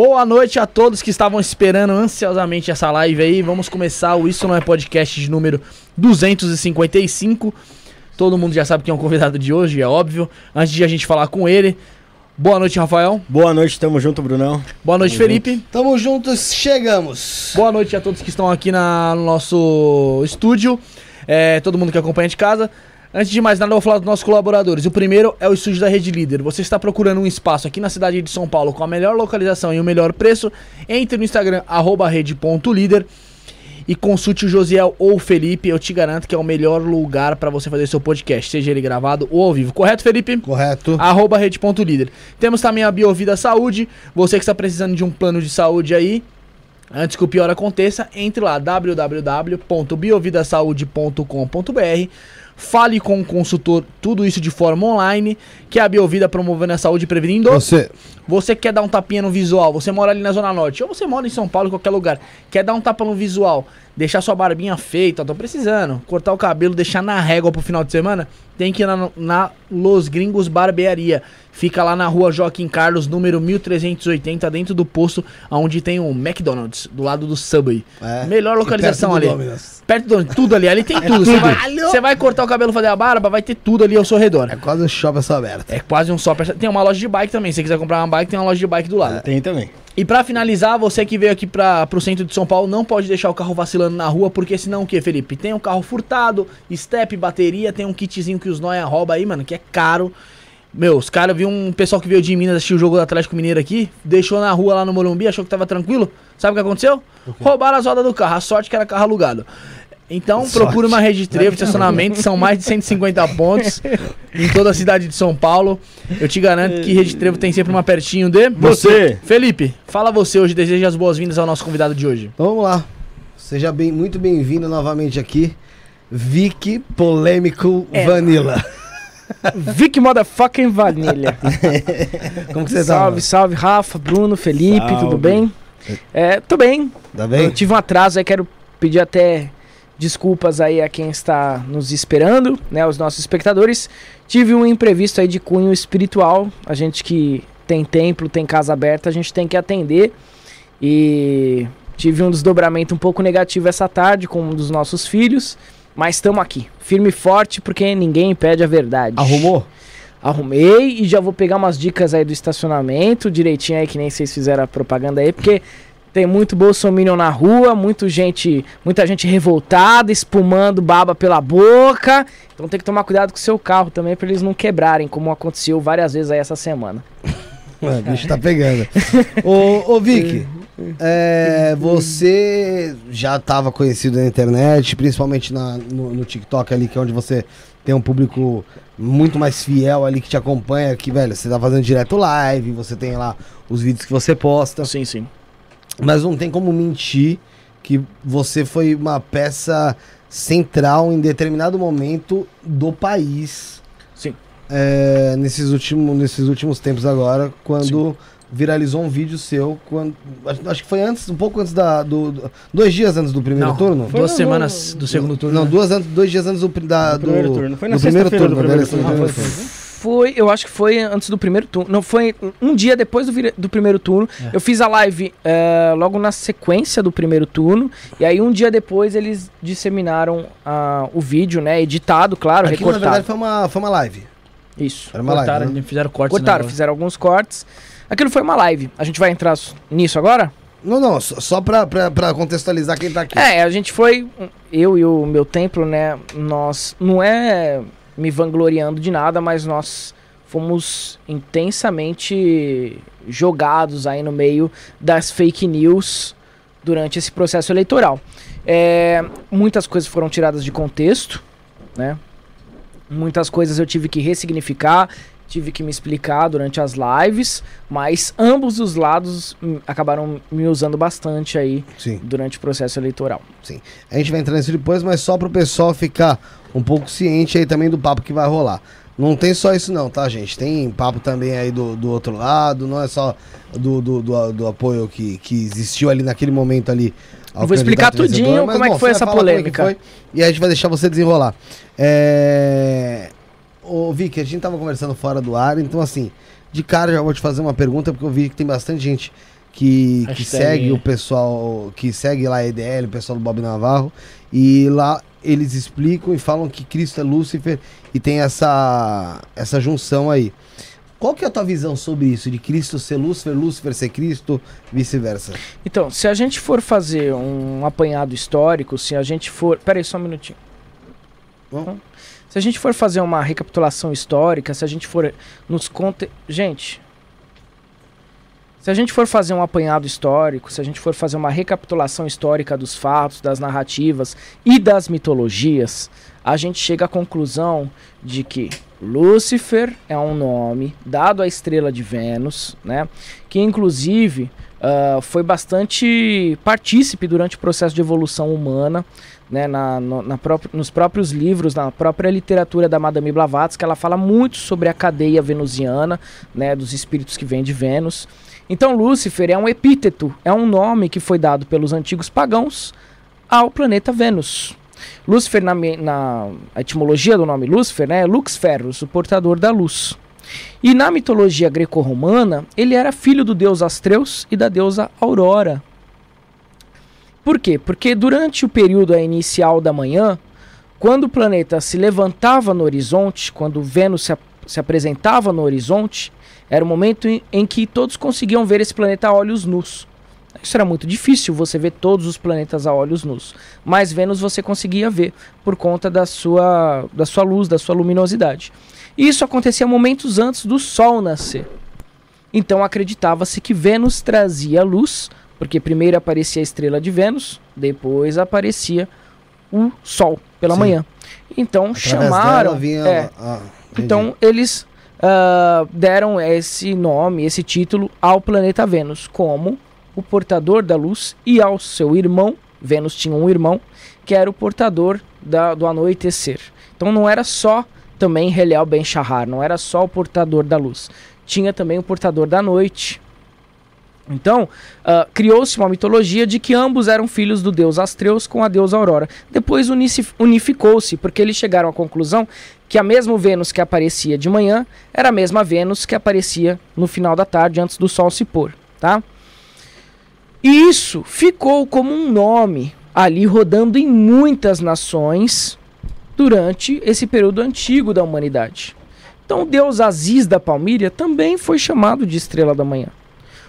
Boa noite a todos que estavam esperando ansiosamente essa live aí. Vamos começar o Isso Não É Podcast de número 255. Todo mundo já sabe quem é o convidado de hoje, é óbvio. Antes de a gente falar com ele, boa noite, Rafael. Boa noite, tamo junto, Brunão. Boa noite, Tamo Felipe. Tamo juntos, chegamos. Boa noite a todos que estão aqui na- no nosso estúdio, é, todo mundo que acompanha de casa. Antes de mais nada, eu vou falar dos nossos colaboradores. O primeiro é o estúdio da Rede Líder. Você está procurando um espaço aqui na cidade de São Paulo com a melhor localização e o melhor preço? Entre no Instagram, arroba rede.líder e consulte o Josiel ou o Felipe. Eu te garanto que é o melhor lugar para você fazer seu podcast, seja ele gravado ou ao vivo. Correto, Felipe? Correto. arroba rede.líder. Temos também a Biovida Saúde. Você que está precisando de um plano de saúde aí, antes que o pior aconteça, entre lá www.biovidasaude.com.br. Fale com o consultor, tudo isso de forma online, que é a Biovida promovendo a saúde e prevenindo. Você. Você quer dar um tapinha no visual, você mora ali na Zona Norte, ou você mora em São Paulo, em qualquer lugar, quer dar um tapa no visual, deixar sua barbinha feita, ó, tô precisando, cortar o cabelo, deixar na régua pro final de semana, tem que ir na, na Los Gringos Barbearia. Fica lá na rua Joaquim Carlos, número 1380, dentro do posto, onde tem um McDonald's, do lado do Subway. É. Melhor localização ali. Domino's. Perto do tudo ali, ali tem tudo. Você vai, vai cortar o cabelo, fazer a barba, vai ter tudo ali ao seu redor. É quase um shopping céu aberto. É quase um só. perso- Tem uma loja de bike também. Se você quiser comprar uma bike, tem uma loja de bike do lado. Tem também. E pra finalizar, você que veio aqui para pro centro de São Paulo, não pode deixar o carro vacilando na rua, porque senão o que, Felipe? Tem um carro furtado, step, bateria, tem um kitzinho que os noia rouba aí, mano, que é caro. Meu, os caras viu um pessoal que veio de Minas assistir o jogo do Atlético Mineiro aqui, deixou na rua lá no Morumbi, achou que tava tranquilo. Sabe o que aconteceu? Roubaram as rodas do carro. A sorte que era carro alugado. Então, Sorte. procure uma rede de trevo, estacionamento, são mais de 150 pontos em toda a cidade de São Paulo. Eu te garanto que Rede Trevo tem sempre uma pertinho de Você. Felipe, fala você hoje, deseja as boas-vindas ao nosso convidado de hoje. Então vamos lá. Seja bem, muito bem-vindo novamente aqui. Vic Polêmico É. Vanilla. Vic Motherfucking Vanilla. Como que você salve, tá? salve, Rafa, Bruno, Felipe, Salve. tudo bem? É, tô bem. Tá Eu bem? tive um atraso aí, quero pedir até desculpas aí a quem está nos esperando, né, os nossos espectadores. Tive um imprevisto aí de cunho espiritual. A gente que tem templo, tem casa aberta, a gente tem que atender. E tive um desdobramento um pouco negativo essa tarde com um dos nossos filhos. Mas estamos aqui, firme e forte, porque ninguém impede a verdade. Arrumou? Arrumei e já vou pegar umas dicas aí do estacionamento, direitinho aí, que nem vocês fizeram a propaganda aí, porque tem muito bolsominion na rua, muito gente, muita gente revoltada, espumando baba pela boca. Então tem que tomar cuidado com o seu carro também para eles não quebrarem, como aconteceu várias vezes aí essa semana. Mano, o bicho tá pegando. ô, ô, Vic, é, você já tava conhecido na internet, principalmente na, no, no TikTok ali, que é onde você tem um público muito mais fiel ali que te acompanha, que, velho, você tá fazendo direto live, você tem lá os vídeos que você posta. Sim, sim. Mas não tem como mentir que você foi uma peça central em determinado momento do país. Sim. É, nesses, últimos, nesses últimos tempos agora, quando viralizou um vídeo seu quando. Acho, acho que foi antes, um pouco antes da. Do, do- dois dias antes do primeiro Não, turno? Duas semanas do segundo turno. Não, né? duas dois dias antes do, da, Do primeiro turno. Foi na do primeiro sexta-feira turno. do primeiro turno. do Ah, foi, eu acho que foi antes do primeiro turno. Não, foi um dia depois do, do primeiro turno. É. Eu fiz a live eh, logo na sequência do primeiro turno. E aí, um dia depois, eles disseminaram ah, o vídeo, né? Editado, claro, Aquilo, na recortado. verdade, foi uma, foi uma live. Isso. Era uma Cortaram, live. né? fizeram cortes. Cortaram, né, fizeram alguns cortes. Aquilo foi uma live. A gente vai entrar nisso agora? Não, não, só, só pra, pra, pra contextualizar quem tá aqui. É, a gente foi, eu e o meu templo, né? Nós, não é me vangloriando de nada, mas nós fomos intensamente jogados aí no meio das fake news durante esse processo eleitoral. É, muitas coisas foram tiradas de contexto, né? Muitas coisas eu tive que ressignificar, tive que me explicar durante as lives, mas ambos os lados hum, acabaram me usando bastante aí Sim. durante o processo eleitoral. A gente vai entrar nisso depois, mas só pro pessoal ficar um pouco ciente aí também do papo que vai rolar. Não tem só isso não, tá, gente? Tem papo também aí do, do outro lado, não é só do, do, do, do apoio que, que existiu ali naquele momento ali. Eu vou explicar tudinho mas, como é que bom, foi você essa vai falar como é que polêmica. foi, e aí a gente vai deixar você desenrolar. É... Ô, Vicky, a gente tava conversando fora do ar, então assim, de cara já vou te fazer uma pergunta, porque eu vi que tem bastante gente que, que segue o pessoal, que segue lá a EDL, o pessoal do Bob Navarro, e lá eles explicam e falam que Cristo é Lúcifer e tem essa, essa junção aí. Qual que é a tua visão sobre isso? De Cristo ser Lúcifer, Lúcifer ser Cristo, vice-versa? Então, se a gente for fazer um apanhado histórico, se a gente for. Pera aí, só um minutinho. Bom. Se a gente for fazer uma recapitulação histórica, se a gente for nos conte... Gente. Se a gente for fazer um apanhado histórico, se a gente for fazer uma recapitulação histórica dos fatos, das narrativas e das mitologias, a gente chega à conclusão de que Lúcifer é um nome dado à estrela de Vênus, né? Que inclusive ah, foi bastante partícipe durante o processo de evolução humana, né? Na, no- na nos próprios livros, na própria literatura da Madame Blavatsky, ela fala muito sobre a cadeia venusiana, né? Dos espíritos que vêm de Vênus. Então Lúcifer é um epíteto, é um nome que foi dado pelos antigos pagãos ao planeta Vênus. Lúcifer, na, na etimologia do nome Lúcifer, né, é Lux Ferrus, o portador da luz. E na mitologia greco-romana, ele era filho do deus Astreus e da deusa Aurora. Por quê? Porque durante o período inicial da manhã, quando o planeta se levantava no horizonte, quando Vênus se, ap- se apresentava no horizonte, era o momento em, em que todos conseguiam ver esse planeta a olhos nus. Isso era muito difícil você ver todos os planetas a olhos nus, mas Vênus você conseguia ver por conta da sua, da sua luz, da sua luminosidade. E isso acontecia momentos antes do Sol nascer. Então acreditava-se que Vênus trazia luz, porque primeiro aparecia a estrela de Vênus, depois aparecia o Sol pela Sim. manhã. Então Através chamaram. vinha é, a- entendi. então eles ah, deram esse nome, esse título ao planeta Vênus como o portador da luz e ao seu irmão, Vênus tinha um irmão, que era o portador da- do anoitecer. Então não era só também Heliel Ben Shahar, não era só o portador da luz, tinha também o portador da noite. Então, ah, criou-se uma mitologia de que ambos eram filhos do deus Astreus com a deusa Aurora. Depois unificou-se, porque eles chegaram à conclusão que a mesma Vênus que aparecia de manhã era a mesma Vênus que aparecia no final da tarde, antes do sol se pôr, tá? E isso ficou como um nome ali rodando em muitas nações durante esse período antigo da humanidade. Então, o deus Aziz da Palmíria também foi chamado de Estrela da Manhã.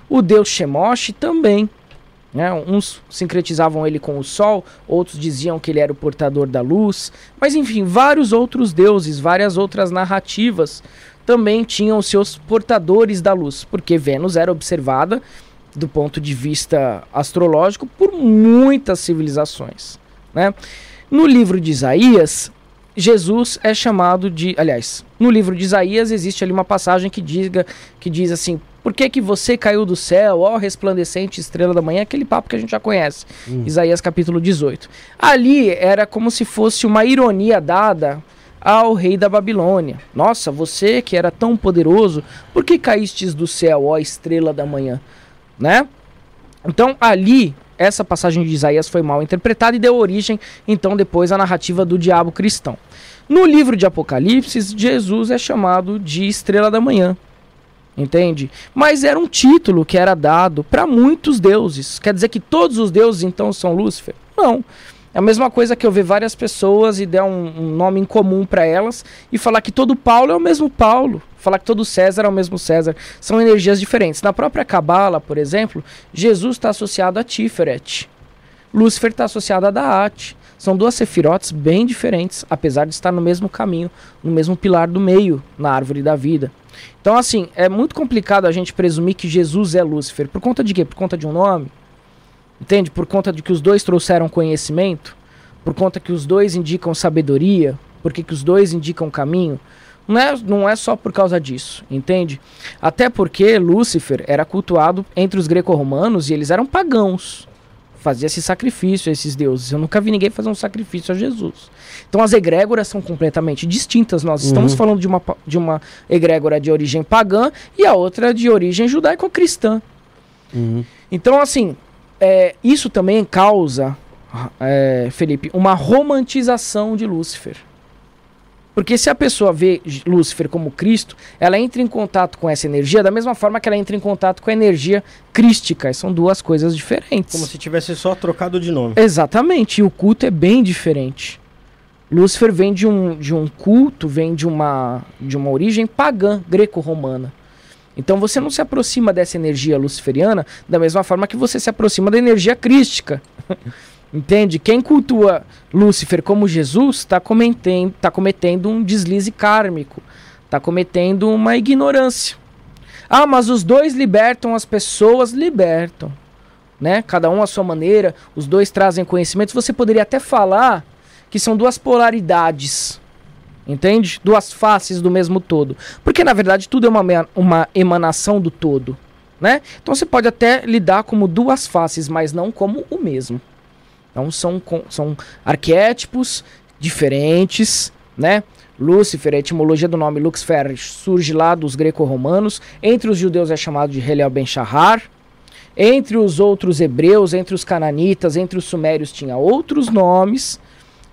O deus Shemosh também. Né? Uns sincretizavam ele com o sol, outros diziam que ele era o portador da luz. Mas enfim, vários outros deuses, várias outras narrativas também tinham seus portadores da luz, porque Vênus era observada do ponto de vista astrológico por muitas civilizações. Né? No livro de Isaías, Jesus é chamado de. Aliás, no livro de Isaías existe ali uma passagem que, diga, que diz assim: Por que, que você caiu do céu, ó resplandecente estrela da manhã? Aquele papo que a gente já conhece. Hum. Isaías capítulo 18. Ali era como se fosse uma ironia dada ao rei da Babilônia. Nossa, você que era tão poderoso, por que caístes do céu, ó estrela da manhã? Né? Então ali essa passagem de Isaías foi mal interpretada e deu origem, então, depois à narrativa do diabo cristão. No livro de Apocalipse, Jesus é chamado de estrela da manhã. Entende? Mas era um título que era dado para muitos deuses. Quer dizer que todos os deuses então são Lúcifer? Não. É a mesma coisa que eu ver várias pessoas e der um, um nome em comum para elas e falar que todo Paulo é o mesmo Paulo, falar que todo César é o mesmo César. São energias diferentes. Na própria Cabala, por exemplo, Jesus está associado a Tiferet. Lúcifer está associado a Daat. São duas sefirotes bem diferentes, apesar de estar no mesmo caminho, no mesmo pilar do meio, na árvore da vida. Então, assim, é muito complicado a gente presumir que Jesus é Lúcifer. Por conta de quê? Por conta de um nome? Entende? Por conta de que os dois trouxeram conhecimento, por conta que os dois indicam sabedoria, porque que os dois indicam caminho. Não é, não é só por causa disso, entende? Até porque Lúcifer era cultuado entre os greco-romanos e eles eram pagãos. Fazia-se sacrifício a esses deuses. Eu nunca vi ninguém fazer um sacrifício a Jesus. Então as egrégoras são completamente distintas. Nós uhum. estamos falando de uma, de uma egrégora de origem pagã e a outra de origem judaico-cristã. Uhum. Então, assim, é, isso também causa, é, Felipe, uma romantização de Lúcifer. Porque se a pessoa vê Lúcifer como Cristo, ela entra em contato com essa energia da mesma forma que ela entra em contato com a energia crística. São duas coisas diferentes. Como se tivesse só trocado de nome. Exatamente. E o culto é bem diferente. Lúcifer vem de um, de um culto, vem de uma, de uma origem pagã, greco-romana. Então você não se aproxima dessa energia luciferiana da mesma forma que você se aproxima da energia crística. Entende? Quem cultua Lúcifer como Jesus está cometendo, tá cometendo um deslize kármico, está cometendo uma ignorância. Ah, mas os dois libertam as pessoas, libertam. Né? Cada um à sua maneira, os dois trazem conhecimento. Você poderia até falar que são duas polaridades Entende? Duas faces do mesmo todo. Porque na verdade tudo é uma, uma emanação do todo. Né? Então você pode até lidar como duas faces, mas não como o mesmo. Então são, são arquétipos diferentes, né? Lúcifer, a etimologia do nome Luxfer surge lá dos greco-romanos. Entre os judeus é chamado de Heliel Ben Shahar. Entre os outros hebreus, entre os cananitas, entre os sumérios tinha outros nomes.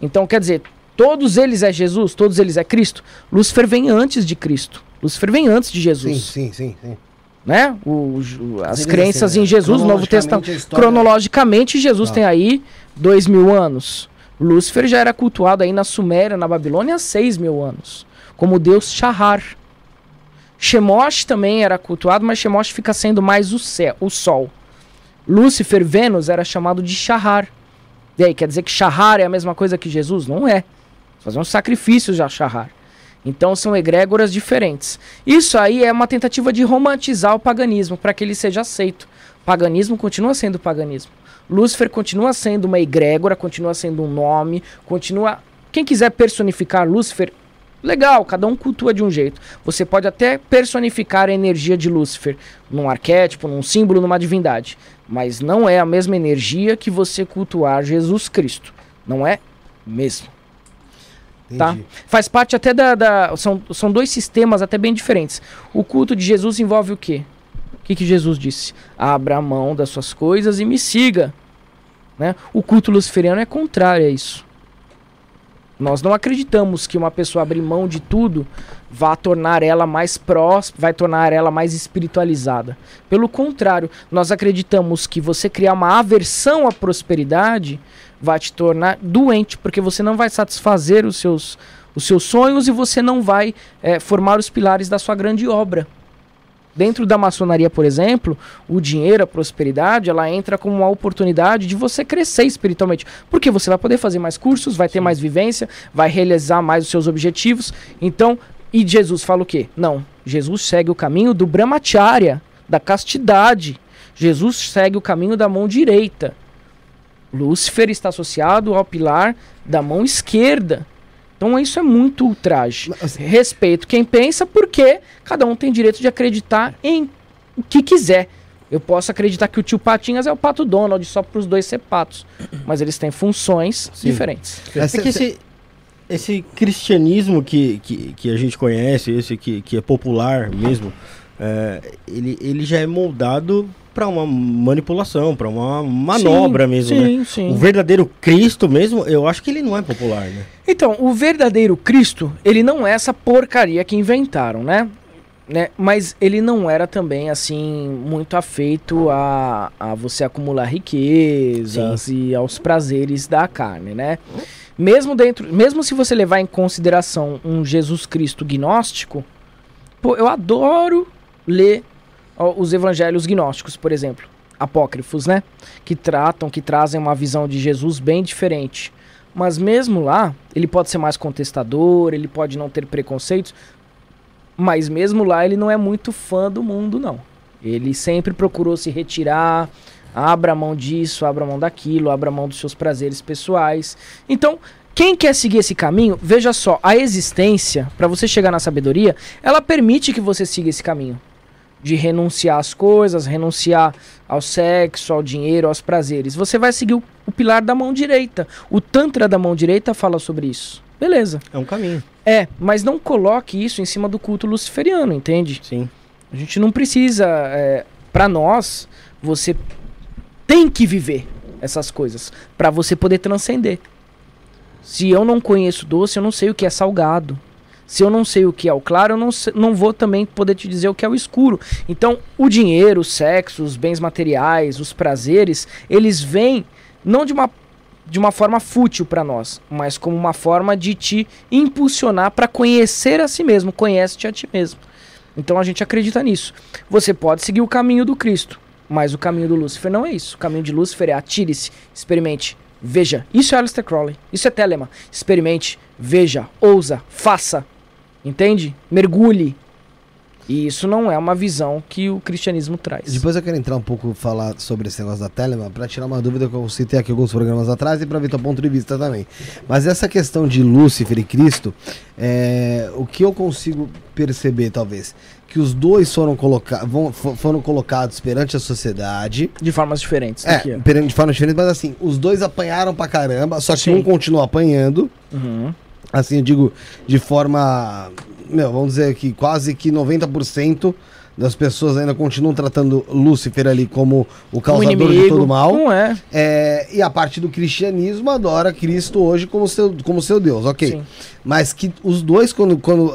Então, quer dizer, Todos eles é Jesus, todos eles é Cristo. Lúcifer vem antes de Cristo. Lúcifer vem antes de Jesus. Sim, sim, sim. sim. Né? O, o, as Sim, crenças assim, em Jesus, no Novo Testamento. Cronologicamente, Jesus ah. tem aí dois mil anos. Lúcifer já era cultuado aí na Suméria, na Babilônia, há seis mil anos. Como deus Shahar. Shemosh também era cultuado, mas Shemosh fica sendo mais o, céu, o sol. Lúcifer, Vênus, era chamado de Shahar. E aí, quer dizer que Shahar é a mesma coisa que Jesus? Não é fazer um sacrifício de Ashahar. Então são egrégoras diferentes. Isso aí é uma tentativa de romantizar o paganismo para que ele seja aceito. Paganismo continua sendo paganismo. Lúcifer continua sendo uma egrégora, continua sendo um nome, continua. Quem quiser personificar Lúcifer, legal, cada um cultua de um jeito. Você pode até personificar a energia de Lúcifer num arquétipo, num símbolo, numa divindade. Mas não é a mesma energia que você cultuar Jesus Cristo. Não é mesmo. Tá? Faz parte até da. da são, são dois sistemas até bem diferentes. O culto de Jesus envolve o quê? O que, que Jesus disse? Abra a mão das suas coisas e me siga. Né? O culto luciferiano é contrário a isso. Nós não acreditamos que uma pessoa abrir mão de tudo vá tornar ela mais próxima, vai tornar ela mais espiritualizada. Pelo contrário, nós acreditamos que você criar uma aversão à prosperidade vai te tornar doente, porque você não vai satisfazer os seus, os seus sonhos e você não vai é, formar os pilares da sua grande obra. Dentro da maçonaria, por exemplo, o dinheiro, a prosperidade, ela entra como uma oportunidade de você crescer espiritualmente. Porque você vai poder fazer mais cursos, vai ter mais vivência, vai realizar mais os seus objetivos. Então, e Jesus fala o quê? Não, Jesus segue o caminho do brahmacharya, da castidade. Jesus segue o caminho da mão direita. Lúcifer está associado ao pilar da mão esquerda. Então isso é muito ultraje. Mas... Respeito quem pensa, porque cada um tem direito de acreditar em o que quiser. Eu posso acreditar que o tio Patinhas é o Pato Donald, só para os dois ser patos. Mas eles têm funções Sim. diferentes. É, é que esse, esse cristianismo que, que, que a gente conhece, esse que, que é popular mesmo, é, ele, ele já é moldado para uma manipulação, para uma manobra sim, mesmo, sim, né? Sim. O verdadeiro Cristo mesmo, eu acho que ele não é popular, né? Então, o verdadeiro Cristo, ele não é essa porcaria que inventaram, né? né? Mas ele não era também assim muito afeito a, a você acumular riquezas Sim. e aos prazeres da carne, né? Mesmo dentro, mesmo se você levar em consideração um Jesus Cristo gnóstico, pô, eu adoro ó, os evangelhos gnósticos, por exemplo, apócrifos, né? Que tratam, que trazem uma visão de Jesus bem diferente. Mas mesmo lá, ele pode ser mais contestador, ele pode não ter preconceitos, mas mesmo lá ele não é muito fã do mundo, não. Ele sempre procurou se retirar, abra mão disso, abra mão daquilo, abra mão dos seus prazeres pessoais. Então, quem quer seguir esse caminho, veja só, a existência, para você chegar na sabedoria, ela permite que você siga esse caminho. De renunciar às coisas, renunciar ao sexo, ao dinheiro, aos prazeres. Você vai seguir o, o pilar da mão direita. O Tantra da mão direita fala sobre isso. Beleza. É um caminho. É, mas não coloque isso em cima do culto luciferiano, entende? Sim. A gente não precisa. É, para nós, você tem que viver essas coisas para você poder transcender. Se eu não conheço doce, eu não sei o que é salgado. Se eu não sei o que é o claro, eu não, sei, não vou também poder te dizer o que é o escuro. Então, o dinheiro, o sexo, os bens materiais, os prazeres, eles vêm não de uma de uma forma fútil para nós, mas como uma forma de te impulsionar para conhecer a si mesmo, conhece-te a ti mesmo. Então a gente acredita nisso. Você pode seguir o caminho do Cristo, mas o caminho do Lúcifer não é isso. O caminho de Lúcifer é atire-se, experimente, veja. Isso é Aleister Crowley, isso é Telema. Experimente, veja, ousa, faça. Entende? Mergulhe, e isso não é uma visão que o cristianismo traz. Depois eu quero entrar um pouco falar sobre esse negócio da Telema, para tirar uma dúvida que eu citei aqui alguns programas atrás e para ver teu ponto de vista também. Mas essa questão de Lúcifer e Cristo, é, o que eu consigo perceber, talvez, que os dois foram, coloca vão, foram colocados perante a sociedade. De formas diferentes. É, perante, de formas diferentes, mas assim, os dois apanharam pra caramba, só que Sim. um continua apanhando. Uhum. Assim, eu digo de forma meu, vamos dizer que quase que 90% das pessoas ainda continuam tratando Lúcifer ali como o causador inimigo, de todo mal. Não é. é. E a parte do cristianismo adora Cristo hoje como seu, como seu Deus, ok. Sim. Mas que os dois, quando, quando uh,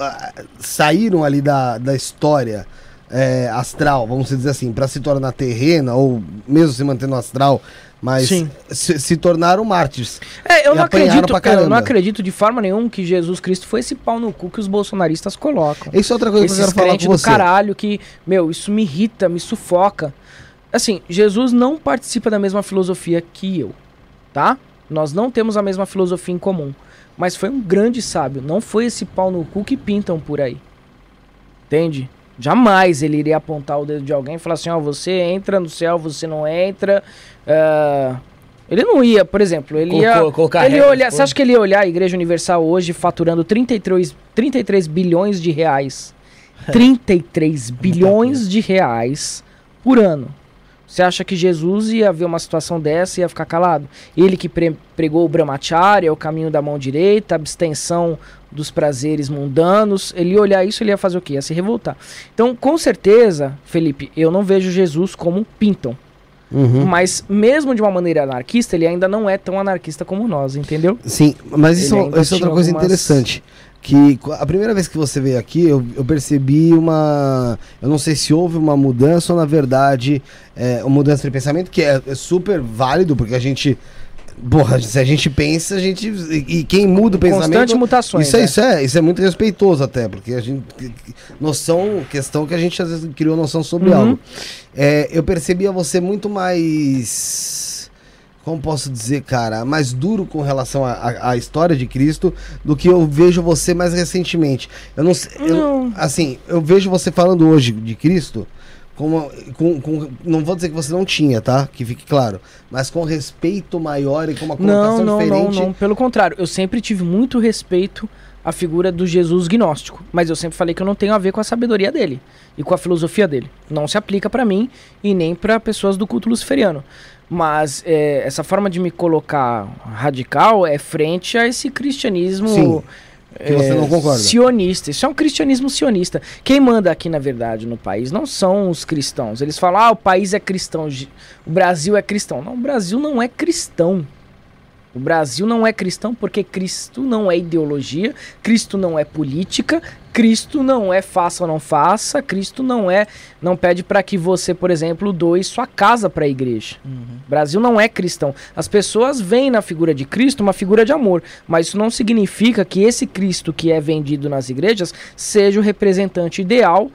saíram ali da, da história é, astral, vamos dizer assim, para se tornar terrena, ou mesmo se mantendo astral, mas se, se, tornaram mártires. É, eu não acredito, eu não acredito de forma nenhuma que Jesus Cristo foi esse pau no cu que os bolsonaristas colocam. Isso é outra coisa Esses que eu quero falar com você. do caralho que, meu, isso me irrita, me sufoca. Assim, Jesus não participa da mesma filosofia que eu, tá? Nós não temos a mesma filosofia em comum. Mas foi um grande sábio, não foi esse pau no cu que pintam por aí. Entende? Jamais ele iria apontar o dedo de alguém e falar assim: ó, oh, você entra no céu, você não entra. Uh, ele não ia, por exemplo, ele ia. ele olhar, você acha que ele ia olhar a Igreja Universal hoje faturando 33, 33 bilhões de reais? 33 bilhões de reais por ano. Você acha que Jesus ia ver uma situação dessa e ia ficar calado? Ele que pre pregou o brahmacharya, o caminho da mão direita, a abstenção dos prazeres mundanos, ele ia olhar isso, ele ia fazer o quê? Ia se revoltar. Então, com certeza, Felipe, eu não vejo Jesus como pintam. Uhum. Mas mesmo de uma maneira anarquista, ele ainda não é tão anarquista como nós, entendeu? Sim, mas isso, isso é outra coisa algumas... interessante que a primeira vez que você veio aqui, eu, eu, percebi uma. Eu não sei se houve uma mudança ou, na verdade, é, uma mudança de pensamento, que é, é, super válido, porque a gente. Porra, se a gente pensa, a gente. E, quem muda o pensamento. Constante mutações. Isso é, é, Isso, é, isso é muito respeitoso até, porque a gente. Noção, questão que a gente às vezes criou noção sobre uhum. algo. É, eu percebia você muito mais como posso dizer, cara, mais duro com relação à história de Cristo do que eu vejo você mais recentemente. Eu não sei. Assim, eu vejo você falando hoje de Cristo. Com, com, com, não vou dizer que você não tinha, tá? Que fique claro. Mas com respeito maior e com uma colocação não, não, diferente. Não, não, pelo contrário. Eu sempre tive muito respeito a figura do Jesus gnóstico, mas eu sempre falei que eu não tenho a ver com a sabedoria dele e com a filosofia dele. Não se aplica para mim e nem para pessoas do culto luciferiano. Mas é, essa forma de me colocar radical é frente a esse cristianismo Sim, que você não concorda. sionista. Isso é um cristianismo sionista. Quem manda aqui, na verdade, no país não são os cristãos. Eles falam, ah, o país é cristão, o Brasil é cristão. Não, o Brasil não é cristão. O Brasil não é cristão porque Cristo não é ideologia, Cristo não é política, Cristo não é faça ou não faça, Cristo não é não pede para que você, por exemplo, doe sua casa para a igreja. O Brasil não é cristão. As pessoas veem na figura de Cristo uma figura de amor, mas isso não significa que esse Cristo que é vendido nas igrejas seja o representante ideal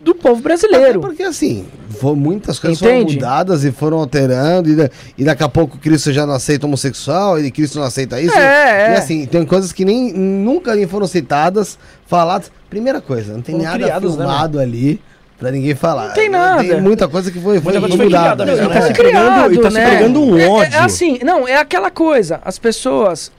do povo Até brasileiro. porque assim, muitas coisas Entende? foram mudadas e foram alterando, e, e daqui a pouco Cristo já não aceita homossexual, e Cristo não aceita isso. É, e é. assim, tem coisas que nem nunca nem foram citadas, faladas. Primeira coisa, não tem Foram nada criadas, né, filmado ali pra ninguém falar. Não tem nada. Tem muita coisa que foi, foi, Muita mudada. criada mesmo, Ele tá né? se pregando, ele tá se né? pregando um É- é- ódio. É, assim, não, é aquela coisa. As pessoas,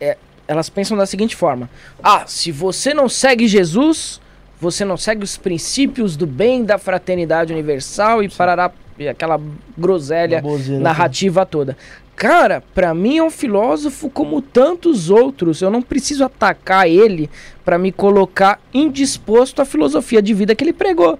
é, elas pensam da seguinte forma: ah, se você não segue Jesus, você não segue os princípios do bem, da fraternidade universal e parará e aquela groselha Baboseira, narrativa toda. Cara, pra mim é um filósofo como tantos outros. Eu não preciso atacar ele pra me colocar indisposto à filosofia de vida que ele pregou.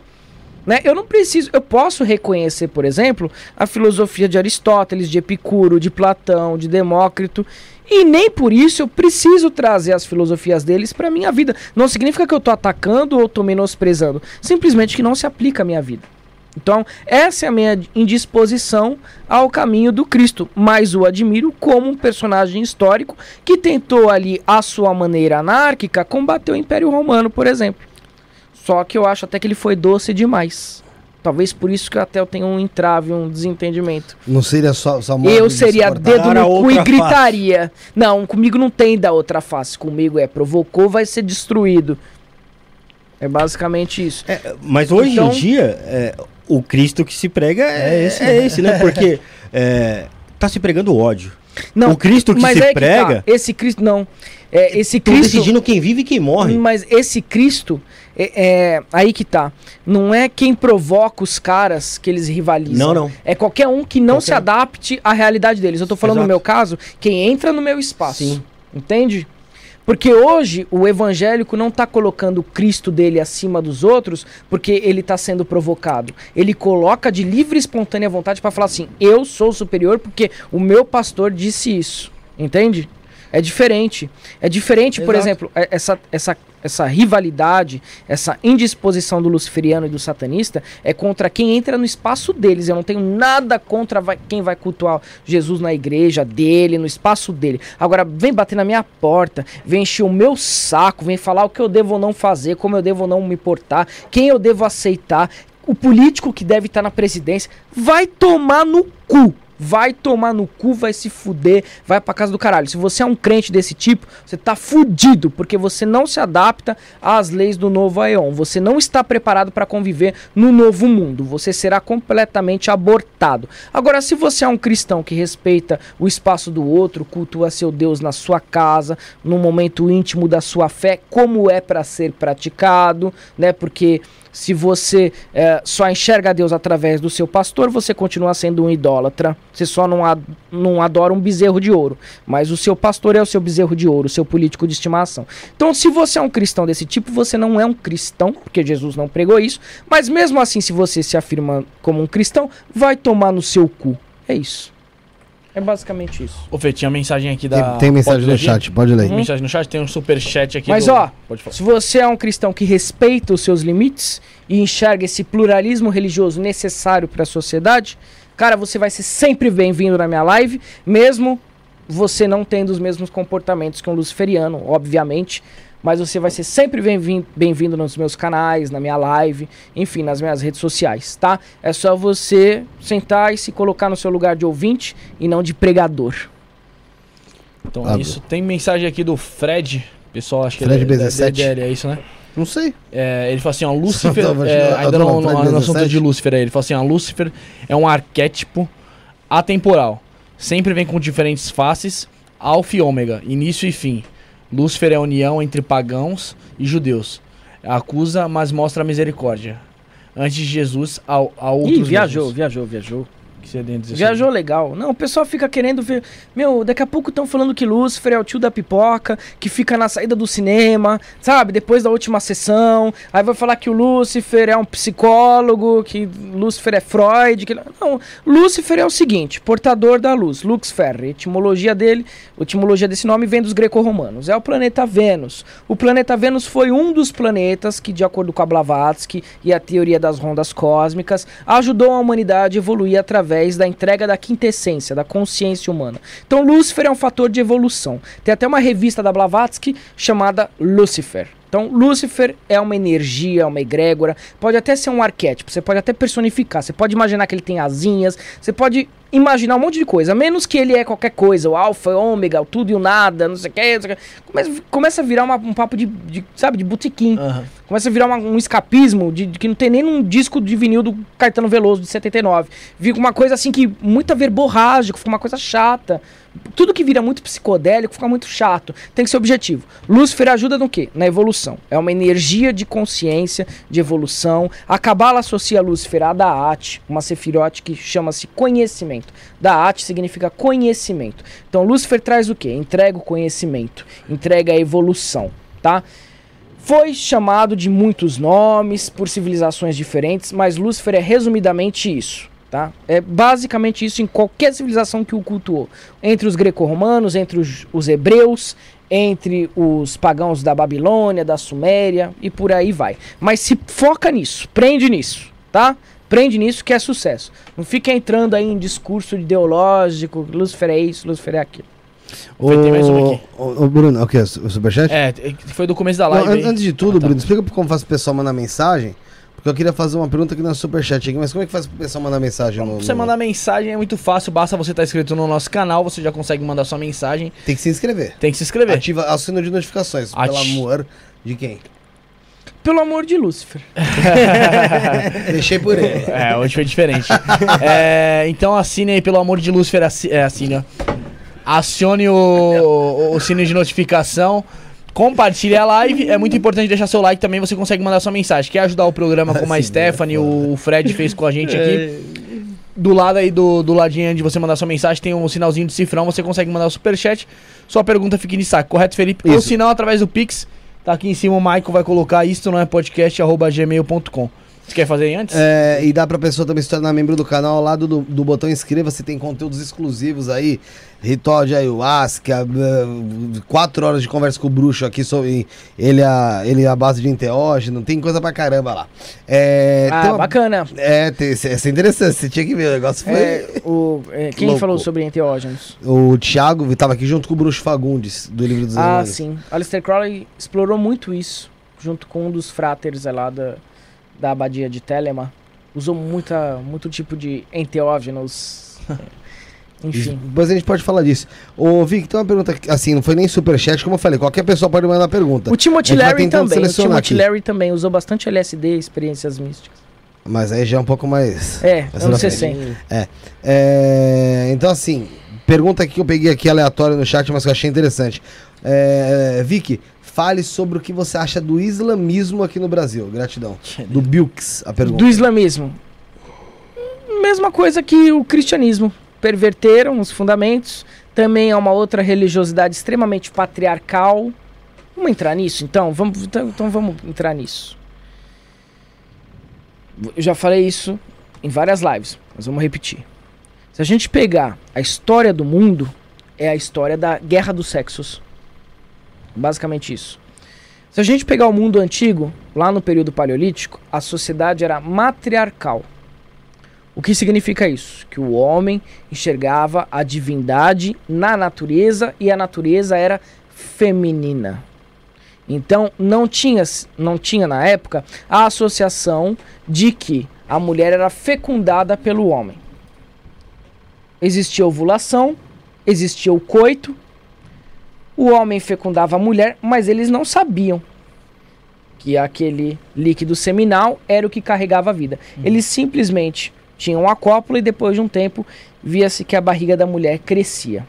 Né? Eu não preciso, eu posso reconhecer, por exemplo, a filosofia de Aristóteles, de Epicuro, de Platão, de Demócrito, e nem por isso eu preciso trazer as filosofias deles para minha vida. Não significa que eu tô atacando ou tô menosprezando, simplesmente que não se aplica à minha vida. Então, essa é a minha indisposição ao caminho do Cristo, mas o admiro como um personagem histórico que tentou ali, à sua maneira anárquica, combater o Império Romano, por exemplo. Só que eu acho até que ele foi doce demais. Talvez por isso que até eu tenho um entrave, um desentendimento. Não seria só, só eu seria dedo no cu e gritaria. Não, comigo não tem da outra face. Comigo é provocou, vai ser destruído. É basicamente isso. É, mas hoje Então- em dia, é, o Cristo que se prega é, É esse, é esse, né? Porque é, tá se pregando ódio. Não, o Cristo que mas se é que prega, tá. Esse Cristo não. É, esse Cristo. decidindo quem vive e quem morre. Mas esse Cristo, é, é- aí que tá. Não é quem provoca os caras que eles rivalizam. Não, não. É qualquer um que não Qualquer se adapte à realidade deles. Eu tô falando no Exato. meu caso, quem entra no meu espaço. Sim. Entende? Porque hoje o evangélico não tá colocando o Cristo dele acima dos outros porque ele tá sendo provocado. Ele coloca de livre e espontânea vontade para falar assim: "Eu sou superior porque o meu pastor disse isso". Entende? É diferente. É diferente, por Exato. exemplo, é- essa, essa, essa rivalidade, essa indisposição do luciferiano e do satanista é contra quem entra no espaço deles. Eu não tenho nada contra vai- quem vai cultuar Jesus na igreja dele, no espaço dele. Agora, vem bater na minha porta, vem encher o meu saco, vem falar o que eu devo ou não fazer, como eu devo ou não me portar, quem eu devo aceitar, o político que deve estar na presidência. Vai tomar no cu. Vai tomar no cu, vai se fuder, vai pra casa do caralho. Se você é um crente desse tipo, você tá fudido, porque você não se adapta às leis do novo Aeon. Você não está preparado para conviver no novo mundo. Você será completamente abortado. Agora, se você é um cristão que respeita o espaço do outro, cultua seu Deus na sua casa, no momento íntimo da sua fé, como é para ser praticado, né? Porque se você eh, só enxerga Deus através do seu pastor, você continua sendo um idólatra. Você só não, ad- não adora um bezerro de ouro. Mas o seu pastor é o seu bezerro de ouro, o seu político de estimação. Então, se você é um cristão desse tipo, você não é um cristão, porque Jesus não pregou isso. Mas mesmo assim, se você se afirma como um cristão, vai tomar no seu cu. É isso. É basicamente isso. Ô, Fê, tinha mensagem aqui da. Tem, tem mensagem no chat, pode ler. Tem mensagem no chat, tem um superchat aqui. Mas, do- ó, Pode falar. Se você é um cristão que respeita os seus limites e enxerga esse pluralismo religioso necessário para a sociedade, cara, você vai ser sempre bem-vindo na minha live, mesmo você não tendo os mesmos comportamentos que um luciferiano, obviamente. Mas você vai ser sempre bem-vindo nos meus canais, na minha live, enfim, nas minhas redes sociais, tá? É só você sentar e se colocar no seu lugar de ouvinte e não de pregador. Então Ah, é isso. Tem mensagem aqui do Fred. Pessoal, acho que Fred ele é da BZ7. DDL, é isso, né? Não sei. É, ele fala assim, ó, Lúcifer, é, ainda tô não, no no, no assunto 17. de Lúcifer aí, ele fala assim, ó, Lúcifer é um arquétipo atemporal, sempre vem com diferentes faces, alfa e ômega, início e fim. Lúcifer é a união entre pagãos e judeus. Acusa, mas mostra misericórdia. Antes de Jesus, ao, ao outros Ih, viajou, deuses. viajou, viajou. Você dentro desse- Viajou legal. Não, o pessoal fica querendo ver. Meu, daqui a pouco estão falando que Lúcifer é o tio da pipoca, que fica na saída do cinema, sabe? Depois da última sessão. Aí vai falar que o Lúcifer é um psicólogo, que Lúcifer é Freud. Que... Não, Lúcifer é o seguinte: portador da luz, Lux Ferri. Etimologia dele, a etimologia desse nome vem dos greco-romanos. É o planeta Vênus. O planeta Vênus foi um dos planetas que, de acordo com a Blavatsky e a teoria das rondas cósmicas, ajudou a humanidade a evoluir através da entrega da quintessência, da consciência humana. Então, Lúcifer é um fator de evolução. Tem até uma revista da Blavatsky chamada Lucifer. Então, Lúcifer é uma energia, é uma egrégora, pode até ser um arquétipo, você pode até personificar, você pode imaginar que ele tem asinhas, você pode imaginar um monte de coisa, menos que ele é qualquer coisa, o alfa, o ômega, o tudo e o nada, não sei o que, não sei o que. Começa, começa a virar uma- um papo de, de, sabe, de botequim. Aham. Começa a virar uma- um escapismo de, de que não tem nem um disco de vinil do Caetano Veloso de 79. Fica uma coisa assim que muita verborrágica, fica uma coisa chata. Tudo que vira muito psicodélico fica muito chato. Tem que ser objetivo. Lúcifer ajuda no quê? Na evolução. É uma energia de consciência, de evolução. A Kabbalah associa Lúcifer a Da'at, uma sefirote que chama-se conhecimento. Da'at significa conhecimento. Então Lúcifer traz o quê? Entrega o conhecimento, entrega a evolução, tá? Foi chamado de muitos nomes por civilizações diferentes, mas Lúcifer é resumidamente isso, tá? É basicamente isso em qualquer civilização que o cultuou. Entre os greco-romanos, entre os, os hebreus, entre os pagãos da Babilônia, da Suméria e por aí vai. Mas se foca nisso, prende nisso, tá? Prende nisso que é sucesso. Não fica entrando aí em discurso ideológico, Lúcifer é isso, Lúcifer é aquilo. Foi, tem mais uma aqui. Ô, ô, Bruno, o que? O superchat? É, foi do começo da Não, live. an- aí. antes de tudo, Ah, tá. Bruno, explica como faz pro pessoal mandar mensagem. Porque eu queria fazer uma pergunta aqui no superchat aqui, mas como é que faz pro pessoal mandar mensagem no. Pra você no- mandar mensagem é muito fácil, basta você estar inscrito no nosso canal, você já consegue mandar sua mensagem. Tem que se inscrever. Tem que se inscrever. Ativa o sino de notificações, pelo Ati- amor de quem? Pelo amor de Lúcifer. Deixei por ele. É, hoje foi diferente. É, então assine aí, pelo amor de Lúcifer, assi- é, assine, ó. Acione o, o, o sino de notificação. Compartilhe a live. É muito importante deixar seu like também. Você consegue mandar sua mensagem. Quer ajudar o programa como a Stephanie, é o Fred fez com a gente aqui. Do lado aí do, do ladinho onde você mandar sua mensagem, tem um sinalzinho de cifrão. Você consegue mandar o superchat. Sua pergunta fica em destaque, correto, Felipe? Ou Isso. se não, através do Pix. Tá aqui em cima o Michael vai colocar isto não é podcast arroba gmail.com. Você quer fazer antes? É, e dá pra pessoa também se tornar membro do canal ao lado do, do botão inscreva-se, tem conteúdos exclusivos aí. Ritual de ayahuasca, quatro horas de conversa com o bruxo aqui sobre ele a, ele a base de enteógeno, tem coisa pra caramba lá. É, Ah, uma- bacana. É, tem, essa é interessante, você tinha que ver, o negócio foi... É, o, é, quem Louco. falou sobre enteógenos? O Thiago tava aqui junto com o bruxo Fagundes, do livro dos Ah, sim. Aleister Crowley explorou muito isso, junto com um dos fráteres lá da, da abadia de Telema. Usou muita, muito tipo de enteógenos. Enfim. Depois a gente pode falar disso. Ô, Vic, tem uma pergunta que, assim, não foi nem superchat, como eu falei, qualquer pessoa pode mandar pergunta. O Timothy Larry também. O Timothy aqui. Larry também usou bastante LSD, experiências místicas. Mas aí já é um pouco mais... É, anos na 60. É, então, assim, pergunta que eu peguei aqui aleatória no chat, mas que eu achei interessante. É, Vicky, fale sobre o que você acha do islamismo aqui no Brasil. Gratidão. Do Bilks, a pergunta. Do islamismo. Mesma coisa que o cristianismo. Perverteram os fundamentos. Também é uma outra religiosidade extremamente patriarcal. Vamos entrar nisso, então? Vamos, então, então vamos entrar nisso. Eu já falei isso em várias lives, mas vamos repetir. Se a gente pegar a história do mundo, é a história da guerra dos sexos. Basicamente isso. Se a gente pegar o mundo antigo, lá no período paleolítico, a sociedade era matriarcal. O que significa isso? Que o homem enxergava a divindade na natureza e a natureza era feminina. Então não tinha, não tinha na época a associação de que a mulher era fecundada pelo homem. Existia ovulação, existia o coito, o homem fecundava a mulher, mas eles não sabiam que aquele líquido seminal era o que carregava a vida. Eles simplesmente tinham a cópula e depois de um tempo via-se que a barriga da mulher crescia.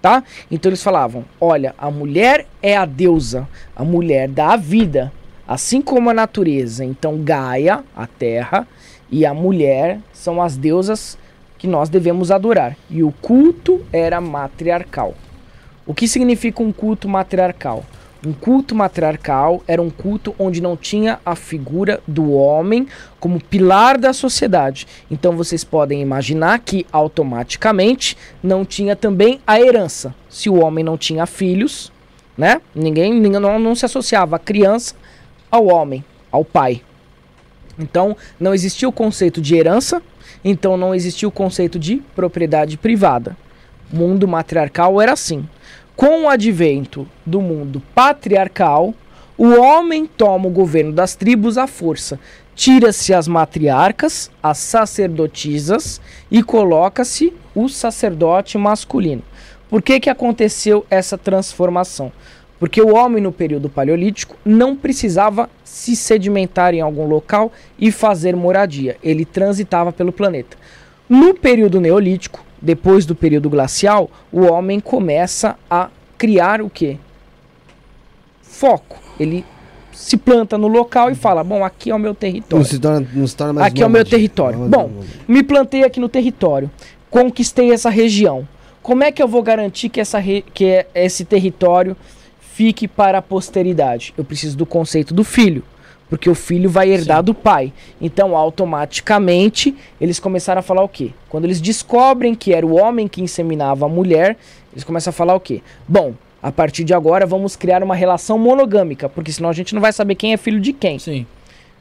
tá? Então eles falavam: olha, a mulher é a deusa, a mulher dá a vida, assim como a natureza. Então Gaia, a terra, e a mulher são as deusas que nós devemos adorar. E o culto era matriarcal. O que significa um culto matriarcal? Um culto matriarcal era um culto onde não tinha a figura do homem como pilar da sociedade. Então vocês podem imaginar que automaticamente não tinha também a herança. Se o homem não tinha filhos, né? Ninguém, ninguém não, não se associava a criança ao homem, ao pai. Então não existia o conceito de herança, então não existia o conceito de propriedade privada. O mundo matriarcal era assim. Com o advento do mundo patriarcal, o homem toma o governo das tribos à força. Tira-se as matriarcas, as sacerdotisas e coloca-se o sacerdote masculino. Por que, que aconteceu essa transformação? Porque o homem no período paleolítico não precisava se sedimentar em algum local e fazer moradia, ele transitava pelo planeta. No período neolítico, depois do período glacial, o homem começa a criar o quê? Foco. Ele se planta no local e fala: Bom, aqui é o meu território. Não se torna, não se torna mais aqui é o meu território. Bom, me plantei aqui no território, conquistei essa região. Como é que eu vou garantir que, essa que é, esse território fique para a posteridade? Eu preciso do conceito do filho porque o filho vai herdar Sim. do pai. Então, automaticamente, eles começaram a falar o quê? Quando eles descobrem que era o homem que inseminava a mulher, eles começam a falar o quê? Bom, a partir de agora vamos criar uma relação monogâmica, porque senão a gente não vai saber quem é filho de quem. Sim.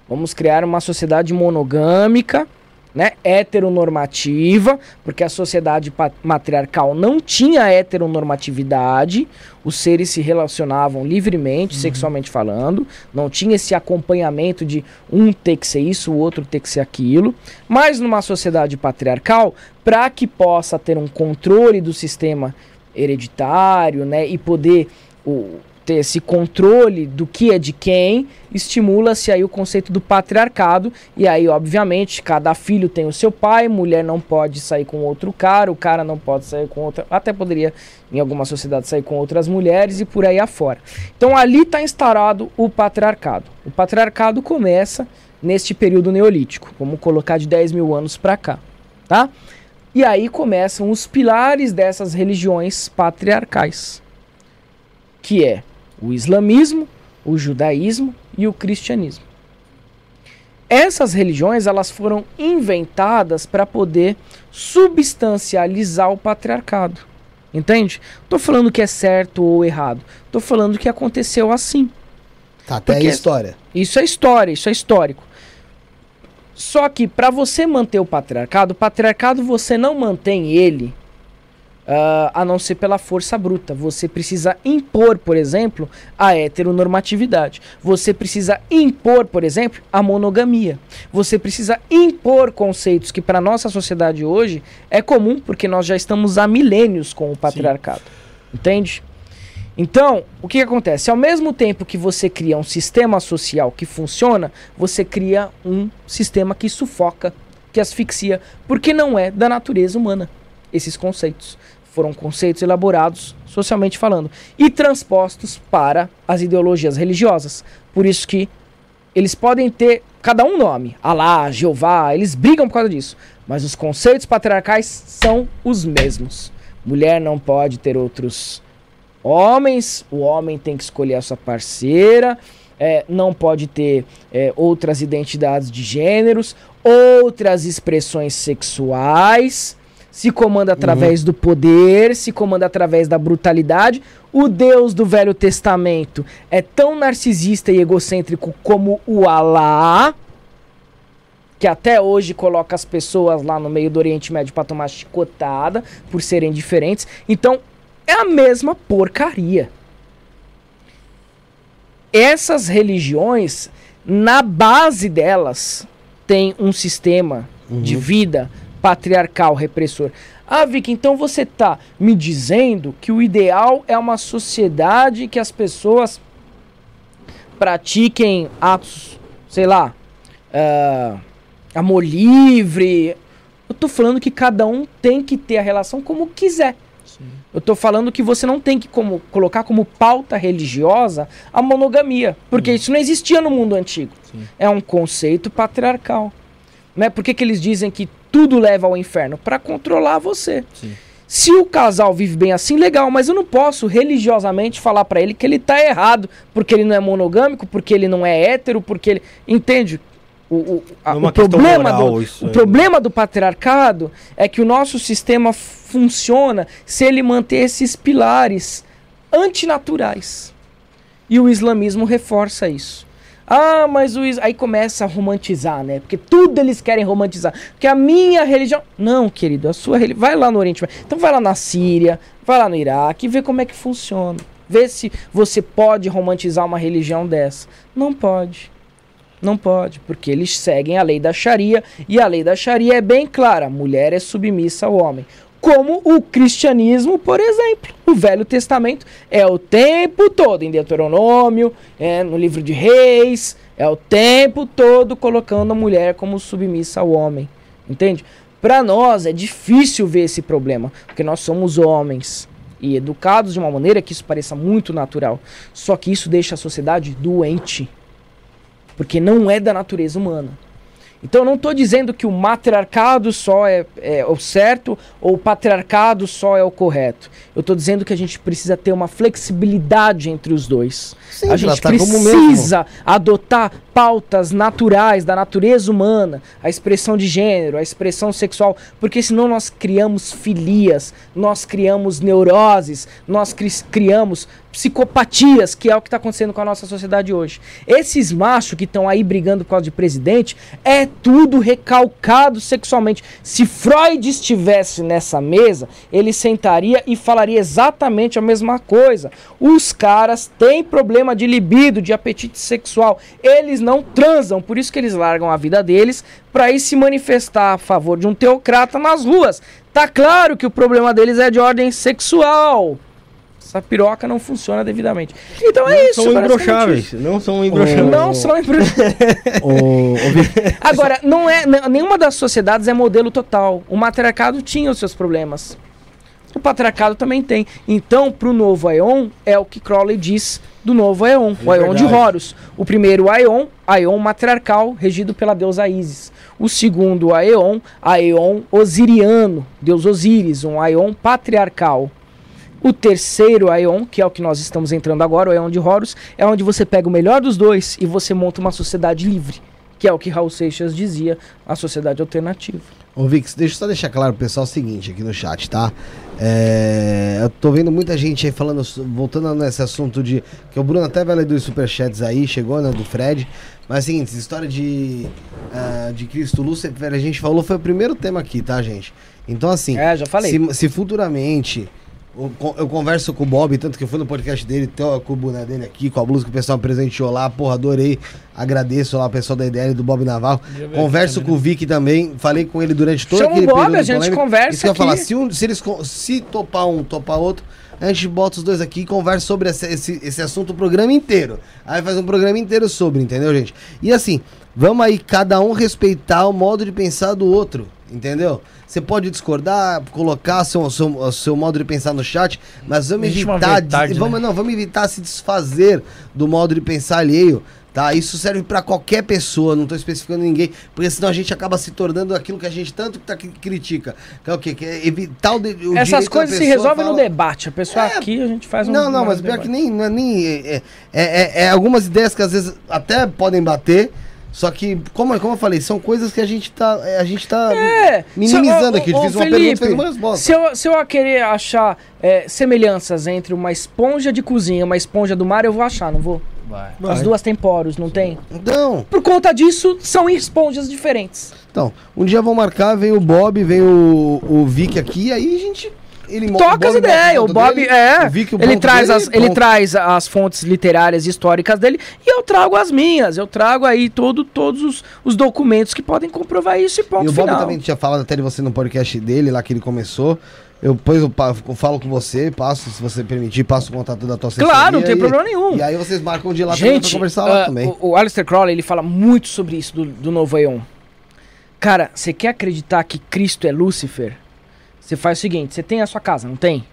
Vamos criar uma sociedade monogâmica né, heteronormativa, porque a sociedade matriarcal não tinha heteronormatividade, os seres se relacionavam livremente, uhum. sexualmente falando, não tinha esse acompanhamento de um ter que ser isso, o outro ter que ser aquilo. Mas numa sociedade patriarcal, para que possa ter um controle do sistema hereditário, né, e poder o, ter esse controle do que é de quem, estimula-se aí o conceito do patriarcado. E aí, obviamente, cada filho tem o seu pai, mulher não pode sair com outro cara, o cara não pode sair com outra. Até poderia, em alguma sociedade, sair com outras mulheres e por aí afora. Então ali está instaurado o patriarcado. O patriarcado começa neste período neolítico. Vamos colocar de 10 mil anos para cá, tá? E aí começam os pilares dessas religiões patriarcais, que é o islamismo, o judaísmo e o cristianismo. Essas religiões elas foram inventadas para poder substancializar o patriarcado. Entende? Tô falando que é certo ou errado. Tô falando que aconteceu assim. Tá, até Porque a história. Isso é história, isso é histórico. Só que para você manter o patriarcado, o patriarcado você não mantém ele Uh, a não ser pela força bruta. Você precisa impor, por exemplo, a heteronormatividade. Você precisa impor, por exemplo, a monogamia. Você precisa impor conceitos que para nossa sociedade hoje é comum, porque nós já estamos há milênios com o patriarcado. Sim. Entende? Então, o que, que acontece? Ao mesmo tempo que você cria um sistema social que funciona, você cria um sistema que sufoca, que asfixia, porque não é da natureza humana esses conceitos foram conceitos elaborados socialmente falando e transpostos para as ideologias religiosas. Por isso que eles podem ter cada um nome, Alá, Jeová, eles brigam por causa disso, mas os conceitos patriarcais são os mesmos. Mulher não pode ter outros homens, o homem tem que escolher a sua parceira, é, não pode ter é, outras identidades de gêneros, outras expressões sexuais se comanda através uhum. do poder, se comanda através da brutalidade. O Deus do Velho Testamento é tão narcisista e egocêntrico como o Alá, que até hoje coloca as pessoas lá no meio do Oriente Médio para tomar chicotada por serem diferentes. Então, é a mesma porcaria. Essas religiões, na base delas, tem um sistema uhum. de vida patriarcal, repressor. Ah, Vicky, então você tá me dizendo que o ideal é uma sociedade que as pessoas pratiquem atos, sei lá, uh, amor livre. Eu tô falando que cada um tem que ter a relação como quiser. Sim. Eu tô falando que você não tem que como, colocar como pauta religiosa a monogamia, porque isso não existia no mundo antigo. É um conceito patriarcal. Né? Por que, que eles dizem que tudo leva ao inferno? Para controlar você. Sim. Se o casal vive bem assim, legal, mas eu não posso religiosamente falar pra ele que ele tá errado, porque ele não é monogâmico, porque ele não é hétero, porque ele. Entende? O, o, a- é o problema, moral do, o aí. problema do patriarcado é que o nosso sistema funciona se ele manter esses pilares antinaturais. E o islamismo reforça isso. Ah, mas o is... aí começa a romantizar, né? Porque tudo eles querem romantizar. Porque a minha religião. Não, querido, a sua religião. Vai lá no Oriente Médio. Então vai lá na Síria, vai lá no Iraque e vê como é que funciona. Vê se você pode romantizar uma religião dessa. Não pode. Não pode, porque eles seguem a lei da Sharia e a lei da Sharia é bem clara: mulher é submissa ao homem. Como o cristianismo, por exemplo. O Velho Testamento é o tempo todo, em Deuteronômio, é no livro de Reis, é o tempo todo colocando a mulher como submissa ao homem. Entende? Para nós é difícil ver esse problema, porque nós somos homens e educados de uma maneira que isso pareça muito natural. Só que isso deixa a sociedade doente porque não é da natureza humana. Então eu não estou dizendo que o matriarcado só é, é o certo ou o patriarcado só é o correto. Eu estou dizendo que a gente precisa ter uma flexibilidade entre os dois. Sim, a gente como precisa adotar pautas naturais da natureza humana, a expressão de gênero, a expressão sexual, porque senão nós criamos filias, nós criamos neuroses, nós cri- criamos psicopatias, que é o que está acontecendo com a nossa sociedade hoje. Esses machos que estão aí brigando por causa de presidente é tudo recalcado sexualmente. Se Freud estivesse nessa mesa, ele sentaria e falaria exatamente a mesma coisa. Os caras têm problema de libido, de apetite sexual. Eles não transam, por isso que eles largam a vida deles para ir se manifestar a favor de um teocrata nas ruas. Tá claro que o problema deles é de ordem sexual. Essa piroca não funciona devidamente. Então é isso. São imbrocháveis. isso. Não são imbrocháveis. Não são Vic, Agora, não é, nenhuma das sociedades é modelo total. O matriarcado tinha os seus problemas. O patriarcado também tem. Então, para o novo Aeon, é o que Crowley diz do novo Aeon, o Aeon de. Horus. O primeiro Aeon, Aeon matriarcal, regido pela deusa Isis. O segundo Aeon, Aeon osiriano, deus Osíris, um Aeon patriarcal. O terceiro Aeon, que é o que nós estamos entrando agora, o Aeon de Horus, é onde você pega o melhor dos dois e você monta uma sociedade livre, que é o que Raul Seixas dizia, a sociedade alternativa. Ô, Vix, deixa eu só deixar claro pro pessoal o seguinte aqui no chat, tá? É, eu tô vendo muita gente aí falando, voltando nesse assunto de. Que o Bruno até vai ler dos superchats aí, chegou, né? Do Fred. Mas é o seguinte, essa história de. ah, de Cristo Lúcifer, a gente falou, foi o primeiro tema aqui, tá, gente? Então, assim. É, já falei. Se, se futuramente eu, con- eu converso com o Bob, tanto que eu fui no podcast dele, tô com o boné dele aqui, com a blusa que o pessoal presenteou lá, porra, adorei. Agradeço lá o pessoal da IDL do Bob Navarro. Converso com o Vic também, falei com ele durante todo Chama o aquele Bob, período a gente polêmico. conversa Isso que eu falar, se, um- se eles se topar um, topar outro, a gente bota os dois aqui e conversa sobre esse, esse, esse assunto o programa inteiro. Aí faz um programa inteiro sobre, entendeu, gente? E assim, vamos aí cada um respeitar o modo de pensar do outro, entendeu? Você pode discordar, colocar seu, seu, seu modo de pensar no chat, mas vamos Existe evitar, verdade, de- vamos, né? não, vamos evitar se desfazer do modo de pensar alheio. Tá, isso serve pra qualquer pessoa, não tô especificando ninguém, porque senão a gente acaba se tornando aquilo que a gente tanto tá, que critica. Que é o quê? Que é evitar o, de, o Essas coisas se resolvem no falar- debate. A pessoa É, aqui, a gente faz um. Não, não, mas pior que debate. nem, não é nem. É, é, é- é algumas ideias que às vezes até podem bater, só que, como, como eu falei, são coisas que a gente tá. A gente tá É, minimizando aqui. ô, ô, Fiz uma Felipe, pergunta fez uma resposta. Se eu, se eu querer achar é, semelhanças entre uma esponja de cozinha e uma esponja do mar, eu vou achar, não vou? Vai. As duas têm poros, não tem? Então, Por conta disso, são esponjas diferentes. então, um dia vão marcar, vem o Bob, vem o, o Vic aqui, aí a gente. Ele Toca as ideias. O ponto Bob dele, é. ele traz, dele, as, ele pronto. traz as fontes literárias e históricas dele e eu trago as minhas. Eu trago aí todo, todos os, os documentos que podem comprovar isso e ponto E o Bob final. também tinha falado até de você no podcast dele, lá que ele começou. Eu depois eu, falo com você, passo, se você permitir, passo o contato da tua Claro, não tem e- problema nenhum. E aí vocês marcam de ir lá também pra Gente, conversar lá ah, também. o, o Aleister Crowley ele fala muito sobre isso do, do novo Aeon. Cara, você quer acreditar que Cristo é Lúcifer? Você faz o seguinte: você tem a sua casa, não tem?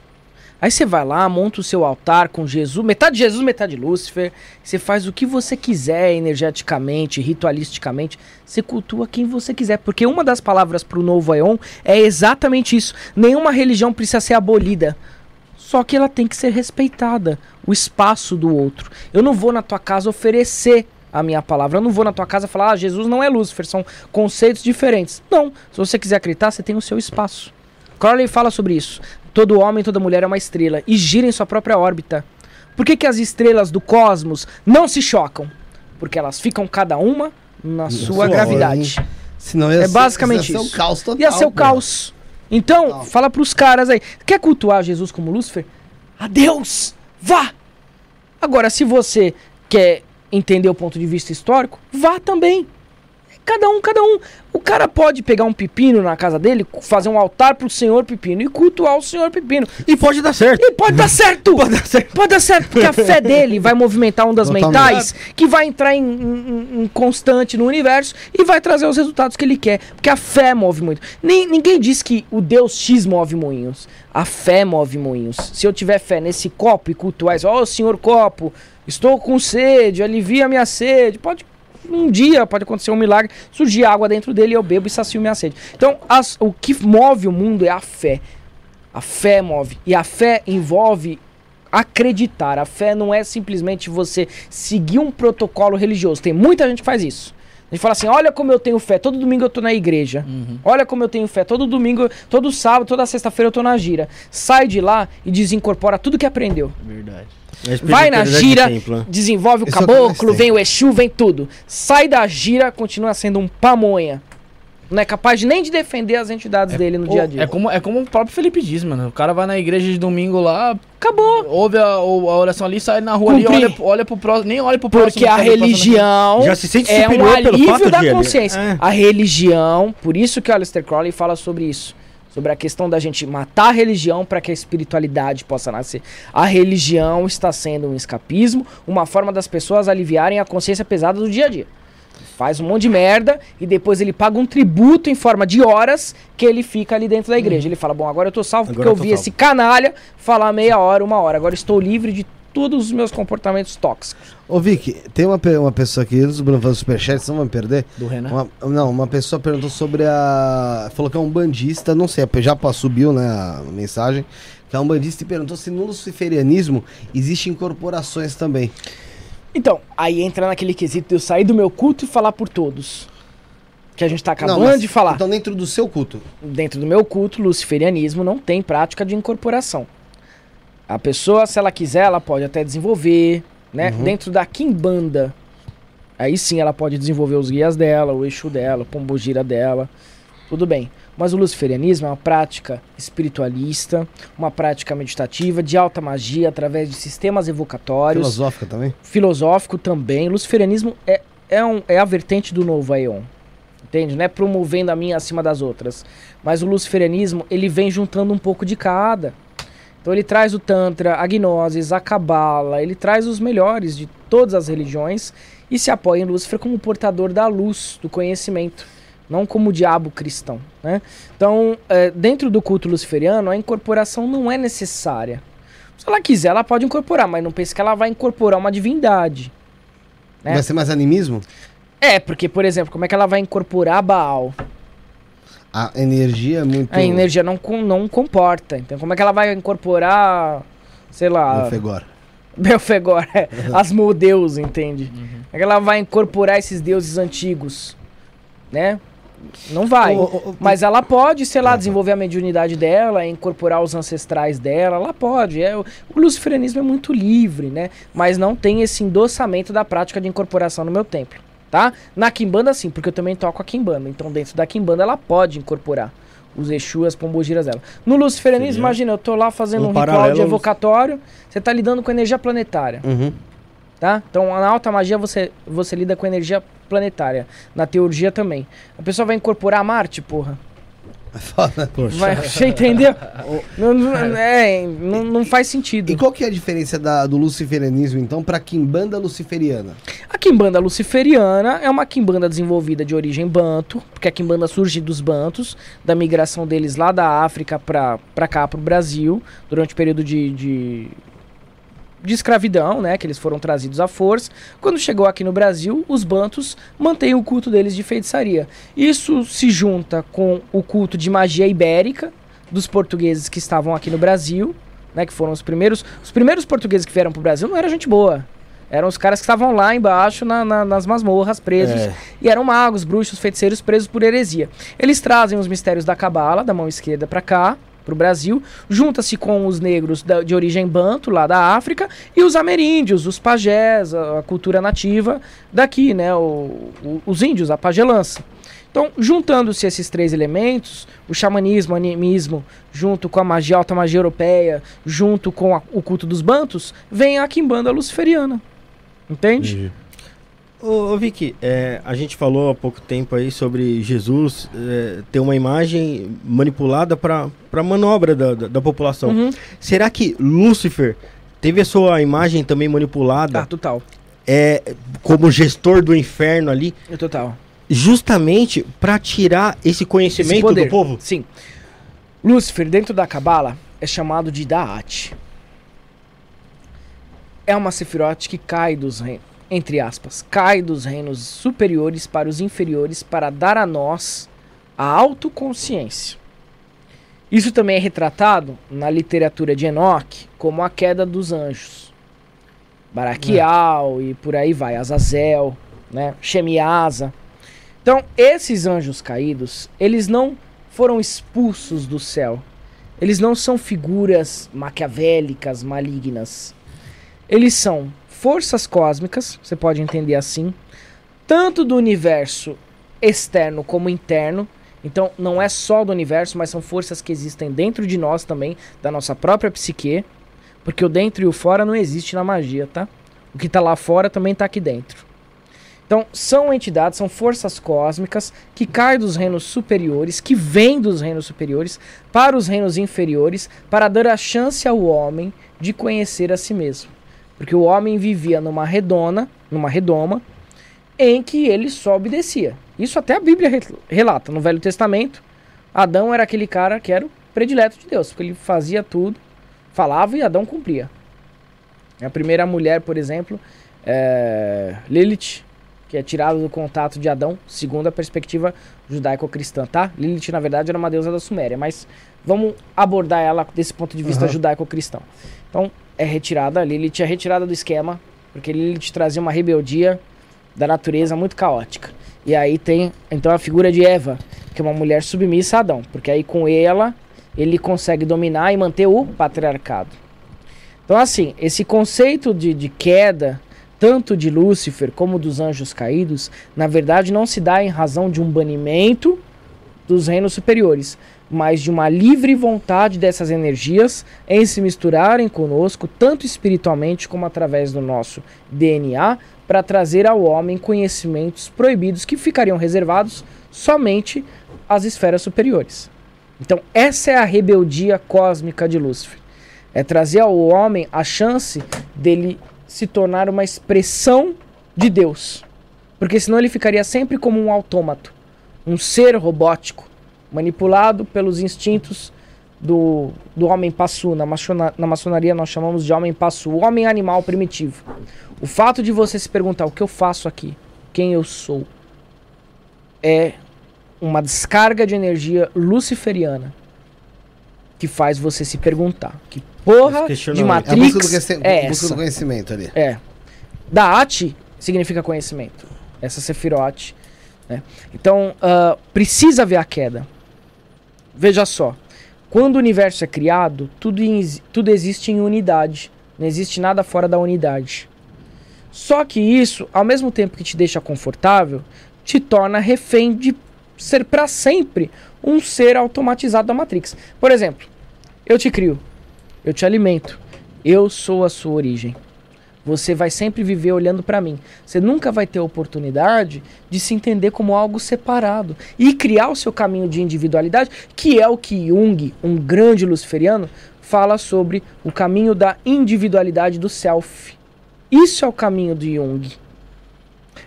Aí você vai lá, monta o seu altar com Jesus, metade Jesus, metade Lúcifer. Você faz o que você quiser energeticamente, ritualisticamente. Você cultua quem você quiser. Porque uma das palavras para o novo Aeon é exatamente isso. Nenhuma religião precisa ser abolida. Só que ela tem que ser respeitada. O espaço do outro. Eu não vou na tua casa oferecer a minha palavra. Eu não vou na tua casa falar, ah, Jesus não é Lúcifer, são conceitos diferentes. Não. Se você quiser acreditar, você tem o seu espaço. Crowley fala sobre isso. Todo homem, toda mulher é uma estrela e gira em sua própria órbita. Por que, que as estrelas do cosmos não se chocam? Porque elas ficam cada uma na sua gravidade. Senão É basicamente ia ser isso. o caos total. Ia ser o caos. Então, Total. fala pros caras aí. Quer cultuar Jesus como Lúcifer? Adeus! Vá! Agora, se você quer entender o ponto de vista histórico, vá também. Cada um, cada um. O cara pode pegar um pepino na casa dele, fazer um altar pro senhor pepino e cultuar o senhor pepino. E pode dar certo. E pode dar certo! pode dar certo. Pode dar certo, porque a fé dele vai movimentar ondas Totalmente. mentais que vai entrar em, em- em constante no universo e vai trazer os resultados que ele quer. Porque a fé move muito. Nem, ninguém diz que o Deus X move moinhos. A fé move moinhos. Se eu tiver fé nesse copo e cultuar isso, ó, senhor copo, estou com sede, alivia a minha sede. Pode um dia pode acontecer um milagre, surgir água dentro dele, eu bebo e sacio minha sede. Então, as- o que move o mundo é a fé. A fé move. E a fé envolve acreditar. A fé não é simplesmente você seguir um protocolo religioso. Tem muita gente que faz isso. A gente fala assim: olha como eu tenho fé, todo domingo eu tô na igreja. Olha como eu tenho fé, todo domingo, todo sábado, toda sexta-feira eu tô na gira. Sai de lá e desincorpora tudo que aprendeu. Verdade. Vai na gira, Templo, né? desenvolve o Esse é caboclo, vem o Exu, vem tudo. Sai da gira, continua sendo um pamonha. Não é capaz de nem de defender as entidades dele no dia a dia. É como, é como o próprio Felipe diz, mano. O cara vai na igreja de domingo lá, Acabou. ouve a, a oração ali, sai na rua ali, olha, olha pro próximo, nem olha pro próximo. Porque a tá religião Já se sente é um superior pelo alívio fato da consciência. É. A religião, por isso que o Aleister Crowley fala sobre isso. Sobre a questão da gente matar a religião para que a espiritualidade possa nascer. A religião está sendo um escapismo, uma forma das pessoas aliviarem a consciência pesada do dia a dia. Faz um monte de merda e depois ele paga um tributo em forma de horas que ele fica ali dentro da igreja. Ele fala: Bom, agora eu tô salvo porque Agora eu eu vi salvo." esse canalha falar meia hora, uma hora. Agora estou livre de todos os meus comportamentos tóxicos. Ô, Vic, tem uma, uma pessoa aqui, antes do Bruno fazer o superchat, senão vamos perder. Do Renan. Uma- não, uma pessoa perguntou sobre a. Falou que é um bandista, não sei, já subiu né, a mensagem. Que é um bandista e perguntou se no luciferianismo existem incorporações também. Então, aí entra naquele quesito de eu sair do meu culto e falar por todos. Que a gente tá acabando Não, mas- de falar. Então, dentro do seu culto. Dentro do meu culto, luciferianismo não tem prática de incorporação. A pessoa, se ela quiser, ela pode até desenvolver, né? Uhum. Dentro da Kimbanda. Aí sim ela pode desenvolver os guias dela, o eixo dela, o pombogira dela. Tudo bem. Mas o luciferianismo é uma prática espiritualista, uma prática meditativa, de alta magia, através de sistemas evocatórios Filosófica também. filosófico também. Luciferianismo é, é, um, é a vertente do novo Aeon. Entende? Não é promovendo a minha acima das outras. Mas o luciferianismo, ele vem juntando um pouco de cada. Então ele traz o Tantra, a Gnosis, a Cabala, ele traz os melhores de todas as religiões e se apoia em Lúcifer como portador da luz, do conhecimento, não como o diabo cristão. Né? Então, é, dentro do culto luciferiano, a incorporação não é necessária. Se ela quiser, ela pode incorporar, mas não pense que ela vai incorporar uma divindade. É. Vai ser mais animismo? É, porque, por exemplo, como é que ela vai incorporar Baal? A energia é muito. A energia não, não comporta. Então, como é que ela vai incorporar, sei lá, Belfegor. Belfegor, é, Asmodeus, entende? Como é que ela vai incorporar esses deuses antigos? Né? Não vai. Ô, ô, Mas ela pode, sei lá, desenvolver a mediunidade dela, incorporar os ancestrais dela, ela pode. É, o, o luciferianismo é muito livre, né? Mas não tem esse endossamento da prática de incorporação no meu templo, tá? Na Kimbanda sim, porque eu também toco a Kimbanda. Então dentro da Kimbanda ela pode incorporar os Exu, as pombogiras dela. No luciferianismo, Seria imagina, eu tô lá fazendo um um, ritual de evocatório, você tá lidando com energia planetária Uhum. tá? Então, na alta magia você, você lida com energia planetária. Na teurgia também. A pessoa vai incorporar Marte, porra. Poxa. Vai, você entendeu? não, não, é, não, não faz sentido. E qual que é a diferença da- do luciferianismo, então, pra quimbanda luciferiana? A quimbanda luciferiana é uma quimbanda desenvolvida de origem banto, porque a quimbanda surge dos bantos, da migração deles lá da África pra, pra cá, pro Brasil, durante o período de, de, de escravidão, né, que eles foram trazidos à força. Quando chegou aqui no Brasil, os bantos mantêm o culto deles de feitiçaria. Isso se junta com o culto de magia ibérica dos portugueses que estavam aqui no Brasil, né, que foram os primeiros, os primeiros portugueses que vieram pro Brasil não era gente boa. Eram os caras que estavam lá embaixo na- na- nas masmorras presos. É. E eram magos, bruxos, feiticeiros presos por heresia. Eles trazem os mistérios da cabala, da mão esquerda pra cá, pro Brasil, junta-se com os negros da- de origem banto, lá da África, e os ameríndios, os pajés, a, a cultura nativa daqui, né? o- o- os índios, a pagelança. Então, juntando-se esses três elementos, o xamanismo, o animismo, junto com a magia alta magia europeia, junto com a- o culto dos bantos, vem a quimbanda luciferiana. Entende? Ô, ô Vicky, é, a gente falou há pouco tempo aí sobre Jesus é, ter uma imagem manipulada para a manobra da, da, da população. Uhum. Será que Lúcifer teve a sua imagem também manipulada Ah, total. é, como gestor do inferno ali, Total. justamente para tirar esse conhecimento Esse do povo? Sim. Lúcifer, dentro da Cabala, é chamado de Daat. É uma Sephiroth que cai dos reinos, entre aspas, cai dos reinos superiores para os inferiores para dar a nós a autoconsciência. Isso também é retratado na literatura de Enoch como a queda dos anjos. Baraquial e por aí vai, Azazel, né? Shemiasa. Então, esses anjos caídos, eles não foram expulsos do céu. Eles não são figuras maquiavélicas, malignas. Eles são forças cósmicas, você pode entender assim, tanto do universo externo como interno. Então, não é só do universo, mas são forças que existem dentro de nós também, da nossa própria psique. Porque o dentro e o fora não existe na magia, tá? O que tá lá fora também tá aqui dentro. Então, são entidades, são forças cósmicas que caem dos reinos superiores, que vêm dos reinos superiores para os reinos inferiores, para dar a chance ao homem de conhecer a si mesmo. Porque o homem vivia numa redona, numa redoma, em que ele só obedecia. Isso até a Bíblia re- relata. No Velho Testamento, Adão era aquele cara que era o predileto de Deus, porque ele fazia tudo, falava e Adão cumpria. A primeira mulher, por exemplo, é Lilith, que é tirada do contato de Adão, segundo a perspectiva judaico-cristã, tá? Lilith, na verdade, era uma deusa da Suméria, mas vamos abordar ela desse ponto de vista Aham. judaico-cristão. Então, é retirada, Lilith é retirada do esquema, porque Lilith trazia uma rebeldia da natureza muito caótica. E aí tem, então, a figura de Eva, que é uma mulher submissa a Adão, porque aí com ela ele consegue dominar e manter o patriarcado. Então, assim, esse conceito de, de queda, tanto de Lúcifer como dos anjos caídos, na verdade não se dá em razão de um banimento dos reinos superiores, mas de uma livre vontade dessas energias em se misturarem conosco, tanto espiritualmente como através do nosso DNA, para trazer ao homem conhecimentos proibidos que ficariam reservados somente às esferas superiores. Então, essa é a rebeldia cósmica de Lúcifer. É trazer ao homem a chance dele se tornar uma expressão de Deus. Porque senão ele ficaria sempre como um autômato, um ser robótico, manipulado pelos instintos do, do homem passu. Na, maçona- na maçonaria nós chamamos de homem passu, o homem animal primitivo. O fato de você se perguntar o que eu faço aqui, quem eu sou, é uma descarga de energia luciferiana que faz você se perguntar que porra de. É a Matrix é busca essa. conhecimento ali. É. Daat significa conhecimento. Essa Sephiroth. Né? Então, ah, precisa ver a queda. Veja só. Quando o universo é criado, tudo, tudo existe em unidade. Não existe nada fora da unidade. Só que isso, ao mesmo tempo que te deixa confortável, te torna refém de ser para sempre um ser automatizado da Matrix. Por exemplo, eu te crio, eu te alimento, eu sou a sua origem. Você vai sempre viver olhando para mim. Você nunca vai ter oportunidade de se entender como algo separado e criar o seu caminho de individualidade, que é o que Jung, um grande luciferiano, fala sobre o caminho da individualidade do self. Isso é o caminho do Jung.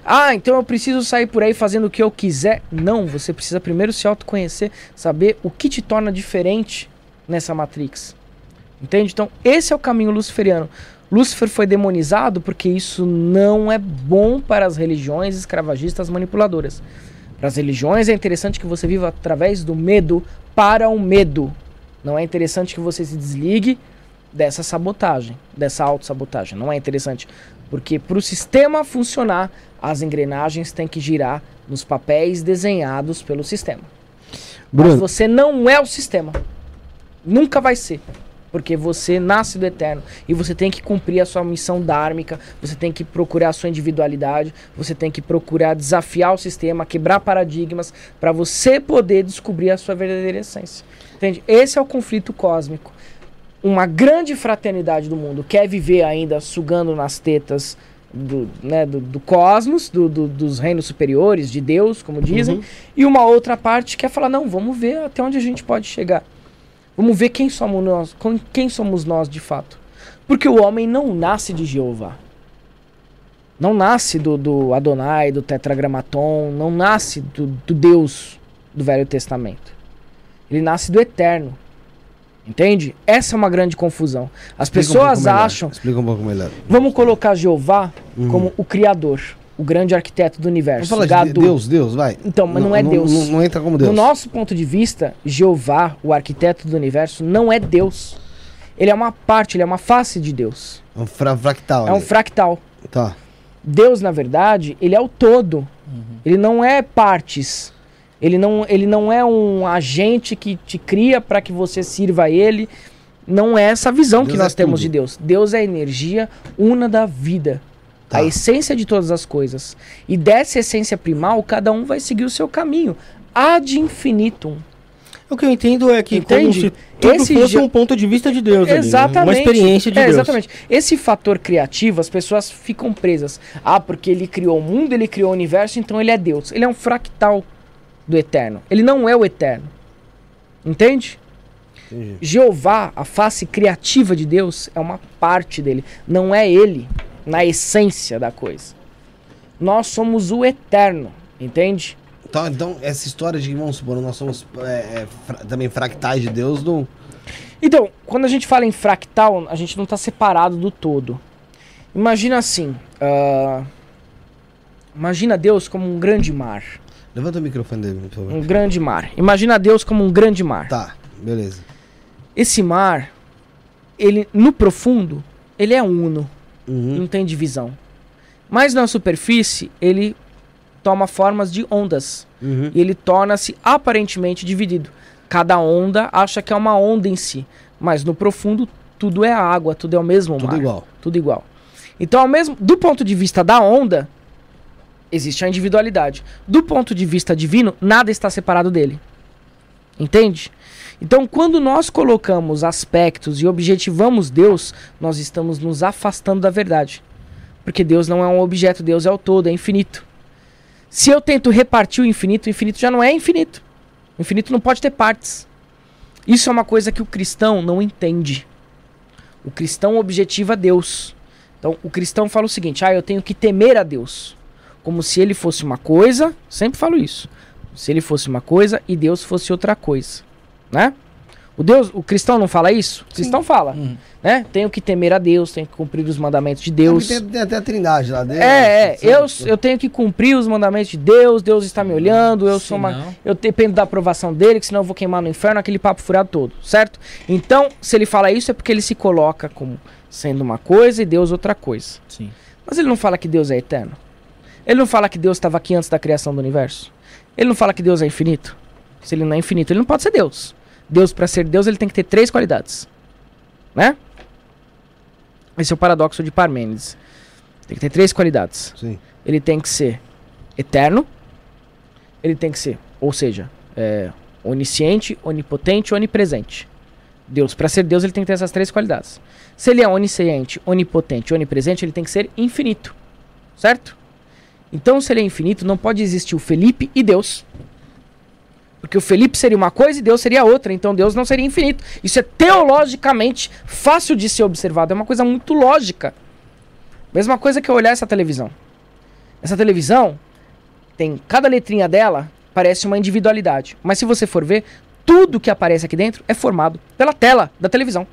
Ah, então eu preciso sair por aí fazendo o que eu quiser. Não, você precisa primeiro se autoconhecer, saber o que te torna diferente nessa Matrix. Entende? Então, esse é o caminho luciferiano. Lúcifer foi demonizado porque isso não é bom para as religiões escravagistas manipuladoras. Para as religiões é interessante que você viva através do medo para o medo. Não é interessante que você se desligue dessa sabotagem, dessa autossabotagem. Não é interessante. Porque para o sistema funcionar, as engrenagens têm que girar nos papéis desenhados pelo sistema. Bruno. Mas você não é o sistema. Nunca vai ser. Porque você nasce do eterno e você tem que cumprir a sua missão dármica, você tem que procurar a sua individualidade, você tem que procurar desafiar o sistema, quebrar paradigmas para você poder descobrir a sua verdadeira essência. Entende? Esse é o conflito cósmico. Uma grande fraternidade do mundo quer viver ainda sugando nas tetas do, né, do, do cosmos, do, do, dos reinos superiores, de Deus, como dizem, uhum. e uma outra parte quer falar: não, vamos ver até onde a gente pode chegar. Vamos ver quem somos nós, quem somos nós de fato. Porque o homem não nasce de Jeová. Não nasce do, do Adonai, do Tetragramaton, não nasce do, do Deus do Velho Testamento. Ele nasce do Eterno. Entende? Essa é uma grande confusão. As Explica pessoas um acham. Explica um pouco melhor. Vamos colocar Jeová uhum. como o Criador o grande arquiteto do universo. Vamos falar de Deus, Deus, vai. Então, mas não, não é Deus. Não, não, entra como Deus. No nosso ponto de vista, Jeová, o arquiteto do universo, não é Deus. Ele é uma parte, ele é uma face de Deus. É um fra fractal. É um fractal. Tá. Deus, na verdade, ele é o todo. Uhum. Ele não é partes. Ele não, ele não é um agente que te cria para que você sirva a ele. Não é essa visão Deus que nós é temos tudo. de Deus. Deus é a energia una da vida. Tá. A essência de todas as coisas. E dessa essência primal, cada um vai seguir o seu caminho. Ad infinitum. O que eu entendo é que Entende? como se tudo Esse fosse um ponto de vista de Deus exatamente. Ali, uma experiência de é, Deus. Exatamente. Esse fator criativo, as pessoas ficam presas. Ah, porque ele criou o mundo, ele criou o universo, então ele é Deus. Ele é um fractal do eterno. Ele não é o eterno. Entende? Entendi. Jeová, a face criativa de Deus, é uma parte dele. Não é ele na essência da coisa. Nós somos o eterno, entende? Então, então essa história de, vamos supor, nós somos é, é, fra também fractais de Deus, não... Então, quando a gente fala em fractal, a gente não está separado do todo. Imagina assim, uh, imagina Deus como um grande mar. Levanta o microfone dele, por favor. Um grande mar. Imagina Deus como um grande mar. Tá, beleza. Esse mar, ele no profundo, ele é uno. Uhum. Não tem divisão. Mas na superfície, ele toma formas de ondas. Uhum. E ele torna-se aparentemente dividido. Cada onda acha que é uma onda em si. Mas no profundo, tudo é água, tudo é o mesmo tudo mar. Tudo igual. Tudo igual. Então, ao mesmo, do ponto de vista da onda, existe a individualidade. Do ponto de vista divino, nada está separado dele. Entende? Então, quando nós colocamos aspectos e objetivamos Deus, nós estamos nos afastando da verdade. Porque Deus não é um objeto, Deus é o todo, é infinito. Se eu tento repartir o infinito, o infinito já não é infinito. O infinito não pode ter partes. Isso é uma coisa que o cristão não entende. O cristão objetiva Deus. Então, o cristão fala o seguinte: ah, eu tenho que temer a Deus. Como se ele fosse uma coisa, sempre falo isso. Se ele fosse uma coisa e Deus fosse outra coisa né? O Deus, o cristão não fala isso? O cristão Sim. fala, uhum. né? Tenho que temer a Deus, tenho que cumprir os mandamentos de Deus. Tem, tem até a Trindade lá dentro. É, é eu, eu tenho que cumprir os mandamentos de Deus, Deus está me olhando, eu sou uma, eu dependo da aprovação dele, que senão eu vou queimar no inferno, aquele papo furado todo, certo? Então, se ele fala isso é porque ele se coloca como sendo uma coisa e Deus outra coisa. Sim. Mas ele não fala que Deus é eterno. Ele não fala que Deus estava aqui antes da criação do universo. Ele não fala que Deus é infinito. Se ele não é infinito, ele não pode ser Deus. Deus, para ser Deus, ele tem que ter três qualidades. Né? Esse é o paradoxo de Parmênides. Tem que ter três qualidades. Sim. Ele tem que ser eterno. Ele tem que ser, ou seja, é, onisciente, onipotente, onipresente. Deus, para ser Deus, ele tem que ter essas três qualidades. Se ele é onisciente, onipotente, onipresente, ele tem que ser infinito. Certo? Então, se ele é infinito, não pode existir o Felipe e Deus. Porque o Felipe seria uma coisa e Deus seria outra. Então Deus não seria infinito. Isso é teologicamente fácil de ser observado. É uma coisa muito lógica. Mesma coisa que eu olhar essa televisão. Essa televisão tem cada letrinha dela parece uma individualidade. Mas se você for ver, tudo que aparece aqui dentro é formado pela tela da televisão.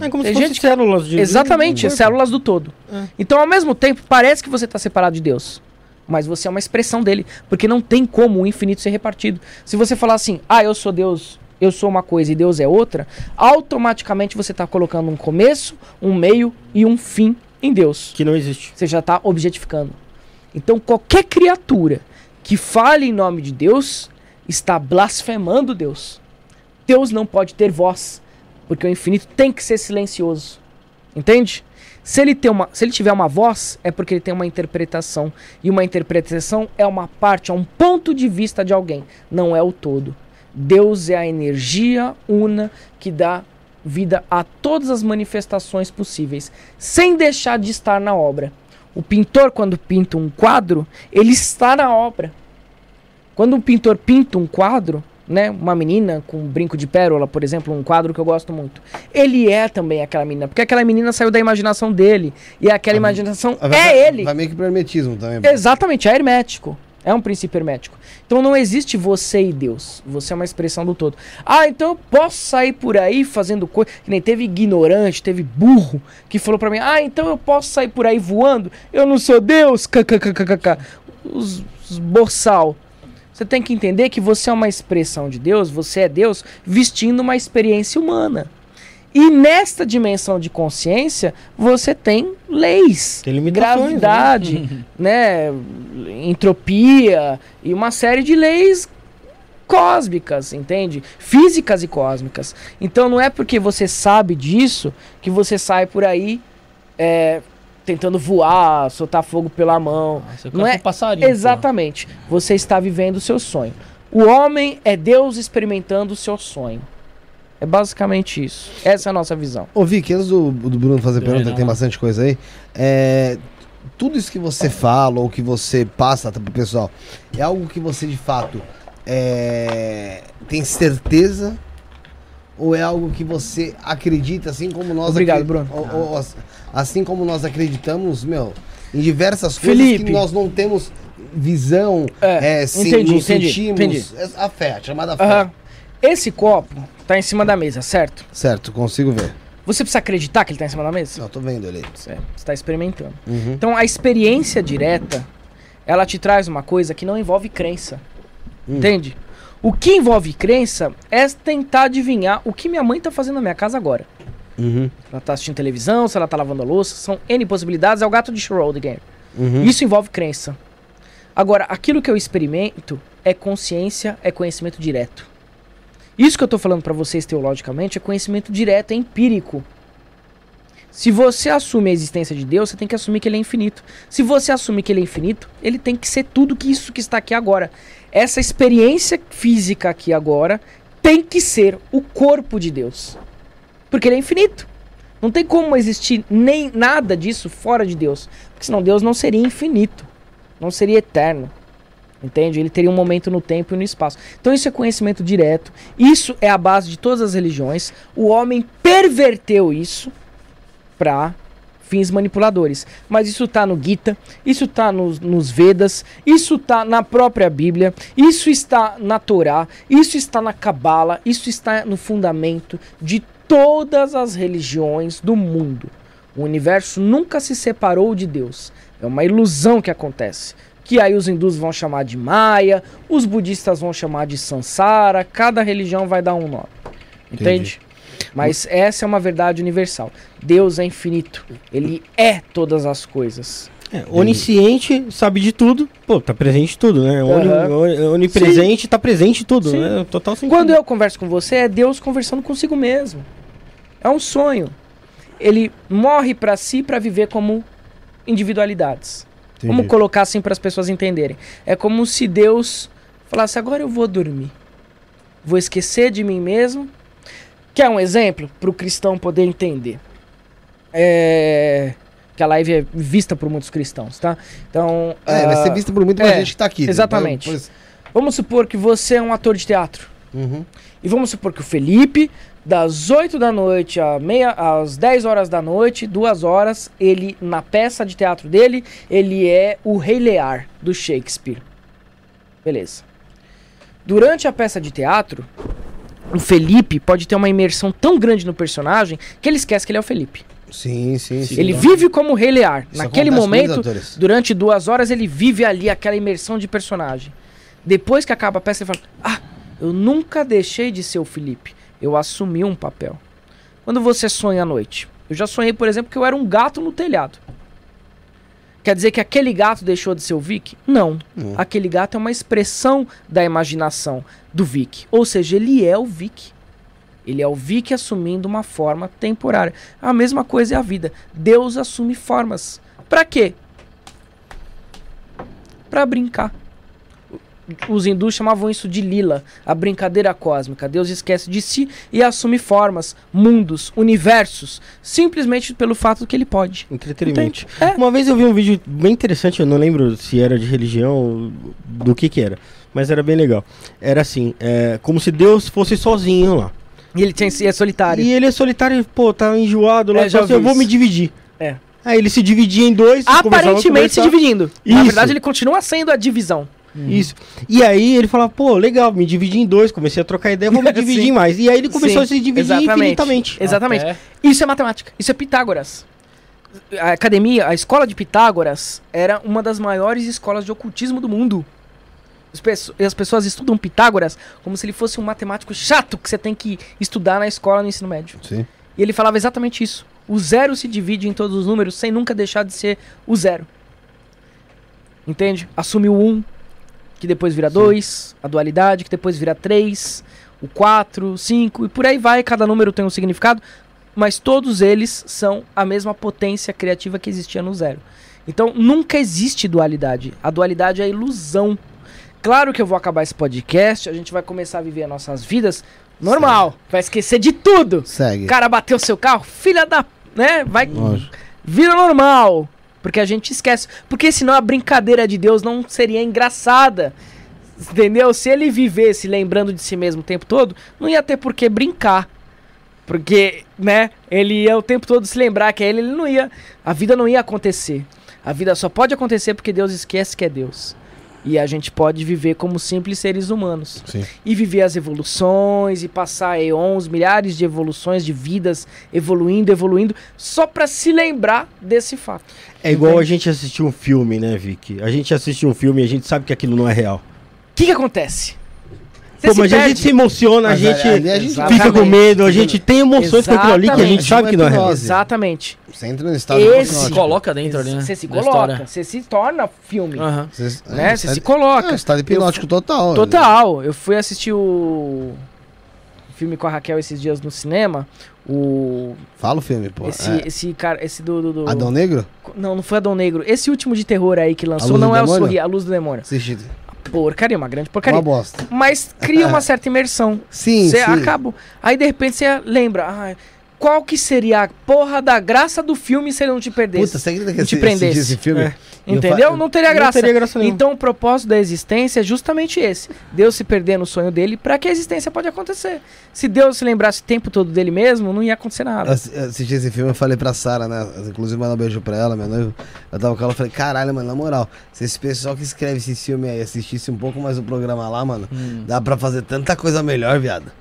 É como Tem se fosse gente- células de. Exatamente, de- células do todo. É. Então, ao mesmo tempo, parece que você está separado de Deus. Mas você é uma expressão dele. Porque não tem como o infinito ser repartido. Se você falar assim, ah, eu sou Deus, eu sou uma coisa e Deus é outra, automaticamente você está colocando um começo, um meio e um fim em Deus. Que não existe. Você já está objetificando. Então, qualquer criatura que fale em nome de Deus está blasfemando Deus. Deus não pode ter voz, porque o infinito tem que ser silencioso. Entende? Se ele, tem uma, se ele tiver uma voz, é porque ele tem uma interpretação. E uma interpretação é uma parte, é um ponto de vista de alguém, não é o todo. Deus é a energia una que dá vida a todas as manifestações possíveis, sem deixar de estar na obra. O pintor, quando pinta um quadro, ele está na obra. Quando um pintor pinta um quadro, né, uma menina com um brinco de pérola, por exemplo, um quadro que eu gosto muito, ele é também aquela menina, porque aquela menina saiu da imaginação dele, e aquela imaginação Ah, vai- é vai- ele. Vai meio que pro hermetismo também. Exatamente, é hermético. É um princípio hermético. Então não existe você e Deus. Você é uma expressão do todo. Ah, então eu posso sair por aí fazendo coisa. Que nem teve ignorante, teve burro que falou pra mim: Ah, então eu posso sair por aí voando? Eu não sou Deus. KKKKK. Os, os boçal. Você tem que entender que você é uma expressão de Deus, você é Deus vestindo uma experiência humana. E nesta dimensão de consciência, você tem leis, Tem limitações, gravidade, né, entropia e uma série de leis cósmicas, entende? Físicas e cósmicas. Então não é porque você sabe disso que você sai por aí é, tentando voar, soltar fogo pela mão. Você Não é um passarinho. Exatamente. Você está vivendo o seu sonho. O homem é Deus experimentando o seu sonho. É basicamente isso. Essa é a nossa visão. Ô, Vicky, antes do, do Bruno fazer Não, pergunta, não. tem bastante coisa aí. É, tudo isso que você fala ou que você passa pro pessoal, é algo que você de fato é, tem certeza? Ou é algo que você acredita, assim como nós Obrigado, Bruno. ou- ou as- assim como nós acreditamos, meu, em diversas coisas Felipe. que nós não temos visão, É, é, sim, entendi, entendi, sentimos. entendi. É A fé, a chamada fé. Aham. Esse copo tá em cima da mesa, certo? Certo, consigo ver. Você precisa acreditar que ele tá em cima da mesa? Não, tô vendo ele aí. Você está experimentando. Uhum. Então a experiência direta, ela te traz uma coisa que não envolve crença. Hum. Entende? O que envolve crença é tentar adivinhar o que minha mãe tá fazendo na minha casa agora. Uhum. Ela tá assistindo televisão, se ela tá lavando a louça, são N possibilidades, é o gato de Schrödinger. Uhum. Isso envolve crença. Agora, aquilo que eu experimento é consciência, é conhecimento direto. Isso que eu tô falando pra vocês teologicamente é conhecimento direto, é empírico. Se você assume a existência de Deus, você tem que assumir que ele é infinito. Se você assume que ele é infinito, ele tem que ser tudo que isso que está aqui agora. Essa experiência física aqui agora tem que ser o corpo de Deus. Porque ele é infinito. Não tem como existir nem nada disso fora de Deus. Porque senão Deus não seria infinito. Não seria eterno. Entende? Ele teria um momento no tempo e no espaço. Então isso é conhecimento direto. Isso é a base de todas as religiões. O homem perverteu isso para fins manipuladores. Mas isso tá no Gita, isso tá nos, nos Vedas, isso tá na própria Bíblia, isso está na Torá, isso está na Cabala, isso está no fundamento de todas as religiões do mundo. O universo nunca se separou de Deus. É uma ilusão que acontece. Que aí os hindus vão chamar de Maia, os budistas vão chamar de Sansara, cada religião vai dar um nome. Entende? Mas essa é uma verdade universal. Deus é infinito. Ele é todas as coisas. É, onisciente, sabe de tudo. Pô, tá presente em tudo, né? Oni- onipresente, tá presente em tudo, Sim. né? Total sentido. Quando eu converso com você, é Deus conversando consigo mesmo. É um sonho. Ele morre pra si pra viver como individualidades. Vamos colocar assim para as pessoas entenderem. É como se Deus falasse: agora eu vou dormir. Vou esquecer de mim mesmo. Quer um exemplo para o cristão poder entender? É... Que a live é vista por muitos cristãos, tá? Então. É, vai ah, ser vista por muita é, gente que tá aqui. exatamente. Depois- Vamos supor que você é um ator de teatro. Uhum. E vamos supor que o Felipe, das 8 da noite à meia, às 10 horas da noite, duas horas, ele, na peça de teatro dele, ele é o Rei Lear, do Shakespeare. Beleza. Durante a peça de teatro, o Felipe pode ter uma imersão tão grande no personagem que ele esquece que ele é o Felipe. Sim, sim, sim. ele vive como o Rei Lear. Isso Naquele momento, durante duas horas, ele vive ali aquela imersão de personagem. Depois que acaba a peça, ele fala: Ah, eu nunca deixei de ser o Felipe. Eu assumi um papel. Quando você sonha à noite, eu já sonhei, por exemplo, que eu era um gato no telhado. Quer dizer que aquele gato deixou de ser o Vic? Não. Hum. Aquele gato é uma expressão da imaginação do Vic. Ou seja, ele é o Vic. Ele é o Vic assumindo uma forma temporária. A mesma coisa é a vida. Deus assume formas. Pra quê? Pra brincar. Os hindus chamavam isso de lila, a brincadeira cósmica. Deus esquece de si e assume formas, mundos, universos, simplesmente pelo fato que ele pode. Entretenimento. É. Uma vez eu vi um vídeo bem interessante, eu não lembro se era de religião, do que que era, mas era bem legal. Era assim, é, como se Deus fosse sozinho lá. E ele tem, é solitário. E ele é solitário, pô, tá enjoado lá, É, já assim, eu vou isso. me dividir. É. Aí ele se dividia em dois. Aparentemente se dividindo. Na Isso. verdade, ele continua sendo a divisão. Isso. E aí ele falava, pô, legal, me dividi em dois, comecei a trocar ideia, vou me dividir mais. E aí ele começou Sim, a se dividir exatamente. infinitamente. Exatamente. Até- Isso é matemática. Isso é Pitágoras. A academia, a escola de Pitágoras era uma das maiores escolas de ocultismo do mundo. As, pesso- as pessoas estudam Pitágoras como se ele fosse um matemático chato que você tem que estudar na escola no ensino médio. Sim. E ele falava exatamente isso. O zero se divide em todos os números sem nunca deixar de ser o zero. Entende? Assume o 1, um, que depois vira 2, a dualidade, que depois vira 3, o 4, 5, e por aí vai, cada número tem um significado, mas todos eles são a mesma potência criativa que existia no zero. Então nunca existe dualidade. A dualidade é a ilusão. Claro que eu vou acabar esse podcast, a gente vai começar a viver as nossas vidas normal, vai esquecer de tudo. Segue. O cara bateu seu carro, filha da. né? Vai. Lógico. Vira normal. Porque a gente esquece. Porque senão a brincadeira de Deus não seria engraçada. Entendeu? Se ele vivesse lembrando de si mesmo o tempo todo, não ia ter por que brincar. Porque, né, ele ia o tempo todo se lembrar que é ele, ele não ia. A vida não ia acontecer. A vida só pode acontecer porque Deus esquece que é Deus. E a gente pode viver como simples seres humanos Sim. e viver as evoluções e passar eons, milhares de evoluções de vidas evoluindo, evoluindo, só pra se lembrar desse fato. É igual a Entende? gente assistir um filme, né, Vicky? A gente assiste um filme e a gente sabe que aquilo não é real. O que que acontece? Pô, mas a perde. gente se emociona, a Mas gente, ali a gente fica Exatamente. com medo, a gente tem emoções com aquilo ali que a gente sabe que não é real. Exatamente. Você entra no estado Esse- Se coloca dentro ali, né? Você se coloca, você se torna filme. Aham. Você, Né? é, Você tá- se coloca. É, estado hipnótico total. Total. Eu fui assistir o filme com a Raquel esses dias no cinema. O. Fala o filme, pô. Esse, É. esse cara. Esse do. do, do- Adão Negro? Não, não foi Adão Negro. Esse último de terror aí que lançou não é o Demônio? Sorri, A Luz do Demônio. Assisti. Porcaria, uma grande Uma porcaria. bosta. Mas cria uma certa imersão. Sim, Você sim. acaba. Aí de repente você lembra. "Ah, qual que seria a porra da graça do filme se ele não te perdesse? Puta, você acredita que te prendesse. esse filme? É. Eu Entendeu? Não teria Não graça. teria graça nenhuma. Então o propósito da existência é justamente esse. Deus se perder no sonho dele para que a existência pode acontecer. Se Deus se lembrasse o tempo todo dele mesmo, não ia acontecer nada. Assi- Assisti esse filme, eu falei pra Sara, né? Inclusive, mandar um beijo pra ela, minha noiva. Eu tava com ela e falei, caralho, mano, na moral, se esse pessoal que escreve esse filme aí assistisse um pouco mais o programa lá, mano, Hum. dá pra fazer tanta coisa melhor, viado.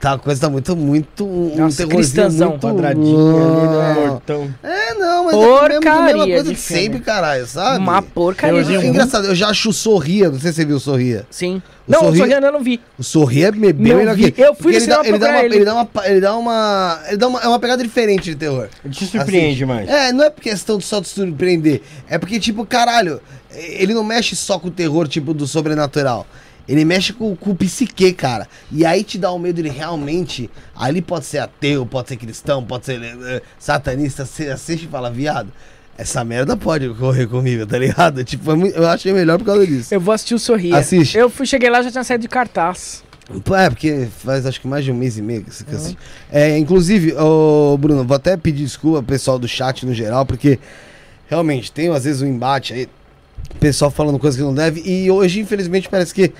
Tá, a coisa tá muito, muito. Um Nossa, cristãzão. muito- Quadradinho ali, né? É, não, mas é a mesma, Porcaria mesma coisa de sempre, caralho, sabe? Uma porcaria. É Terrorzinho engraçado, eu já acho o Sorria, não sei se você viu o Sorria. Sim. O não, Sorri- o Sorriano eu não vi. O Sorria é bem Não melhor vi. que Eu fui ele dá, ele, dá uma, ele. ele dá uma. Ele dá uma. Ele dá uma. É uma pegada diferente de terror. Te surpreende Assiste. mais. É, não é questão de só de surpreender. É porque, tipo, caralho, ele não mexe só com o terror, tipo, do sobrenatural. Ele mexe com, com o psique, cara. E aí te dá o medo, ele realmente. Ali pode ser ateu, pode ser cristão, pode ser eh, satanista. Você assiste e fala, viado, essa merda pode ocorrer comigo, tá ligado? Tipo, é eu achei melhor por causa disso. Eu vou assistir o Sorria. Assiste. Eu fui, cheguei lá já tinha saído de cartaz. É, porque faz acho que mais de um mês e meio que você assiste. É, inclusive, ô, Bruno, vou até pedir desculpa ao pessoal do chat no geral, porque realmente tem às vezes um embate aí, pessoal falando coisa que não deve, e hoje, infelizmente, parece que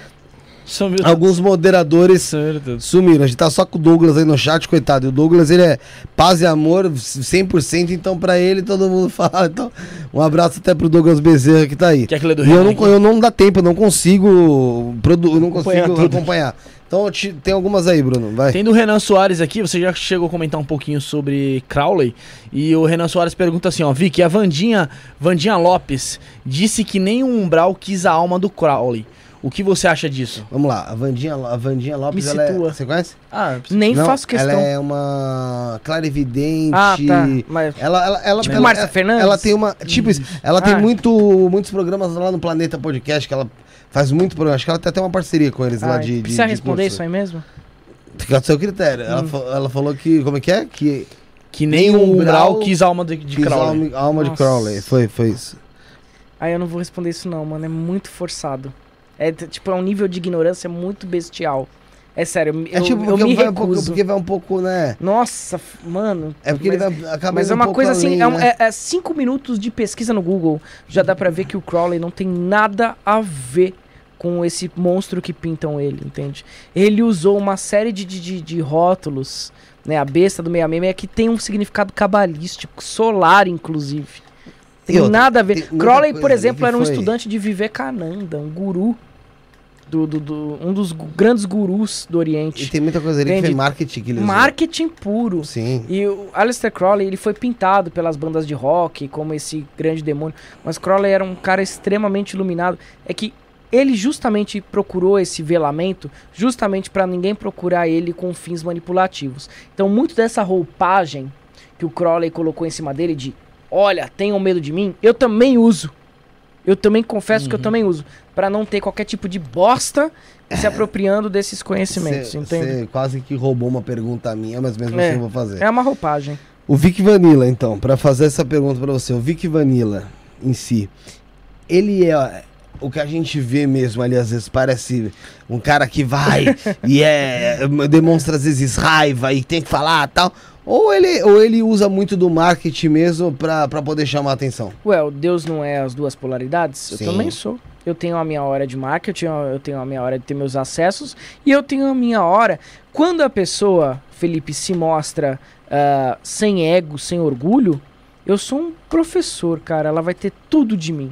Sumiu. alguns moderadores Certo. sumiram. A gente tá só com o Douglas aí no chat, coitado. E o Douglas, ele é paz e amor 100%, então pra ele todo mundo fala. Então, um abraço até pro Douglas Bezerra que tá aí. Que lê do E eu Renan não, aqui? eu não dá tempo, eu não consigo, produ eu não Acompanhar consigo tudo. acompanhar. Então te- tem algumas aí, Bruno, vai. Tem do Renan Soares aqui, você já chegou a comentar um pouquinho sobre Crowley. E o Renan Soares pergunta assim, ó, Vicky, a Vandinha, Vandinha Lopes disse que nem o Umbral quis a alma do Crowley. O que você acha disso? Vamos lá, a Vandinha, a Vandinha Lopes, Me ela é, você conhece? Ah, Nem Não, faço questão. Ela é uma clarividente. Ah, tá. Mas Ela, ela, ela, Tipo ela, Márcia ela- Fernandes? Ela tem uma. Tipo isso. Ela tem Ah. muito, muitos programas lá no Planeta Podcast, que ela faz muito programa. Acho que ela tem até uma parceria com eles lá ah, de. de precisa de responder curso. isso aí mesmo? Fica ao seu critério. Hum. Ela, ela falou que. Como é que é? Que. que nem Nem o o Umbral quis a alma de, de quis Crowley. alma, alma de. Crowley. Foi, foi isso. Aí eu não vou responder isso não, mano. É muito forçado. É tipo, é um nível de ignorância muito bestial. É sério, eu, É tipo, eu porque, me vai um recuso. porque vai um pouco, né? Nossa, mano. É porque mas, ele vai acabar mas é um uma pouco coisa assim, além, é, um- né? é- é cinco minutos de pesquisa no Google. Já dá pra ver que o Crowley não tem nada a ver com esse monstro que pintam ele, entende? Ele usou uma série de, de, de- rótulos, né? A besta do 666 que tem um significado cabalístico, solar, inclusive. Tem nada a ver. Crowley, por exemplo, era um foi- estudante de Vivekananda, um guru. Do, do, do- um dos grandes gurus do E Oriente. tem muita coisa ali que foi marketing que Marketing puro. Sim. E o Aleister Crowley, ele foi pintado pelas bandas de rock como esse grande demônio, mas Crowley era um cara extremamente iluminado. É que ele justamente procurou esse velamento justamente para ninguém procurar ele com fins manipulativos. Então, muito dessa roupagem que o Crowley colocou em cima dele de, olha, tenham medo de mim, eu também uso. Eu também confesso que eu também uso, Pra não ter qualquer tipo de bosta se apropriando desses conhecimentos, Cê- entende? cê quase que roubou uma pergunta minha, mas mesmo É. assim eu vou fazer. É uma roupagem. O Vic Vanilla, então, pra fazer essa pergunta pra você, o Vic Vanilla em si, ele é o que a gente vê mesmo ali, às vezes parece um cara que vai e é demonstra às vezes raiva e tem que falar tal, ou ele, ou ele usa muito do marketing mesmo pra, pra poder chamar a atenção? Ué, Deus não é as duas polaridades? Sim. Eu também sou. Eu tenho a minha hora de marketing, eu tenho a minha hora de ter meus acessos e eu tenho a minha hora. Quando a pessoa, Felipe, se mostra ah, sem ego, sem orgulho, eu sou um professor, cara. Ela vai ter tudo de mim.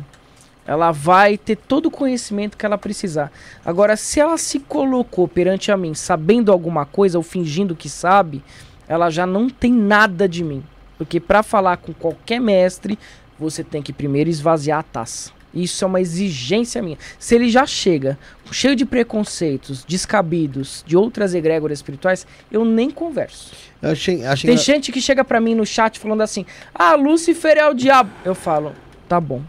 Ela vai ter todo o conhecimento que ela precisar. Agora, se ela se colocou perante a mim sabendo alguma coisa ou fingindo que sabe, ela já não tem nada de mim. Porque para falar com qualquer mestre, você tem que primeiro esvaziar a taça. Isso é uma exigência minha. Se ele já chega cheio de preconceitos, descabidos, de outras egrégoras espirituais, eu nem converso. Eu achei, achei Tem gente que chega pra mim no chat falando assim: Ah, Lúcifer é o diabo. Eu falo, tá bom.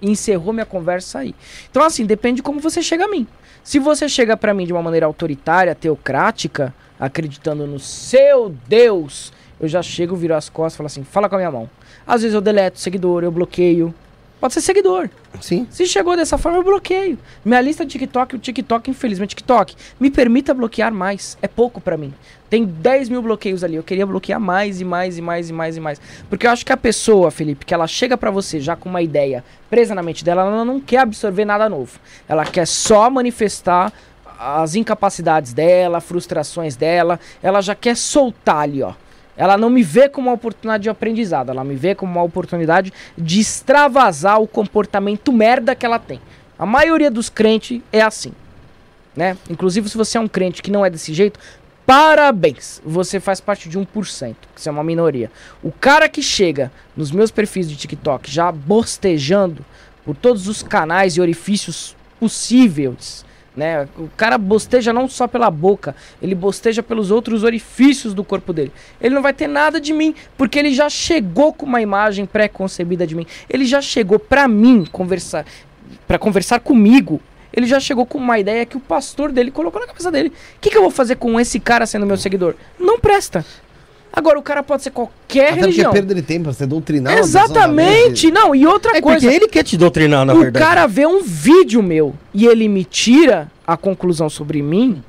E encerrou minha conversa aí. Então, assim, depende de como você chega a mim. Se você chega pra mim de uma maneira autoritária, teocrática, acreditando no seu Deus, eu já chego, viro as costas e falo assim: fala com a minha mão. Às vezes eu deleto seguidor, eu bloqueio. Pode ser seguidor. Sim. Se chegou dessa forma, eu bloqueio. Minha lista de TikTok, o TikTok, infelizmente, TikTok, me permita bloquear mais. É pouco pra mim. Tem 10 mil bloqueios ali. Eu queria bloquear mais e mais e mais e mais e mais. Porque eu acho que a pessoa, Felipe, que ela chega pra você já com uma ideia presa na mente dela, ela não quer absorver nada novo. Ela quer só manifestar as incapacidades dela, frustrações dela. Ela já quer soltar ali, ó. Ela não me vê como uma oportunidade de aprendizado, ela me vê como uma oportunidade de extravasar o comportamento merda que ela tem. A maioria dos crentes é assim, né? Inclusive, se você é um crente que não é desse jeito, parabéns! Você faz parte de 1%, que isso é uma minoria. O cara que chega nos meus perfis de TikTok já bostejando por todos os canais e orifícios possíveis, né? O cara bosteja não só pela boca, ele bosteja pelos outros orifícios do corpo dele. Ele não vai ter nada de mim, porque ele já chegou com uma imagem pré-concebida de mim. Ele já chegou pra mim conversar, para conversar comigo. Ele já chegou com uma ideia que o pastor dele colocou na cabeça dele. O que, que eu vou fazer com esse cara sendo meu seguidor? Não presta. Agora, o cara pode ser qualquer Até porque é religião. perda de tempo, você doutrinar uma pessoa na Exatamente! mente. Não, e outra É porque coisa. ele quer te doutrinar, na o verdade. cara vê um vídeo meu e ele me tira a conclusão sobre mim,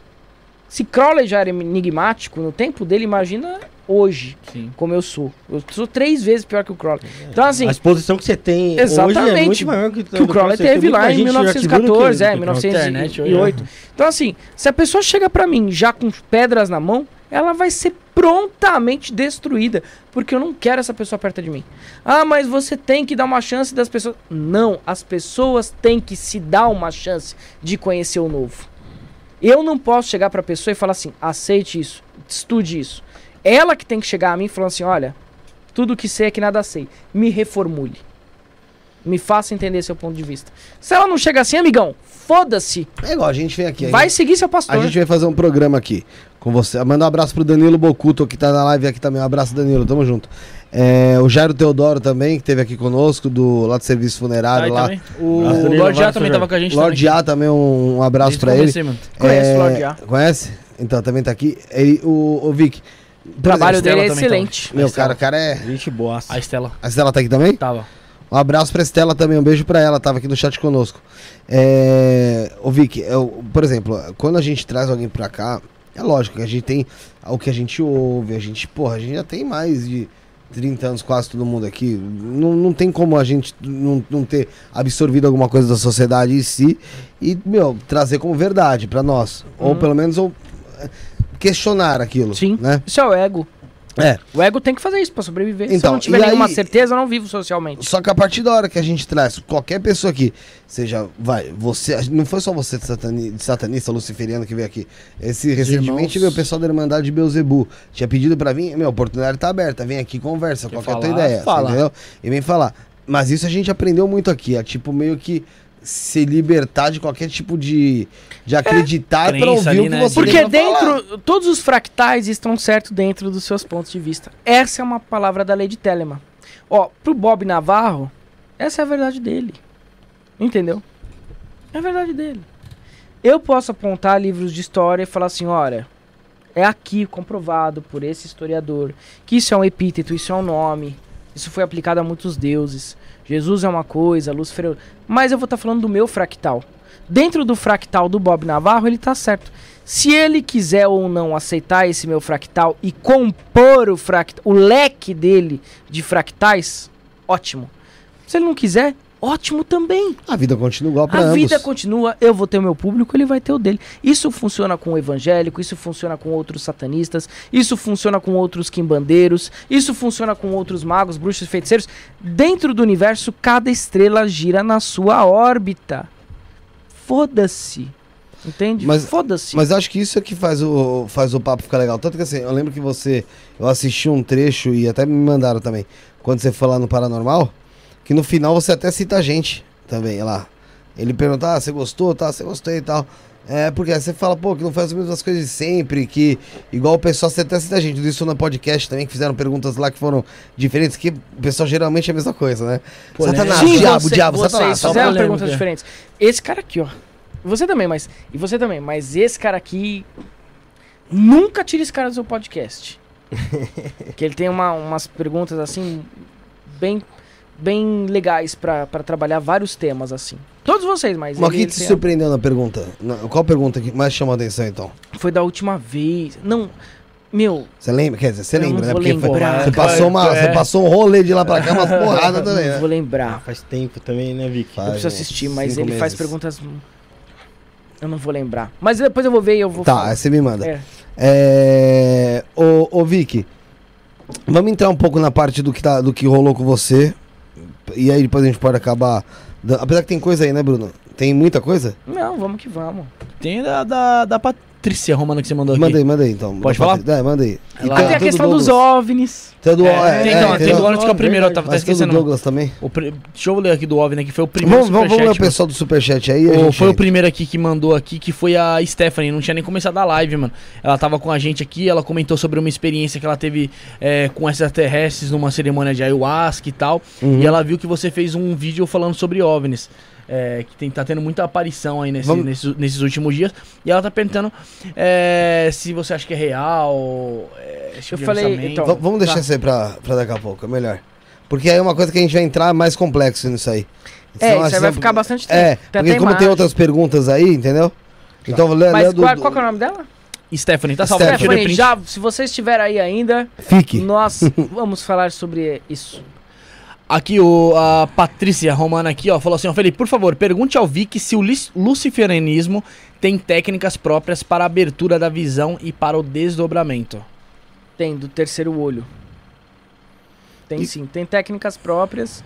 Se Crowley já era enigmático no tempo dele, imagina hoje, Sim. como eu sou. Eu sou três vezes pior que o Crowley. Então, assim, a exposição que você tem Exatamente. hoje é muito maior que, que o Crowley teve lá em 1914, é, internet hoje, 1908. Então, assim, se a pessoa chega pra mim já com pedras na mão, ela vai ser prontamente destruída, porque eu não quero essa pessoa perto de mim. Ah, mas você tem que dar uma chance das pessoas. Não, as pessoas têm que se dar uma chance de conhecer o novo. Eu não posso chegar pra pessoa e falar assim: aceite isso, estude isso. Ela que tem que chegar a mim falando assim: olha, tudo que sei é que nada sei. Me reformule. Me faça entender seu ponto de vista. Se ela não chega assim, amigão, foda-se. É igual, a gente vem aqui. a Vai gente- seguir seu pastor. A gente vai fazer um programa aqui com você. Manda um abraço pro Danilo Bocuto, que tá na live aqui também. Um abraço, Danilo. Tamo junto. É, o Jairo Teodoro também, que teve aqui conosco, do, lá do serviço Tá funerário aí lá. também. O Danilo, Lorde A também tava com a gente Lorde A também, um, um abraço pra ele. Mano. Conheço É, o Lorde A. Conhece? Então, também tá aqui. Ele, o, o Vic. O trabalho dele é também excelente. Meu, cara, o cara é. Gente boa. A Estela A Estela tá aqui também? tava. Um abraço pra Estela também, um beijo pra ela, tava aqui no chat conosco. É... Ô Vic, eu, por exemplo, quando a gente traz alguém pra cá, é lógico que a gente tem o que a gente ouve, a gente, porra, a gente já tem mais de 30 anos quase todo mundo aqui. Não, não tem como a gente não, não ter absorvido alguma coisa da sociedade em si e, meu, trazer como verdade pra nós. Ou Uhum. pelo menos ou, questionar aquilo. Sim. Né? Isso é o ego. É. O ego tem que fazer isso pra sobreviver. Se eu Então, não tiver nenhuma aí- certeza, eu não vivo socialmente. Só que a partir da hora que a gente traz qualquer pessoa aqui, seja, vai, você, não foi só você de, satani, de satanista luciferiano que veio aqui. Esse recentemente veio o pessoal da Irmandade de Beuzebu. Tinha pedido pra vir, meu, a oportunidade tá aberta, vem aqui, conversa, Quer qual que é a tua ideia, fala. entendeu? E vem falar. Mas isso a gente aprendeu muito aqui, é tipo meio que se libertar de qualquer tipo de, de acreditar pra Crença ouvir ali, o que né, você Porque tem pra falar. dentro, todos os fractais estão certos dentro dos seus pontos de vista. Essa é uma palavra da lei de Telemann. Ó, pro Bob Navarro, essa é a verdade dele. Entendeu? É a verdade dele. Eu posso apontar livros de história e falar assim, olha, é aqui comprovado por esse historiador que isso é um epíteto, isso é um nome, isso foi aplicado a muitos deuses. Jesus é uma coisa, Lúcifer é. Mas eu vou estar falando do meu fractal. Dentro do fractal do Bob Navarro, ele tá certo. Se ele quiser ou não aceitar esse meu fractal e compor o, fract o leque dele de fractais, ótimo. Se ele não quiser, ótimo também. A vida continua igual pra A ambos. vida continua, eu vou ter o meu público, ele vai ter o dele. Isso funciona com o evangélico, isso funciona com outros satanistas, isso funciona com outros quimbandeiros, isso funciona com outros magos, bruxos e feiticeiros. Dentro do universo, cada estrela gira na sua órbita. Foda-se. Entende? Mas- Foda-se. Mas acho que isso é que faz o, faz o papo ficar legal. Tanto que assim, eu lembro que você. Eu assisti um trecho e até me mandaram também. Quando você foi lá no Paranormal, que no final você até cita a gente também lá. Ele pergunta, ah, você gostou, tá? Você gostou e tal. É, porque aí você fala, pô, que não faz as mesmas coisas de sempre, que igual o pessoal, você até cita a gente, isso no podcast também, que fizeram perguntas lá que foram diferentes, que o pessoal geralmente é a mesma coisa, né? Polêmica. Satanás, Sim, diabo, você- diabo, vocês Satanás. fizeram polêmica. perguntas diferentes. Esse cara aqui, ó. Você também, mas. E você também, mas esse cara aqui. Nunca tire esse cara do seu podcast. que ele tem uma- umas perguntas assim. Bem. Bem legais pra pra trabalhar vários temas, assim. Todos vocês, mas. Mas o que ele te tem- surpreendeu na pergunta? Na- Qual pergunta que mais chamou a atenção então? Foi da última vez. Não. Meu, Você lembra? Quer dizer, você lembra, né? vou Porque foi- lembrar. você, passou uma, É. você passou um rolê de lá pra cá, umas porradas também, não né? vou Ah, lembrar. faz tempo também, né, Vic? Faz Eu preciso assistir, mas ele faz meses. perguntas. Eu não vou lembrar. Mas depois eu vou ver e eu vou Tá, falar. aí você me manda. É. É... Ô, ô Vicky, vamos entrar um pouco na parte do que, tá, do que rolou com você. E aí depois a gente pode acabar. Apesar que tem coisa aí, né, Bruno? Tem muita coisa? Não, vamos que vamos. Tem da, da, da Patrícia Romana que você mandou aqui. Manda aí, manda aí então. Pode falar? É, manda aí. E Ela- Ah, tem a questão do dos. OVNIs. Tem do, É, é, tem, é, então, tem tem o- do Onyx que é o primeiro, eu tava do esquecendo. Douglas também. O Deixa eu ler aqui do OVNI, que foi o primeiro Vamos, vamos, vamos ler o superchat, pessoal do Superchat aí. O- foi o primeiro aqui que mandou aqui, que foi a Stephanie. Não tinha nem começado a live, mano. Ela tava com a gente aqui, ela comentou sobre uma experiência que ela teve é, com extraterrestres numa cerimônia de ayahuasca e tal. Uhum. E ela viu que você fez um vídeo falando sobre OVNIs. É, que tem, tá tendo muita aparição aí nesse- Vamos- nesses, nesses últimos dias. E ela tá perguntando é, se você acha que é real. é, tipo Eu falei, então- Va- vamos deixar Tá. isso aí pra, pra daqui a pouco, é melhor. Porque aí é uma coisa que a gente vai entrar mais complexo nisso aí. É, Senão, isso aí vai assim, ficar bastante tempo. É, Tem porque como tem imagem. outras perguntas aí, entendeu? Então, lê, Mas do- qual, do- qual que é o nome dela? Stephanie, tá salvo. Stephanie. Já, se você estiver aí ainda, Fique. nós vamos falar sobre isso. Aqui o a Patrícia Romana aqui, ó, falou assim, ó, Felipe, por favor, pergunte ao Vic se o luciferianismo tem técnicas próprias para a abertura da visão e para o desdobramento. Tem do terceiro olho. Tem E- sim. Tem técnicas próprias,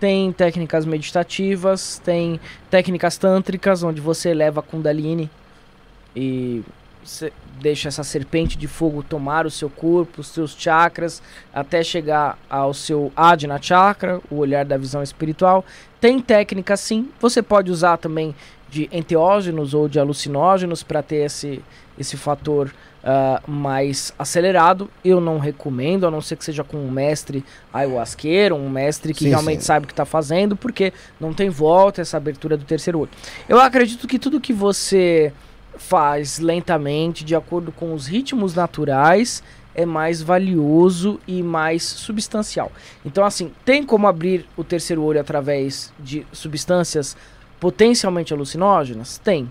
tem técnicas meditativas, tem técnicas tântricas, onde você leva a Kundalini e deixa essa serpente de fogo tomar o seu corpo, os seus chakras, até chegar ao seu Adna Chakra, o olhar da visão espiritual. Tem técnica sim. Você pode usar também de enteógenos ou de alucinógenos para ter esse, esse fator ah, mais acelerado. Eu não recomendo, a não ser que seja com um mestre ayahuasqueiro, um mestre que Sim, realmente sim. sabe o que está fazendo, porque não tem volta essa abertura do terceiro olho. Eu acredito que tudo que você faz lentamente, de acordo com os ritmos naturais, é mais valioso e mais substancial. Então, assim, tem como abrir o terceiro olho através de substâncias potencialmente alucinógenas? Tem.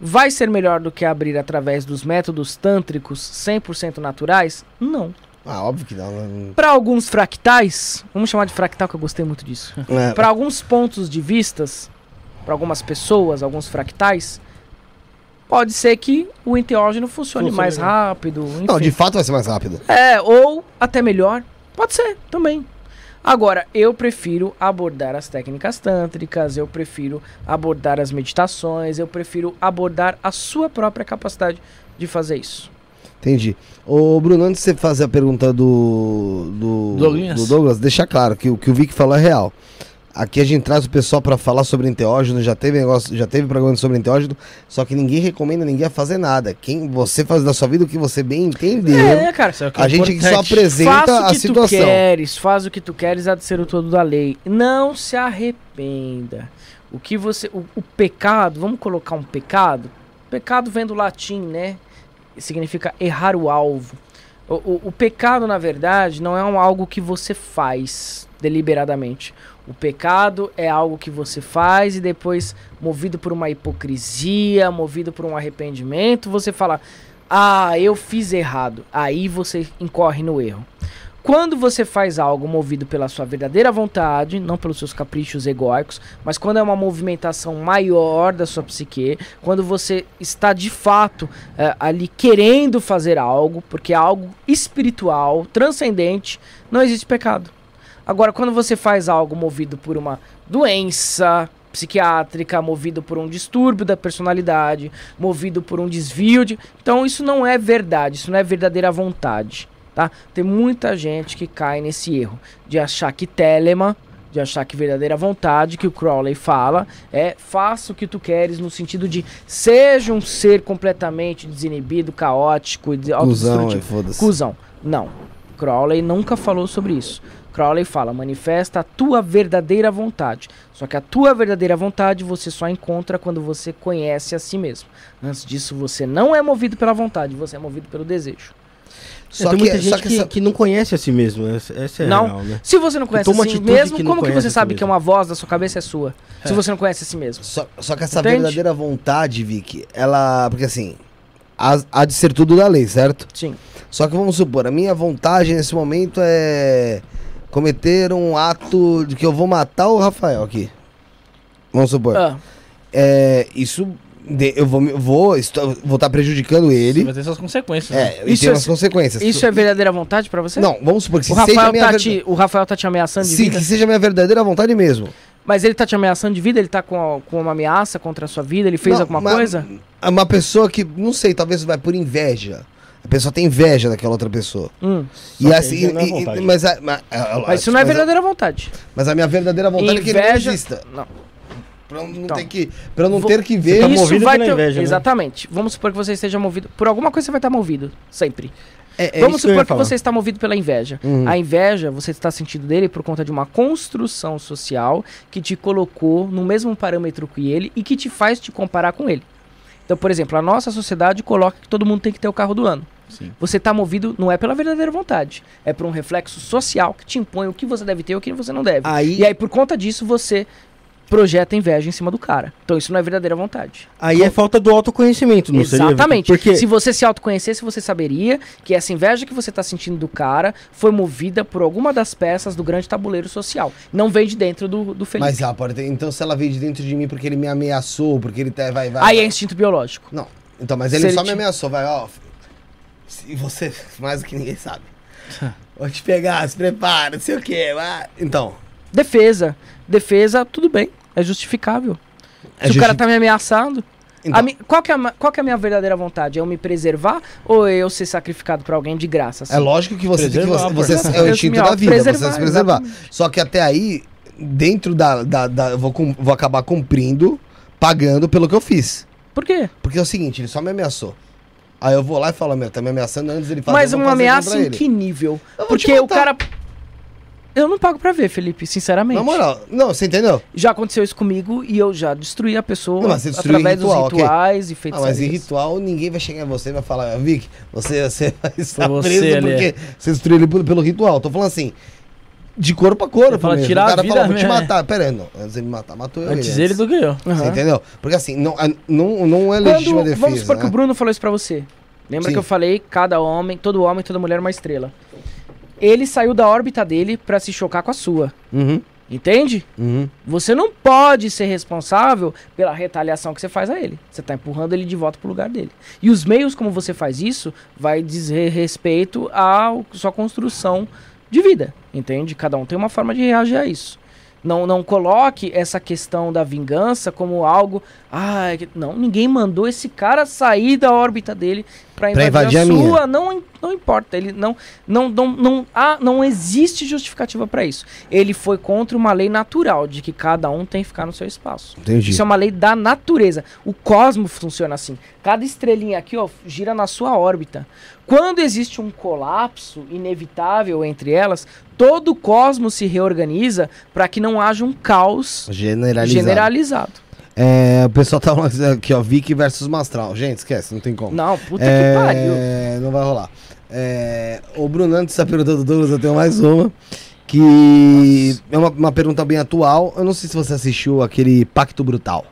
Vai ser melhor do que abrir através dos métodos tântricos 100% naturais? Não. Ah, óbvio que não. né? Para alguns fractais, vamos chamar de fractal que eu gostei muito disso. É, Para alguns pontos de vistas, para algumas pessoas, alguns fractais, pode ser que o enteógeno funcione Funcione mais melhor. rápido. Enfim. Não, de fato vai ser mais rápido. É, ou até melhor. Pode ser também. Agora, eu prefiro abordar as técnicas tântricas, eu prefiro abordar as meditações, eu prefiro abordar a sua própria capacidade de fazer isso. Entendi. Ô, Bruno, antes de você fazer a pergunta do, do, Douglas. do Douglas, deixa claro que o que o Vic falou é real. Aqui a gente traz o pessoal pra falar sobre enteógeno, já teve negócio, já teve programa sobre enteógeno, só que ninguém recomenda ninguém a fazer nada. Quem você faz da sua vida o que você bem entendeu. É, cara. Isso é o que é a gente aqui só importante. apresenta Faça o a que tu situação. queres, faz o que tu queres, há de ser o todo da lei. Não se arrependa. O que você. O, o pecado, vamos colocar um pecado? Pecado vem do latim, né? Significa errar o alvo. O, o- o pecado, na verdade, não é um algo que você faz deliberadamente. O pecado é algo que você faz e depois, movido por uma hipocrisia, movido por um arrependimento, você fala: Ah, eu fiz errado. Aí você incorre no erro. Quando você faz algo movido pela sua verdadeira vontade, não pelos seus caprichos egóicos, mas quando é uma movimentação maior da sua psique, quando você está de fato eh, ali querendo fazer algo, porque é algo espiritual, transcendente, não existe pecado. Agora, quando você faz algo movido por uma doença psiquiátrica, movido por um distúrbio da personalidade, movido por um desvio de. Então, isso não é verdade, isso não é verdadeira vontade. Tá? Tem muita gente que cai nesse erro de achar que Telemann, de achar que verdadeira vontade, que o Crowley fala, é faça o que tu queres, no sentido de seja um ser completamente desinibido, caótico e de Cusão, é. Cusão. Não. Crowley nunca falou sobre isso. Crowley fala, manifesta a tua verdadeira vontade. Só que a tua verdadeira vontade você só encontra quando você conhece a si mesmo. Antes disso, você não é movido pela vontade, você é movido pelo desejo. Só tem que, muita só gente que que, essa- que não conhece a si mesmo. Essa, essa é Não. real, né? Se você não conhece a si mesmo, como que você a si sabe que é uma voz da sua cabeça é sua? Se você não conhece a si mesmo. Só, só que essa Entende? verdadeira vontade, Vic, ela. Porque assim, há, há de ser tudo da lei, certo? Sim. Só que vamos supor, a minha vontade nesse momento é cometer um ato de que eu vou matar o Rafael aqui. Vamos supor. Ah, É, isso. de- eu vou, vou estou- vou estar prejudicando ele. Vai ter suas consequências. né? É, e Isso tem é- umas consequências. isso é verdadeira vontade pra você? Não, vamos supor que O seja Rafael, minha tá te, o Rafael tá te ameaçando de Sim, vida? que seja minha verdadeira vontade mesmo. Mas ele tá te ameaçando de vida? Ele tá com, a- com uma ameaça contra a sua vida? Ele fez Não, alguma mas- coisa? Uma pessoa que, não sei, talvez vai por inveja. A pessoa tem inveja daquela outra pessoa. Hum. E que assim, e- e- vontade. mas, a, mas, a- Mas isso não é mas a- verdadeira vontade. Mas a minha verdadeira vontade é que ele não Inveja. exista. Não. Pra eu não, Então. ter que, pra eu não Vou- ter que ver. tá Isso movido vai ter... inveja, né? Exatamente. Vamos supor que você esteja movido. Por alguma coisa você vai estar movido. Sempre. É, é Vamos que supor que falar. você está movido pela inveja. Uhum. A inveja, você está sentindo dele por conta de uma construção social que te colocou no mesmo parâmetro que ele e que te faz te comparar com ele. Então, por exemplo, a nossa sociedade coloca que todo mundo tem que ter o carro do ano. Sim. Você está movido não é pela verdadeira vontade, é por um reflexo social que te impõe o que você deve ter e o que você não deve. Aí, E aí, por conta disso, você projeta inveja em cima do cara. Então isso não é verdadeira vontade. Aí é falta do autoconhecimento, não seria? Exatamente. Porque Se você se autoconhecesse, você saberia que essa inveja que você tá sentindo do cara foi movida por alguma das peças do grande tabuleiro social. Não vem de dentro do, do Felipe. Mas ela pode ter. Então, se ela veio de dentro de mim porque ele me ameaçou, porque ele tá, vai, vai. Aí é instinto biológico. Não. Então, mas ele ele só te- me ameaçou, vai, ó. Se você. Mais do que ninguém sabe. Vou te pegar, se prepara, não sei o quê. Vai. Então. Defesa. Defesa, tudo bem. É justificável. É Se o cara justi- tá me ameaçando. Então, a mi- qual, que é a, qual que é a minha verdadeira vontade? É eu me preservar ou eu ser sacrificado pra alguém de graça? assim? É lógico que você tem que Preservar, você, você é o instinto me da vida, você autopreservar, se preservar. exatamente. Só que até aí, dentro da. da, da- eu vou, vou acabar cumprindo, pagando pelo que eu fiz. Por quê? Porque é o seguinte, ele só me ameaçou. Aí eu vou lá e falo, meu, tá me ameaçando antes ele fazer Mas uma ameaça em ele. que nível? Eu vou te Porque o cara. Eu não pago pra ver, Felipe, sinceramente. Na moral, não, você entendeu? Já aconteceu isso comigo e eu já destruí a pessoa Não, mas você destruiu através ritual, dos rituais e Ah, feitiçarias. mas em ritual ninguém vai chegar em você e vai falar, Vic, você, você vai estar você preso porque você destruiu ele pelo, pelo ritual. Tô falando assim, de corpo a corpo. Fala, mesmo. tirar o a cara vida fala, vou te mesmo, é. matar. Pera aí, não. Antes ele me matar, matou eu. Antes ele ele do que eu. Aham. Você entendeu? Porque assim, não, a- não, não é legítima Quando, defesa. vamos supor né? que o Bruno falou isso pra você. Lembra Sim. que eu falei, cada homem, todo homem, toda mulher é uma estrela. Ele saiu da órbita dele pra se chocar com a sua. Uhum, Entende? uhum. Você não pode ser responsável pela retaliação que você faz a ele. Você tá empurrando ele de volta pro lugar dele. E os meios como você faz isso vai dizer respeito à sua construção de vida. Entende? Cada um tem uma forma de reagir a isso. Não, não coloque essa questão da vingança como algo. Ah, não, ninguém mandou esse cara sair da órbita dele pra invadir, invadir a a sua. Não, não importa. Ele não, não, não, não, ah, não existe justificativa pra isso. Ele foi contra uma lei natural de que cada um tem que ficar no seu espaço. Entendi. Isso é uma lei da natureza. O cosmos funciona assim. Cada estrelinha aqui, ó, gira na sua órbita. Quando existe um colapso inevitável entre elas, todo o cosmos se reorganiza para que não haja um caos Generalizado. generalizado. É, o pessoal tá falando aqui, ó, Vicky versus Mastral. Gente, esquece, não tem como. Não, puta que pariu. É, não vai rolar. É, o Bruno, antes da pergunta do Douglas, eu tenho mais uma. Que é uma, uma pergunta bem atual. Eu não sei se você assistiu aquele Pacto Brutal.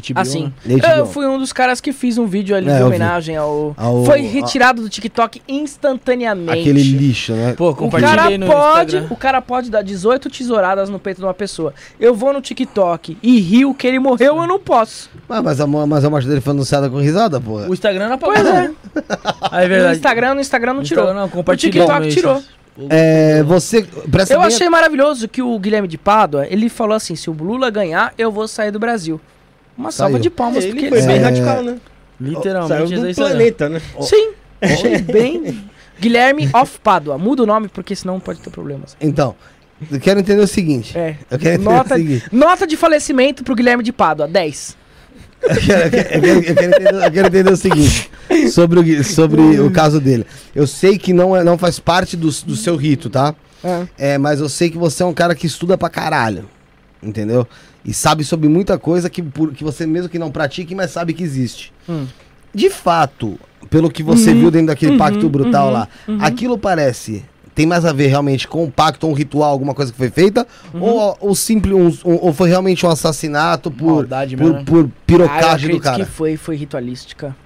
HBO, Assim, né? HBO. eu fui um dos caras que fiz um vídeo ali É, de homenagem ao... Ao- Foi retirado do TikTok instantaneamente. Aquele lixo, né? Pô, O cara, compartilhei no pode, Instagram. o cara pode dar 18 tesouradas no peito de uma pessoa. Eu vou no TikTok e rio que ele morreu, eu não posso. Ah, mas, a, mas a morte dele foi anunciada com risada, porra. O Instagram não apagou. Pois é. Ah, é No verdade. Instagram, no Instagram não tirou. Instagram não, O TikTok tirou. É, você. Eu achei maravilhoso que o Guilherme de Pádua, ele falou assim, se o Lula ganhar, eu vou sair do Brasil. Uma salva Saiu. de palmas, ele porque foi ele... bem É. radical, né? Literalmente. Saiu é do planeta, né? Sim, achei bem... Guilherme of Pádua. Muda o nome, porque senão pode ter problemas. Então, eu quero entender o seguinte. É. Eu quero entender Nota, o seguinte. nota de falecimento pro Guilherme de Pádua, 10. Eu quero, eu quero- eu quero- eu quero entender, eu quero entender o seguinte. Sobre, o, sobre o caso dele. Eu sei que não, é, não faz parte do, do seu rito, tá? É, mas eu sei que você é um cara que estuda pra caralho. Entendeu? E sabe sobre muita coisa que, que você mesmo que não pratique, mas sabe que existe. Hum. De fato, pelo que você Uhum, viu dentro daquele uhum, pacto brutal uhum, lá, uhum. aquilo parece. Tem mais a ver realmente com um pacto, um ritual, alguma coisa que foi feita? Uhum. Ou, ou, simples, um- ou foi realmente um assassinato por, Maldade por, por Ah, pirocagem do acredito cara? que foi, foi ritualística.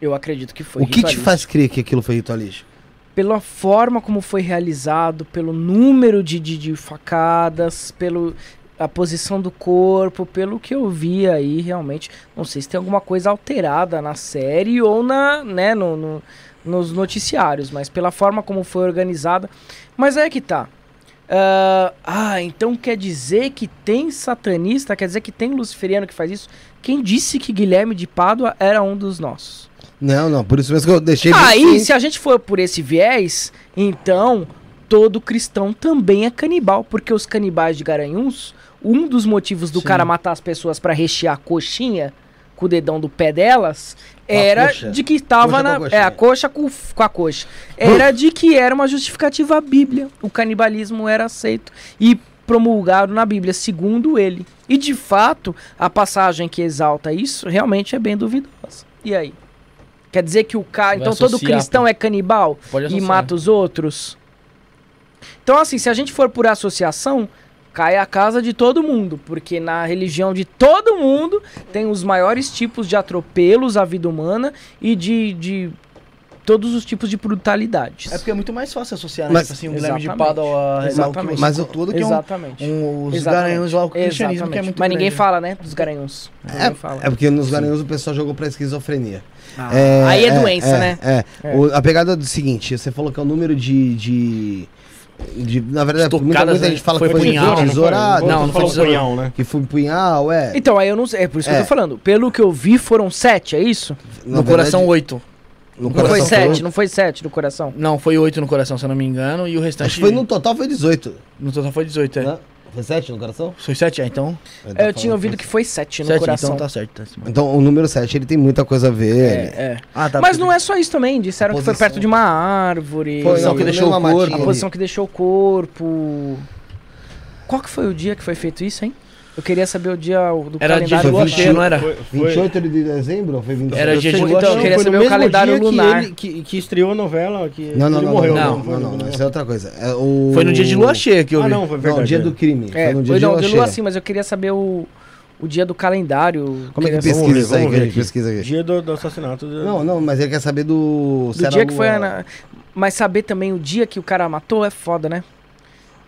Eu acredito que foi o que te faz crer que aquilo foi ritualístico? Pela forma como foi realizado, pelo número de, de, de facadas, pelo a posição do corpo, pelo que eu vi aí, realmente. Não sei se tem alguma coisa alterada na série ou na, né, no, no- nos noticiários, mas pela forma como foi organizada. Mas é que tá. Ah, ah, então quer dizer que tem satanista, quer dizer que tem luciferiano que faz isso? Quem disse que Guilherme de Pádua era um dos nossos? Não, não, por isso mesmo que eu deixei. Aí, bem se a gente for por esse viés, então todo cristão também é canibal, porque os canibais de Garanhuns, um dos motivos do Sim. cara matar as pessoas pra rechear a coxinha com o dedão do pé delas era de que estava na é a coxa com, com a coxa. Era de que era uma justificativa à Bíblia. O canibalismo era aceito e promulgado na Bíblia, segundo ele. E de fato, a passagem que exalta isso realmente é bem duvidosa. E aí? Quer dizer que o cara, então todo cristão é canibal e mata os outros? Então assim, se a gente for por associação, cai a casa de todo mundo, porque na religião de todo mundo tem os maiores tipos de atropelos à vida humana e de, de todos os tipos de brutalidades. É porque é muito mais fácil associar, né? Mas- tipo assim, um Guilherme de Exatamente. Pádua ao a Exatamente. Mas o- tudo que é um, Exatamente. um, os Exatamente. garanhões lá, o cristianismo que é Exatamente. muito Mas ninguém grande. fala, né, dos garanhões. Ninguém fala. É porque nos Garanhuns o pessoal jogou pra esquizofrenia. Ah, aí é doença, é, né? É. É. O- a pegada é do seguinte, você falou que é o número de. de, de- na verdade, muita, Estocadas, muita né? gente fala Foi que foi punhal, tesoura, não tesourada, Não, não foi punhal, né? que foi punhal, é. Então, aí eu não sei. É por isso que É. eu tô falando. Pelo que eu vi, foram sete, é isso? Na No coração, verdade, oito. No Não foi coração sete, não foi sete no coração. Não, foi oito no coração, se eu não me engano, e o restante... Acho que foi no total foi 18. no total foi 18, é. Né? Foi 7 no coração? Foi sete, é, então... Ele tá eu tinha ouvido que foi sete no sete, coração. então tá certo. Tá acima. Então o número 7 ele tem muita coisa a ver. É, ele- é. Ah, tá. Mas não é só isso também. Disseram que foi perto de uma árvore. Foi, posição não, que deixou o corpo. A posição que deixou o corpo. Qual que foi o dia que foi feito isso, hein? Eu queria saber o dia o- do Era dia de calendário. lua Foi cheia, não era? Foi, foi, 28 de dezembro ou foi 27? Era dia de Então, lua eu cheia. queria saber o mesmo calendário dia lunar. Que, ele, que, que estreou a novela. Que Não, não, ele não, morreu. não, não, foi não, não, no- isso é outra coisa. É o... Foi no dia de lua cheia que eu vi. Ah, não, foi verdade. Não, dia é. do crime. É, foi no dia foi de não, lua de cheia. lua sim, mas eu queria saber o, o dia do calendário. Como é que pesquisa Vamos ver, isso aí? vamos Que a ver gente aqui. pesquisa aqui. Dia do, do assassinato. do- Não, não, mas ele quer saber do... Do dia que foi. na- Mas saber também o dia que o cara matou é foda, né?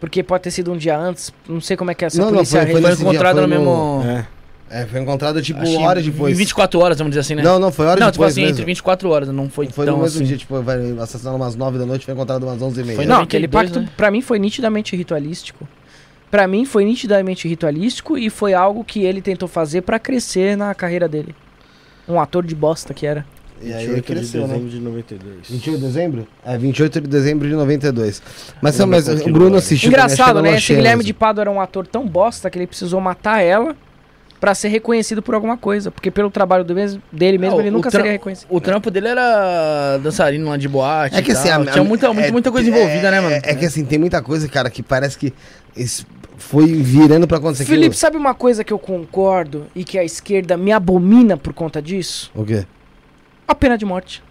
Porque pode ter sido um dia antes. Não sei como é que é essa Não, não, polícia. foi- foi Foi nesse encontrado dia, no foi mesmo... É. É, foi encontrado tipo que horas depois. Em 24 horas, vamos dizer assim, né? Não, não, foi horas não, tipo depois assim, mesmo. entre 24 horas, não foi, Foi tão no mesmo assim. dia, tipo, vai assassinar umas 9 da noite, foi encontrado umas 11 e meia. Foi Não, 92, aquele pacto, né? pra mim, foi nitidamente ritualístico. Pra mim, foi nitidamente ritualístico e foi algo que ele tentou fazer pra crescer na carreira dele. Um ator de bosta que era. E aí 28 ele de cresceu, né? dezembro de 92. 28 de dezembro? É, 28 de dezembro de 92. Mas, Lembra mas o que Bruno assistiu Engraçado, né? Esse Guilherme mesmo. de Pádua era um ator tão bosta que ele precisou matar ela pra ser reconhecido por alguma coisa. Porque pelo trabalho do mes- dele mesmo, Ah, ele nunca seria reconhecido. O trampo dele era dançarino lá de boate. É que e assim, a- tinha muita, muita, é- muita coisa envolvida, né, mano? É, é que assim, tem muita coisa, cara, que parece que esse foi virando pra acontecer aquilo. Felipe, sabe uma coisa que eu concordo e que a esquerda me abomina por conta disso? O quê? A pena de morte.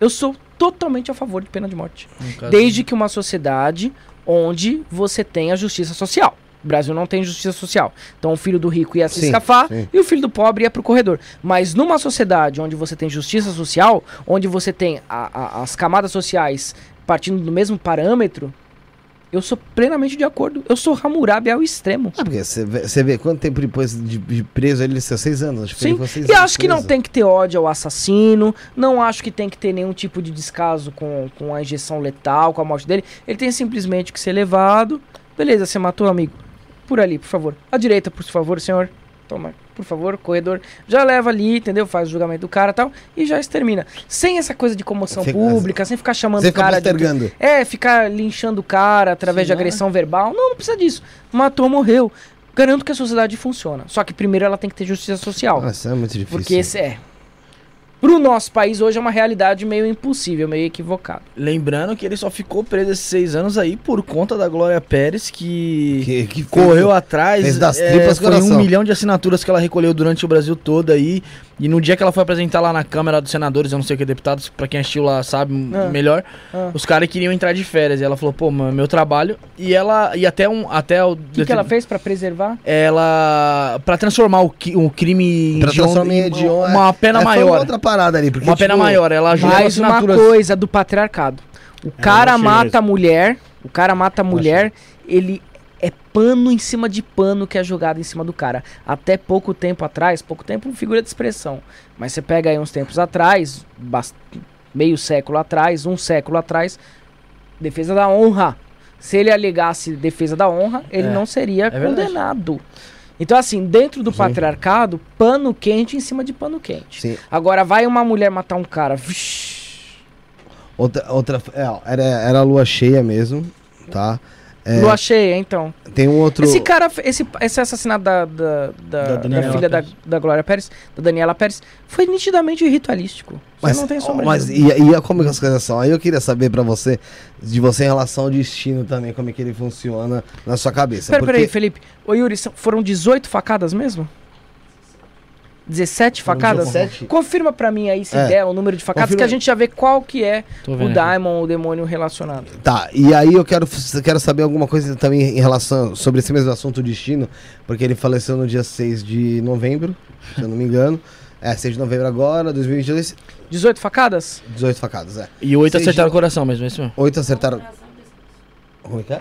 Eu sou totalmente a favor de pena de morte. Desde que uma sociedade onde você tenha justiça social. O Brasil não tem justiça social. Então o filho do rico ia se Sim, escafar sim. e o filho do pobre ia pro corredor. Mas numa sociedade onde você tem justiça social, onde você tem a- a- as camadas sociais partindo do mesmo parâmetro, eu sou plenamente de acordo. Eu sou Hammurabi ao extremo. É porque você vê, você vê quanto tempo depois de, de preso ele, são seis anos. Acho que Sim, seis e anos acho que não preso. tem que ter ódio ao assassino, não acho que tem que ter nenhum tipo de descaso com, com a injeção letal, com a morte dele. Ele tem simplesmente que ser levado. Beleza, você matou, amigo. Por ali, por favor. À direita, por favor, senhor. Toma, por favor, corredor. Já leva ali, entendeu? Faz o julgamento do cara e tal. E já extermina. Sem essa coisa de comoção Fica- pública, sem ficar chamando o cara de. É, ficar linchando o cara através Sim, de não, agressão verbal. Não, não precisa disso. Matou, morreu. Garanto que a sociedade funciona. Só que primeiro ela tem que ter justiça social. Nossa, é muito difícil. Porque esse é. Pro nosso país hoje é uma realidade meio impossível, meio equivocada. Lembrando que ele só ficou preso esses seis anos aí por conta da Glória Pérez, que, Que, que correu atrás. fez das é, tripas foi coração. um milhão de assinaturas que ela recolheu durante o Brasil todo aí. E no dia que ela foi apresentar lá na Câmara dos Senadores, eu não sei o que, deputados, pra quem assistiu lá sabe Ah. melhor, Ah. os caras queriam entrar de férias. E ela falou, pô, mano, meu trabalho. E ela. E até um. Até o. O que, que ela fez pra preservar? Ela. Pra transformar o, o crime Pra transformar em em hediondo, uma pena É, foi maior. Uma outra parada ali. Porque, Uma pena tipo, maior. Ela ajuda Mais uma coisa do patriarcado. O cara eu achei mata mesmo. a mulher, o cara mata a mulher, ele é pano em cima de pano que é jogado em cima do cara. Até pouco tempo atrás, pouco tempo figura de expressão, mas você pega aí uns tempos atrás, meio século atrás, um século atrás, defesa da honra. Se ele alegasse defesa da honra, ele É, não seria verdade. condenado. Então, assim, dentro do Sim. patriarcado, pano quente em cima de pano quente. Sim. Agora vai uma mulher matar um cara. vixi, Outra, outra é, era, era a lua cheia mesmo, tá? É, Lua cheia, então. Tem um outro. Esse cara, esse, esse assassinato da, da, da, Da da filha da, da Glória Pérez, da Daniela Pérez, foi nitidamente ritualístico. Você Mas, não tem sombra mas e, e como que as coisas são? Aí eu queria saber pra você, de você em relação ao destino também, como é que ele funciona na sua cabeça. Pera, porque peraí, Felipe. Ô Yuri, foram 18 facadas mesmo? 17 facadas? 17? Confirma pra mim aí se É. der o número de facadas, Confirma que a gente já vê qual que é o. Daimon, o demônio relacionado. Tá, e aí eu quero, quero saber alguma coisa também em relação sobre esse mesmo assunto, o destino, porque ele faleceu no dia 6 de novembro, se eu não me engano. É, 6 de novembro agora, 2022, 18 facadas? 18 facadas, é. E oito Seis acertaram de- o coração mesmo, é isso mesmo. 8 acertaram. Como é que é?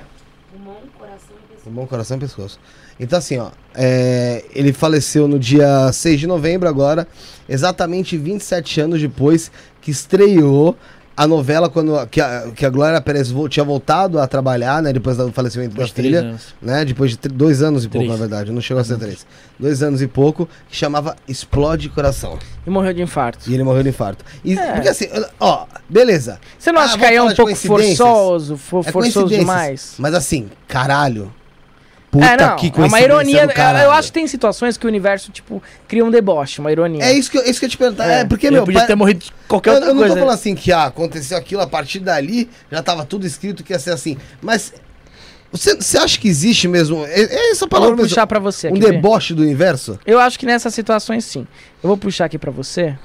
Pulmão, coração e pescoço. Pulmão, coração e pescoço. Então, assim, ó, é, ele faleceu no dia 6 de novembro agora, exatamente 27 anos depois que estreou a novela quando que a, que a Glória Pérez vo- tinha voltado a trabalhar, né, depois do falecimento da filha, né, depois de dois anos e pouco, Três. na verdade, não chegou a ser três. Dois anos e pouco, que chamava Explode Coração. E morreu de infarto. E ele morreu de infarto. E, É. Porque assim, ó, beleza, Você não Ah, acha que vamos aí é um pouco forçoso, fo- É forçoso demais? mas assim, caralho. Puta é, não, que é uma ironia. caralho. Eu acho que tem situações que o universo, tipo, cria um deboche, uma ironia. É isso que, eu- isso que eu ia te perguntar. É, É. porque, meu, podia pa- ter morrido de qualquer eu, outra eu não coisa. tô né? falando assim que ah, aconteceu aquilo a partir dali, já tava tudo escrito que ia ser assim. Mas você, você acha que existe mesmo? É, é essa Eu palavra vou mesmo, puxar pra você um deboche do universo? Eu acho que nessas situações sim. Eu vou puxar aqui pra você.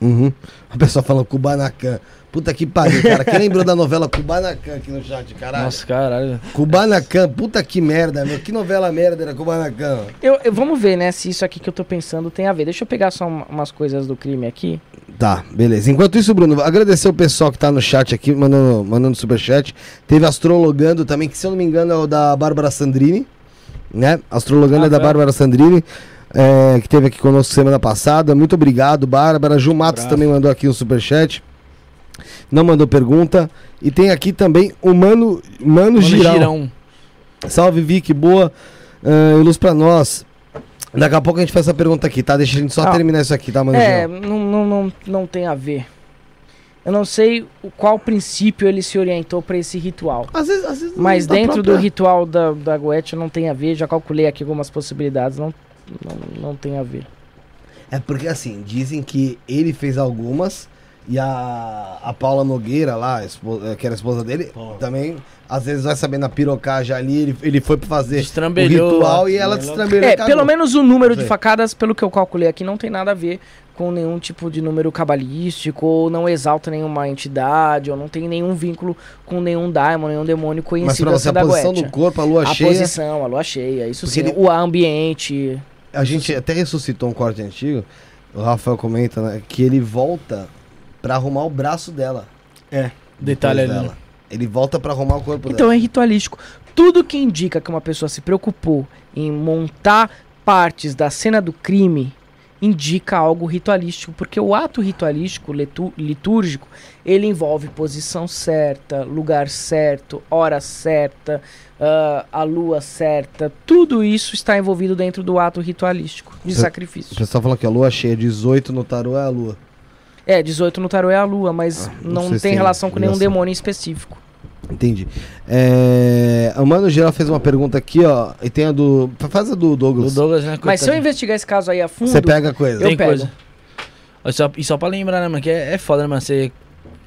Uhum. A pessoa falando Kubanacan. Puta que pariu, cara. Quem lembrou da novela Kubanacan aqui no chat, caralho? Nossa, caralho. Kubanacan, puta que merda, meu. Que novela merda era Kubanacan? Eu, eu- vamos ver, né, se isso aqui que eu tô pensando tem a ver. Deixa eu pegar só uma- umas coisas do crime aqui. Tá, beleza. Enquanto isso, Bruno, agradecer o pessoal que tá no chat aqui, mandando, mandando superchat. Teve Astrologando também, que se eu não me engano é o da Bárbara Sandrini, né? Astrologando Ah, é da. Bárbara Sandrini, é, que teve aqui conosco semana passada. Muito obrigado, Bárbara. Ju Matos também mandou aqui um superchat. Não mandou pergunta. E tem aqui também o Mano, Mano, Mano Girão. Girão. Salve, Vic, boa. Uh, luz pra nós. Daqui a pouco a gente faz essa pergunta aqui, tá? Deixa a gente só Ah. terminar isso aqui, tá, Mano É, Girão? não, não, não, não tem a ver. Eu não sei o qual princípio ele se orientou pra esse ritual. Às vezes, às vezes Mas dentro do própria- ritual da, da Goethe não tem a ver. Já calculei aqui algumas possibilidades. Não, não, não tem a ver. É porque assim, dizem que ele fez algumas e a, a Paula Nogueira lá, a espo- eh, que era a esposa dele, também, às vezes vai saber na pirocagem ali, ele, ele foi pra fazer o Destrambelhou. ritual e ela destrambelhou. É, e cagou. pelo menos o número de facadas, pelo que eu calculei aqui, não tem nada a ver com nenhum tipo de número cabalístico, ou não exalta nenhuma entidade, ou não tem nenhum vínculo com nenhum daimon, nenhum demônio Mas conhecido pra você, a assim posição Goethe. do corpo, a lua A cheia, posição, a lua cheia, isso Porque sim. ele- O ambiente. A gente até ressuscitou um corte antigo, o Rafael comenta, né, que ele volta pra arrumar o braço dela. Detalhe depois ali. né? dela. Ele volta pra arrumar o corpo Então dela. é ritualístico. Tudo que indica que uma pessoa se preocupou em montar partes da cena do crime indica algo ritualístico, porque o ato ritualístico litúrgico, ele envolve posição certa, lugar certo, hora certa, ah, a lua certa, tudo isso está envolvido dentro do ato ritualístico de Você- O sacrifício. pessoal falou que a lua cheia, 18 no tarô é a lua. É, 18 no tarô é a lua, mas Ah, não não, tem relação com nenhum demônio específico. Entendi. É, o Mano Geral fez uma pergunta aqui, ó. E tem a do. Faz a do Douglas. Douglas, né? Mas se eu investigar esse caso aí a fundo, Você pega a coisa. Eu Tem pego. coisa. E só, e só pra lembrar, né, mano? Que é, é foda, né, mano? Você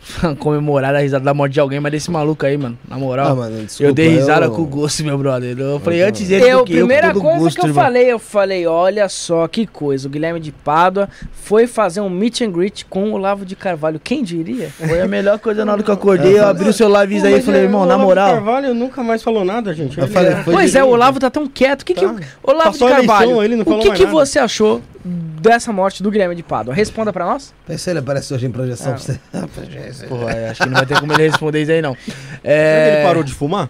comemorar a risada da morte de alguém, mas desse maluco aí, mano. Na moral. Ah, mano, desculpa, eu dei risada eu- com gosto, meu brother. Eu falei Eu antes dele Eu, do que eu, primeira com todo coisa gosto, que eu irmão. falei, eu falei, olha só que coisa, o Guilherme de Pádua foi fazer um meet and greet com o Olavo de Carvalho, quem diria? Foi a melhor coisa na hora que eu acordei. Eu abri o celular, aviso aí e falei, irmão, na moral. Carvalho nunca mais falou nada, gente. Eu falei, é- foi pois de- é, o Olavo tá tão quieto, o que que Tá. o Olavo Passou de eleição, Carvalho, ele não o que que nada. você achou dessa morte do Guilherme de Pádua? Responda pra nós. Pensa ele aparece hoje em projeção Ah. pra você. Porra, é, acho que não vai ter como ele responder isso aí, não. Será que É... ele parou de fumar?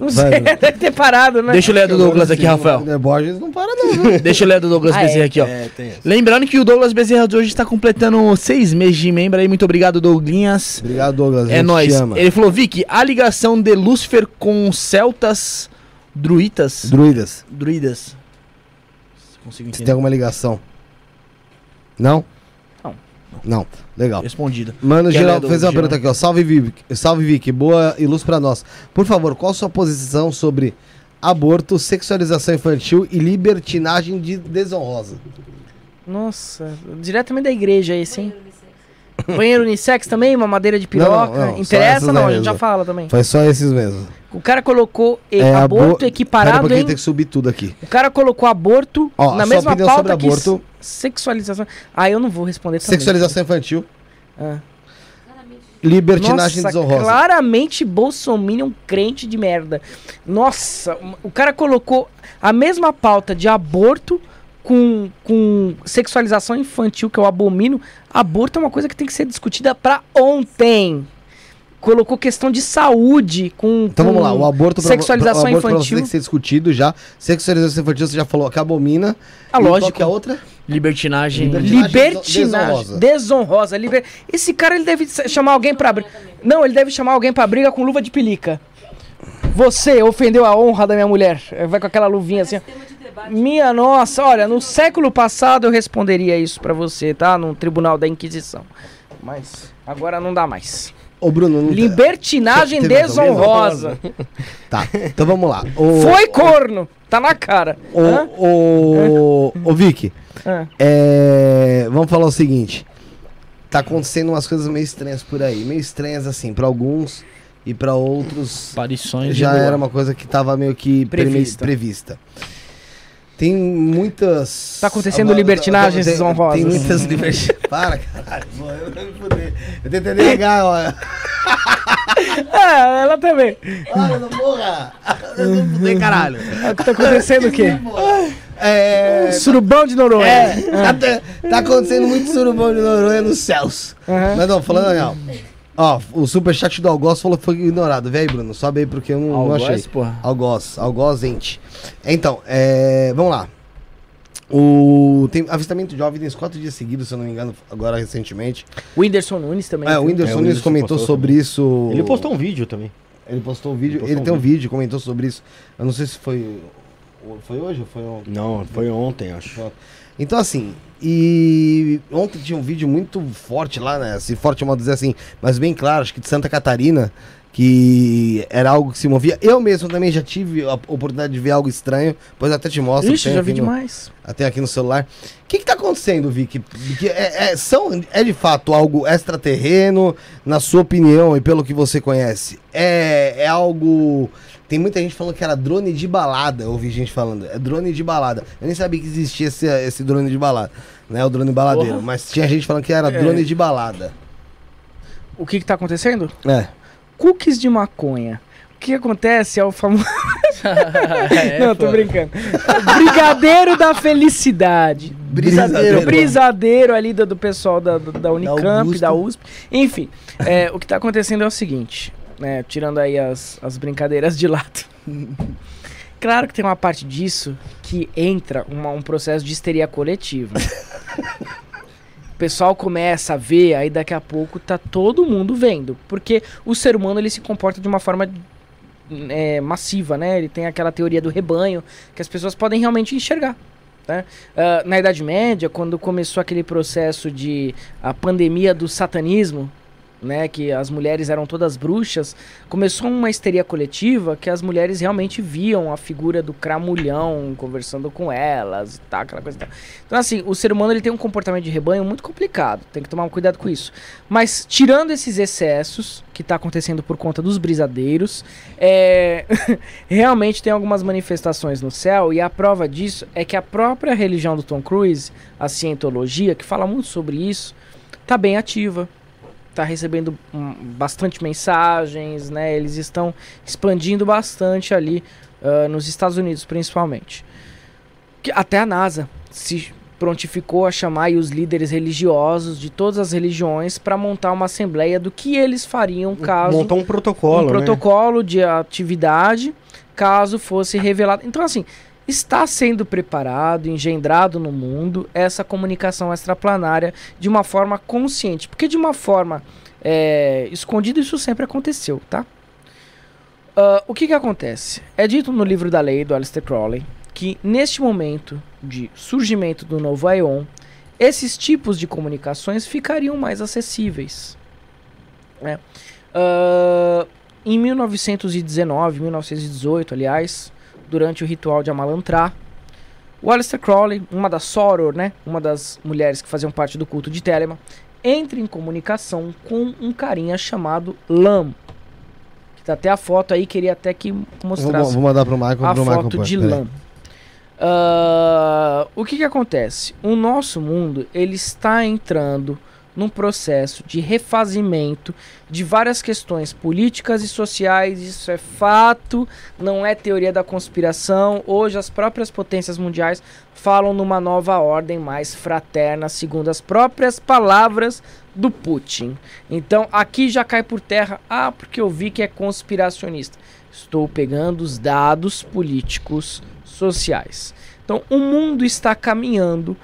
Não sei, deve ter parado, né? Deixa eu ler a do Douglas aqui, Rafael. O Borges não para, não. viu? Deixa eu ler a do Douglas Ah, Bezerra é. aqui, ó. É. Lembrando que o Douglas Bezerra de hoje está completando seis meses de membro aí. Muito obrigado, Douglinhas. Obrigado, Douglas. É nóis. Ele falou, Vic, a ligação de Lúcifer com celtas druitas. Druidas, Druidas. Consigo você entender. tem alguma ligação? Não? Não. Legal. Respondido. Mano, geral, fez uma pergunta aqui, ó. Salve, Vic. Salve, Vic. Boa e luz pra nós. Por favor, qual a sua posição sobre aborto, sexualização infantil e libertinagem de desonrosa? Nossa, diretamente da igreja esse, hein? Banheiro unissex também, mamadeira de piroca. Não, não, Interessa não, a gente já fala também. Foi só esses mesmo. O cara colocou É, aborto abor- Pera um equiparado pouquinho, em... tem que subir tudo aqui. O cara colocou aborto Ó, na mesma pauta sobre que aborto. Sexualização. Ah, eu não vou responder também. Sexualização infantil, Ah. Claramente. libertinagem Nossa, desonrosa. claramente Bolsominion crente de merda. Nossa, o cara colocou a mesma pauta de aborto com, com sexualização infantil, que eu abomino. Aborto é uma coisa que tem que ser discutida pra ontem. Colocou questão de saúde com. Então com vamos lá, o aborto pra- Sexualização o aborto pra infantil. tem que ser discutido já. Sexualização infantil você já falou que abomina. Ah, E qual lógico. que é a outra? Libertinagem. Libertinagem. Desonrosa. Desonrosa. liber- Esse cara ele deve chamar alguém pra briga. Não, ele deve chamar alguém pra briga com luva de pelica. Você ofendeu a honra da minha mulher. Eh, Vai com aquela luvinha assim. Minha nossa, olha, no século passado eu responderia isso pra você, tá? No tribunal da Inquisição. Mas agora não dá mais. Ô, Bruno, não Libertinagem desonrosa. Tá, então vamos lá. O, Foi corno. Tá na cara. Hã? O, o, o Vic, Hã? é, vamos falar o seguinte. Tá acontecendo umas coisas meio estranhas por aí. Meio estranhas assim, pra alguns e pra outros Aparições já de era uma coisa que tava meio que Prevista. prevista. Tem muitas. Tá acontecendo Agora, libertinagens tem- desonrosas. Tem muitas libertinagens. Para, caralho. Eu vou me fuder. Eu tentei negar, ó. Ah, ela também. Olha, não morra. Eu me fuder, caralho. É o que tá acontecendo o quê? É. Surubão de Noronha. É, tá, tá acontecendo muito surubão de Noronha nos céus. Aham. Mas não, falando real. Ó, o superchat do Algoz falou que foi ignorado. Vem aí, Bruno, sobe aí porque eu não, não Algoz, achei. porra. Algoz, Algoz, gente. Então, é, vamos lá. O, tem avistamento de OVNIs quatro dias seguidos, se eu não me engano, agora recentemente. O Whindersson Nunes também. É, o? Whindersson É, o Nunes comentou sobre também. isso. Ele postou um vídeo também. Ele postou um vídeo. Ele Ele, postou tem um um vídeo, comentou sobre isso. Eu não sei se foi. Foi hoje ou foi ontem? Não, foi ontem, acho. Então, assim, e ontem tinha um vídeo muito forte lá, né? Se forte é modo dizer assim, mas bem claro, acho que de Santa Catarina, que era algo que se movia. Eu mesmo também já tive a oportunidade de ver algo estranho, pois até te mostro. Ixi, já vi no- demais. Até aqui no celular. O que, que tá acontecendo, Vic? Porque é, é- são, é de fato algo extraterreno, na sua opinião e pelo que você conhece? É, é algo. Tem muita gente falando que era drone de balada, eu ouvi gente falando. É drone de balada. Eu nem sabia que existia esse, esse drone de balada, né? O drone baladeiro. Porra. Mas tinha gente falando que era É. drone de balada. O que que tá acontecendo? É. Cookies de maconha. O que acontece é o famoso. É, Não, tô pô. brincando. Brigadeiro da felicidade. Brisadeiro. Brisadeiro ali do, do pessoal da, da Unicamp, Augusta. da USP. Enfim, é, o que tá acontecendo é o seguinte, né? Tirando aí as, as brincadeiras de lado. Claro que tem uma parte disso que entra uma- um processo de histeria coletiva. O pessoal começa a ver, aí daqui a pouco tá todo mundo vendo. Porque o ser humano ele se comporta de uma forma é, massiva, né? Ele tem aquela teoria do rebanho que as pessoas podem realmente enxergar. né? Ah, na Idade Média, quando começou aquele processo de a pandemia do satanismo, né, que as mulheres eram todas bruxas, começou uma histeria coletiva que as mulheres realmente viam a figura do cramulhão conversando com elas tal, aquela coisa tal. Então, assim, o ser humano ele tem um comportamento de rebanho muito complicado, tem que tomar cuidado com isso. Mas, tirando esses excessos que está acontecendo por conta dos brisadeiros, é, realmente tem algumas manifestações no céu, e a prova disso é que a própria religião do Tom Cruise, a cientologia, que fala muito sobre isso, tá bem ativa. Tá recebendo hum, bastante mensagens, né? Eles estão expandindo bastante ali ah, nos Estados Unidos, principalmente. Que até a NASA se prontificou a chamar os líderes religiosos de todas as religiões para montar uma assembleia do que eles fariam caso Montou um protocolo, um né? protocolo de atividade caso fosse revelado. Então, assim, está sendo preparado, engendrado no mundo essa comunicação extraplanária de uma forma consciente. Porque de uma forma é, escondida isso sempre aconteceu, tá? Ah, o que que acontece? É dito no livro da lei do Aleister Crowley que neste momento de surgimento do novo Aeon, esses tipos de comunicações ficariam mais acessíveis. né? Ah, em 1919, 1918, aliás, durante o ritual de Amalantrar, o Aleister Crowley, uma das Soror, né, uma das mulheres que faziam parte do culto de Telemann, entra em comunicação com um carinha chamado Lam. Que tá até a foto aí, queria até que Vou, mostrasse vou mandar pro Michael. a pro Michael foto de lã. Ah, o que que acontece? O nosso mundo ele está entrando num processo de refazimento de várias questões políticas e sociais. Isso é fato, não é teoria da conspiração. Hoje as próprias potências mundiais falam numa nova ordem mais fraterna, segundo as próprias palavras do Putin. Então aqui já cai por terra, ah, porque eu vi que é conspiracionista. Estou pegando os dados políticos sociais. Então, o mundo está caminhando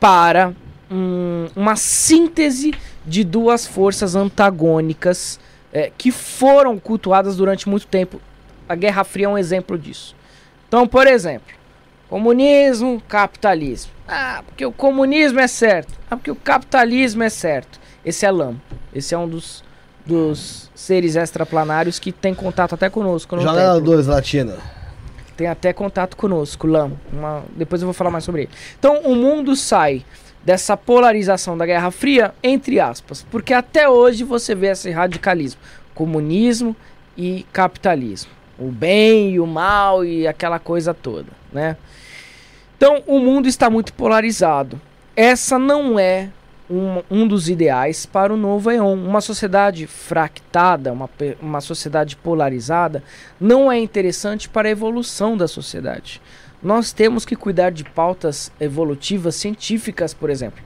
para hum, uma síntese de duas forças antagônicas eh, que foram cultuadas durante muito tempo. A Guerra Fria é um exemplo disso. Então, por exemplo, comunismo, capitalismo. Ah, porque o comunismo é certo. Ah, porque o capitalismo é certo. Esse é Lam. Esse é um dos, dos seres extraplanários que tem contato até conosco. no Janela templo. 2, Latina. Tem até contato conosco, Lam. Uma- Depois eu vou falar mais sobre ele. Então, o mundo sai dessa polarização da Guerra Fria, entre aspas, porque até hoje você vê esse radicalismo, comunismo e capitalismo, o bem e o mal e aquela coisa toda, né? Então, o mundo está muito polarizado. Essa não é um, um dos ideais para o novo Eon. Uma sociedade fractada, uma, uma sociedade polarizada, não é interessante para a evolução da sociedade. Nós temos que cuidar de pautas evolutivas científicas, por exemplo.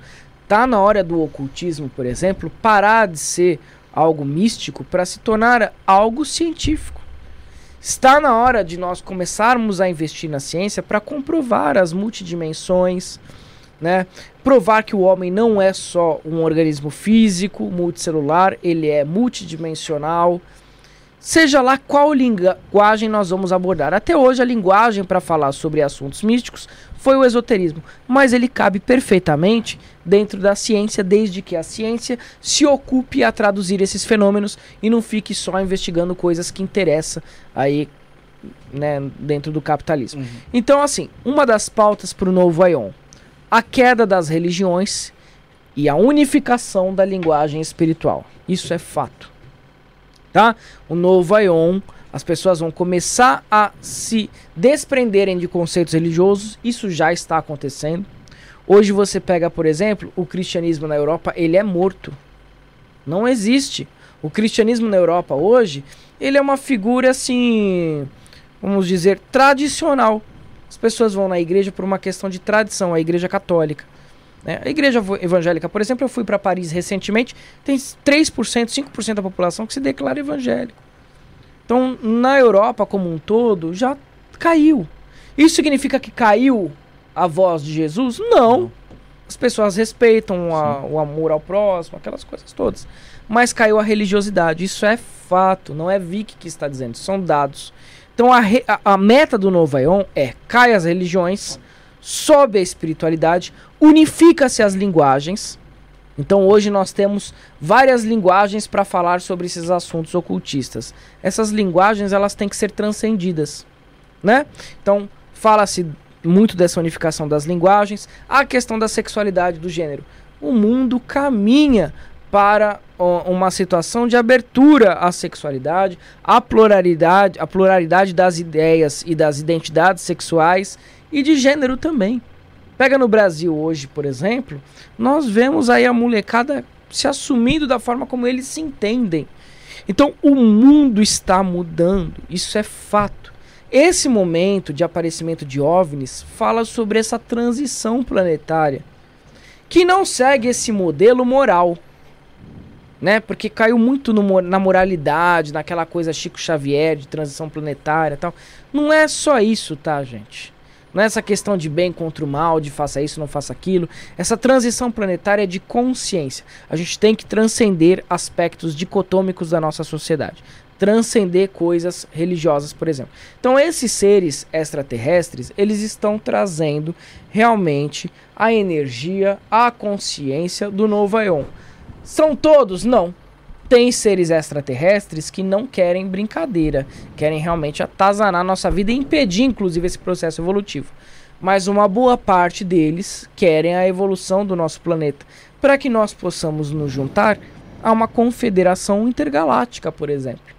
Tá na hora do ocultismo, por exemplo, parar de ser algo místico para se tornar algo científico. Está na hora de nós começarmos a investir na ciência para comprovar as multidimensões, né? Provar que o homem não é só um organismo físico, multicelular, ele é multidimensional. Seja lá qual linguagem nós vamos abordar. Até hoje a linguagem para falar sobre assuntos místicos foi o esoterismo, mas ele cabe perfeitamente dentro da ciência, desde que a ciência se ocupe a traduzir esses fenômenos e não fique só investigando coisas que interessam aí, né, dentro do capitalismo. Então, assim, uma das pautas para o novo Aion, a queda das religiões e a unificação da linguagem espiritual. Isso é fato. Tá? O novo Aion, as pessoas vão começar a se desprenderem de conceitos religiosos, isso já está acontecendo. Hoje você pega, por exemplo, o cristianismo na Europa, ele é morto. Não existe. O cristianismo na Europa hoje, ele é uma figura assim, vamos dizer, tradicional. As pessoas vão na igreja por uma questão de tradição, a igreja católica. Né? A igreja evangélica, por exemplo, eu fui para Paris recentemente, tem 3%, 5% da população que se declara evangélico. Então, na Europa como um todo, já caiu. Isso significa que caiu a voz de Jesus? Não. As pessoas respeitam a- o amor ao próximo, aquelas coisas todas. Mas caiu a religiosidade. Isso é fato, não é Vic que está dizendo, são dados. Então a, re- a- a meta do Novo Aion é cai as religiões, sobe a espiritualidade, unifica-se as linguagens. Então hoje nós temos várias linguagens para falar sobre esses assuntos ocultistas. Essas linguagens elas têm que ser transcendidas, né? Então fala-se muito dessa unificação das linguagens, a questão da sexualidade do gênero. O mundo caminha para uma situação de abertura à sexualidade, à pluralidade, à pluralidade das ideias e das identidades sexuais e de gênero também. Pega no Brasil hoje, por exemplo, nós vemos aí a molecada se assumindo da forma como eles se entendem. Então o mundo está mudando, isso é fato. Esse momento de aparecimento de OVNIs fala sobre essa transição planetária que não segue esse modelo moral, né? Porque caiu muito no na moralidade, naquela coisa Chico Xavier de transição planetária, tal. Não é só isso, tá, gente? Não é essa questão de bem contra o mal, de faça isso, não faça aquilo. Essa transição planetária é de consciência. A gente tem que transcender aspectos dicotômicos da nossa sociedade. Transcender coisas religiosas, por exemplo. Então, esses seres extraterrestres, eles estão trazendo realmente a energia, a consciência do novo Aeon. São todos? Não. Tem seres extraterrestres que não querem brincadeira, querem realmente atazanar nossa vida e impedir, inclusive, esse processo evolutivo. mas uma boa parte deles querem a evolução do nosso planeta para que nós possamos nos juntar a uma confederação intergaláctica, por exemplo.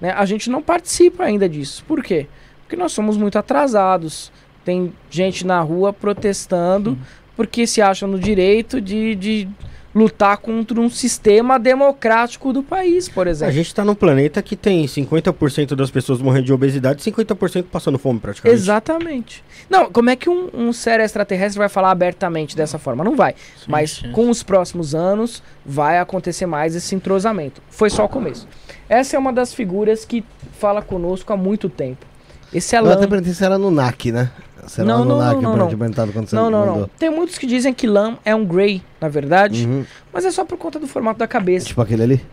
Né? A gente não participa ainda disso. Por quê? Porque nós somos muito atrasados. Tem gente na rua protestando porque se acham no direito de, de lutar contra um sistema democrático do país, por A exemplo. gente está num planeta que tem 50% das pessoas morrendo de obesidade e 50% passando fome praticamente. Exatamente. Não, como é que um, um ser extraterrestre vai falar abertamente dessa forma? Não vai. Mas chance. com os próximos anos vai acontecer mais esse entrosamento. Foi só o começo. Essa é uma das figuras que fala conosco há muito tempo. Esse é Eu até Lan. perguntei se era no NAC, né? Se era Não, não, não, não, não. quando você Não, não, não. Tem muitos que dizem que Lan é um Grey, na verdade, Uhum. mas é só por conta do formato da cabeça. Tipo aquele ali?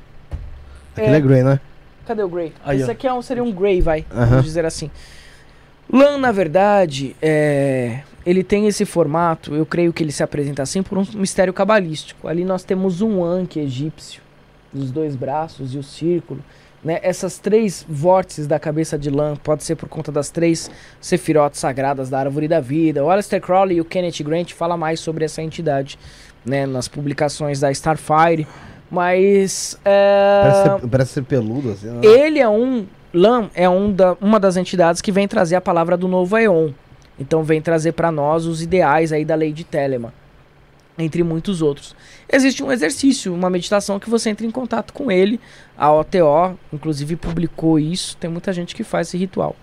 Aquele É. é, Grey, né? Cadê o Grey? Aí, Esse ó. aqui é um, seria um Grey, vai. Aham. Vamos dizer assim. Lan, na verdade, é, ele tem esse formato, eu creio que ele se apresenta assim por um mistério cabalístico. Ali nós temos um Ankh egípcio, os dois braços e o círculo. Né? Essas três vórtices da cabeça de Lan pode ser por conta das três sefirotes sagradas da árvore da vida. O Aleister Crowley e o Kenneth Grant falam mais sobre essa entidade né? nas publicações da Starfire. Mas. é, Parece, ser, parece ser peludo, assim. né? ele é um. Lam é um da, uma das entidades que vem trazer a palavra do novo Aeon. Então vem trazer para nós os ideais aí da lei de Telemann. Entre muitos outros. Existe um exercício, uma meditação que você entra em contato com ele. A OTO, inclusive, publicou isso. Tem muita gente que faz esse ritual.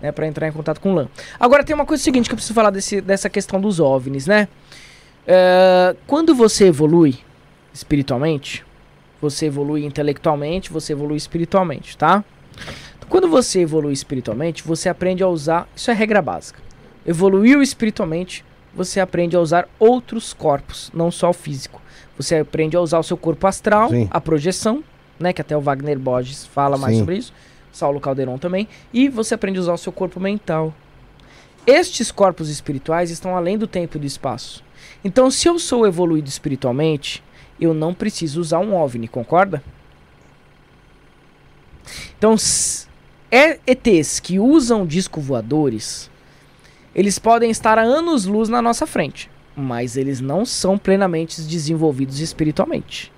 Né, para entrar em contato com o Lan. Agora tem uma coisa seguinte que eu preciso falar desse, dessa questão dos OVNIs, né? É, quando você evolui espiritualmente, você evolui intelectualmente, você evolui espiritualmente, tá? Quando você evolui espiritualmente, você aprende a usar. Isso é regra básica. Evoluiu espiritualmente, você aprende a usar outros corpos, não só o físico. Você aprende a usar o seu corpo astral, Sim. a projeção, né? Que até o Wagner Borges fala mais Sim. sobre isso. Saulo Calderon também. E você aprende a usar o seu corpo mental. Estes corpos espirituais estão além do tempo e do espaço. Então, se eu sou evoluído espiritualmente, eu não preciso usar um OVNI, concorda? Então, é ETs que usam disco voadores, eles podem estar a anos-luz na nossa frente, mas eles não são plenamente desenvolvidos espiritualmente.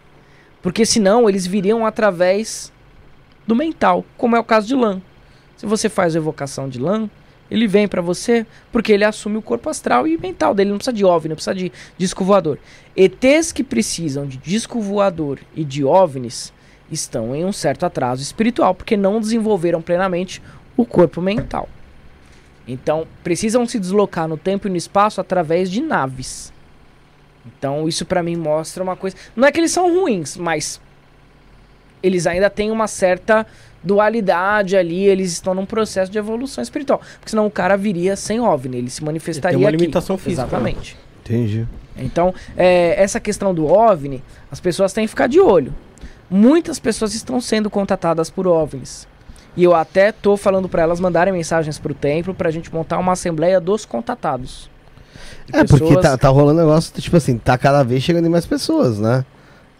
Porque senão eles viriam através do mental, como é o caso de Lan. Se você faz a evocação de Lan, ele vem pra você porque ele assume o corpo astral e mental dele, não precisa de OVNI, não precisa de disco voador. ETs que precisam de disco voador e de OVNIs estão em um certo atraso espiritual porque não desenvolveram plenamente o corpo mental. Então, precisam se deslocar no tempo e no espaço através de naves. Então, isso pra mim mostra uma coisa. Não é que eles são ruins, mas eles ainda têm uma certa dualidade ali, eles estão num processo de evolução espiritual. Porque senão o cara viria sem OVNI, ele se manifestaria uma aqui. limitação física, né? Exatamente. Entendi. Então, é, essa questão do OVNI, as pessoas têm que ficar de olho. Muitas pessoas estão sendo contatadas por OVNIs. E eu até tô falando para elas mandarem mensagens pro templo pra gente montar uma assembleia dos contatados. É, porque pessoas- tá, tá rolando negócio, tipo assim, tá cada vez chegando em mais pessoas, né?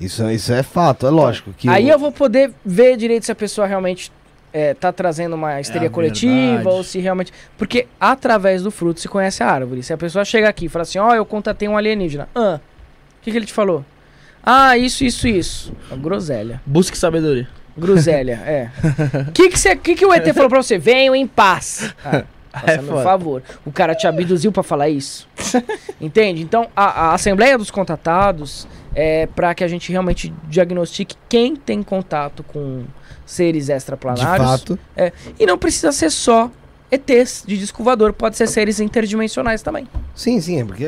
Isso, isso é fato, é lógico. Que Aí o- eu vou poder ver direito se a pessoa realmente é, tá trazendo uma histeria a coletiva verdade. ou se realmente. Porque através do fruto se conhece a árvore. Se a pessoa chega aqui e fala assim: Ó, eu contatei um alienígena. Ah, o que, que ele te falou? Ah, isso, isso, isso. É groselha. Busque sabedoria. Groselha, é. O que, que, que, que o ET falou pra você? Venham em paz. Ah, faça É meu foda. favor. O cara te abduziu pra falar isso. Entende? Então, a, a Assembleia dos Contatados é pra que a gente realmente diagnostique quem tem contato com seres de extraplanários. fato. E não precisa ser só ETs de disco voador, pode ser seres interdimensionais também. Sim, sim, é porque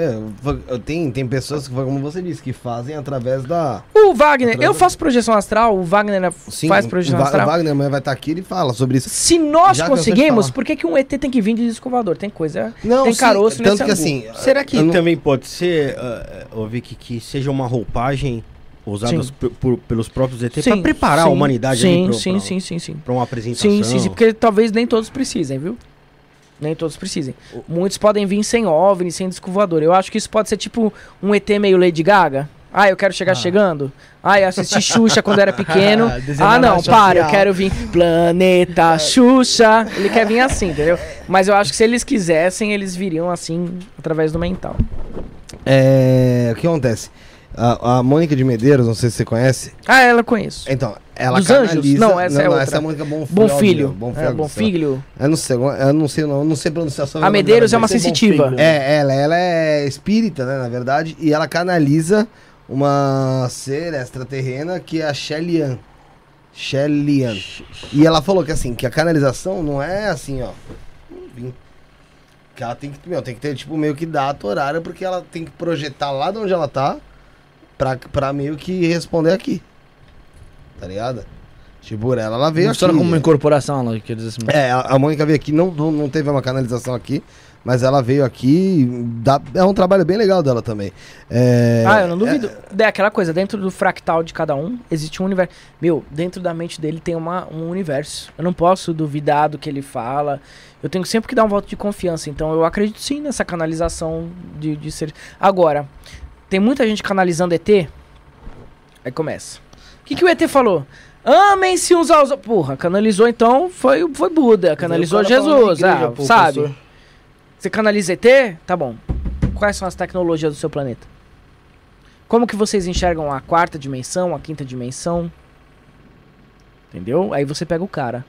tem, tem pessoas que, como você disse, que fazem através da. O Wagner, Através eu faço projeção astral, o Wagner é- Sim, faz o projeção o astral. Wagner amanhã vai estar aqui e ele fala sobre isso. Se nós Já conseguimos, por que, que um ET tem que vir de disco voador? Tem coisa. Não, tem sim, caroço tanto nesse que angu. assim. Será que não- também pode ser, uh, uh, Vic, que seja uma roupagem usada Sim. por- por- pelos próprios ET para preparar a sim, humanidade sim, ali pro- sim, pra, sim, sim, sim. pra uma apresentação? Sim, sim, sim, porque talvez nem todos precisem, viu? Nem todos precisem. Muitos podem vir sem OVNI, sem disco voador. Eu acho que isso pode ser tipo um ET meio Lady Gaga. Ah, eu quero chegar chegando. Ah, eu assisti Xuxa quando era pequeno. Desenho ah, não, para, eu quero vir Planeta Xuxa. Ele quer vir assim, entendeu? Mas eu acho que se eles quisessem, eles viriam assim, através do mental. É, o que acontece? A, a Mônica de Medeiros, não sei se você conhece. Ah, ela eu conheço. Então, ela Dos Anjos? canaliza... Não, essa é outra. essa é a Mônica Bonfilho. Bom filho. Bom É, bom filho. Eu não sei, eu não sei, não, não sei pronunciar só A Medeiros é uma sensitiva. É, ela, ela é espírita, né, na verdade, e ela canaliza uma ser extraterrena que é a Shellian. Shellian. E ela falou que assim, que a canalização não é assim, ó. Que ela tem que, meu, tem que ter tipo meio que data horária porque ela tem que projetar lá de onde ela tá pra, pra meio que responder aqui. Tá ligado? Tipo, ela, ela veio Funciona aqui. como uma incorporação, ela quer dizer assim. É, a a Mônica veio aqui, não, não não teve uma canalização aqui, mas ela veio aqui, dá, é um trabalho bem legal dela também. É, Ah, eu não duvido. É aquela coisa, dentro do fractal de cada um, existe um universo. Meu, dentro da mente dele tem uma, um universo. Eu não posso duvidar do que ele fala. Eu tenho sempre que dar um voto de confiança. Então eu acredito sim nessa canalização de, de ser. Agora, tem muita gente canalizando ET. Aí começa. O que, que o ET falou? Amem-se uns aos outros. Porra, canalizou então, foi, foi Buda. Canalizou cara Jesus. igreja, ah, pô, sabe? professor. Você canaliza ET? Tá bom. Quais são as tecnologias do seu planeta? Como que vocês enxergam a quarta dimensão, a quinta dimensão? Entendeu? Aí você pega o cara.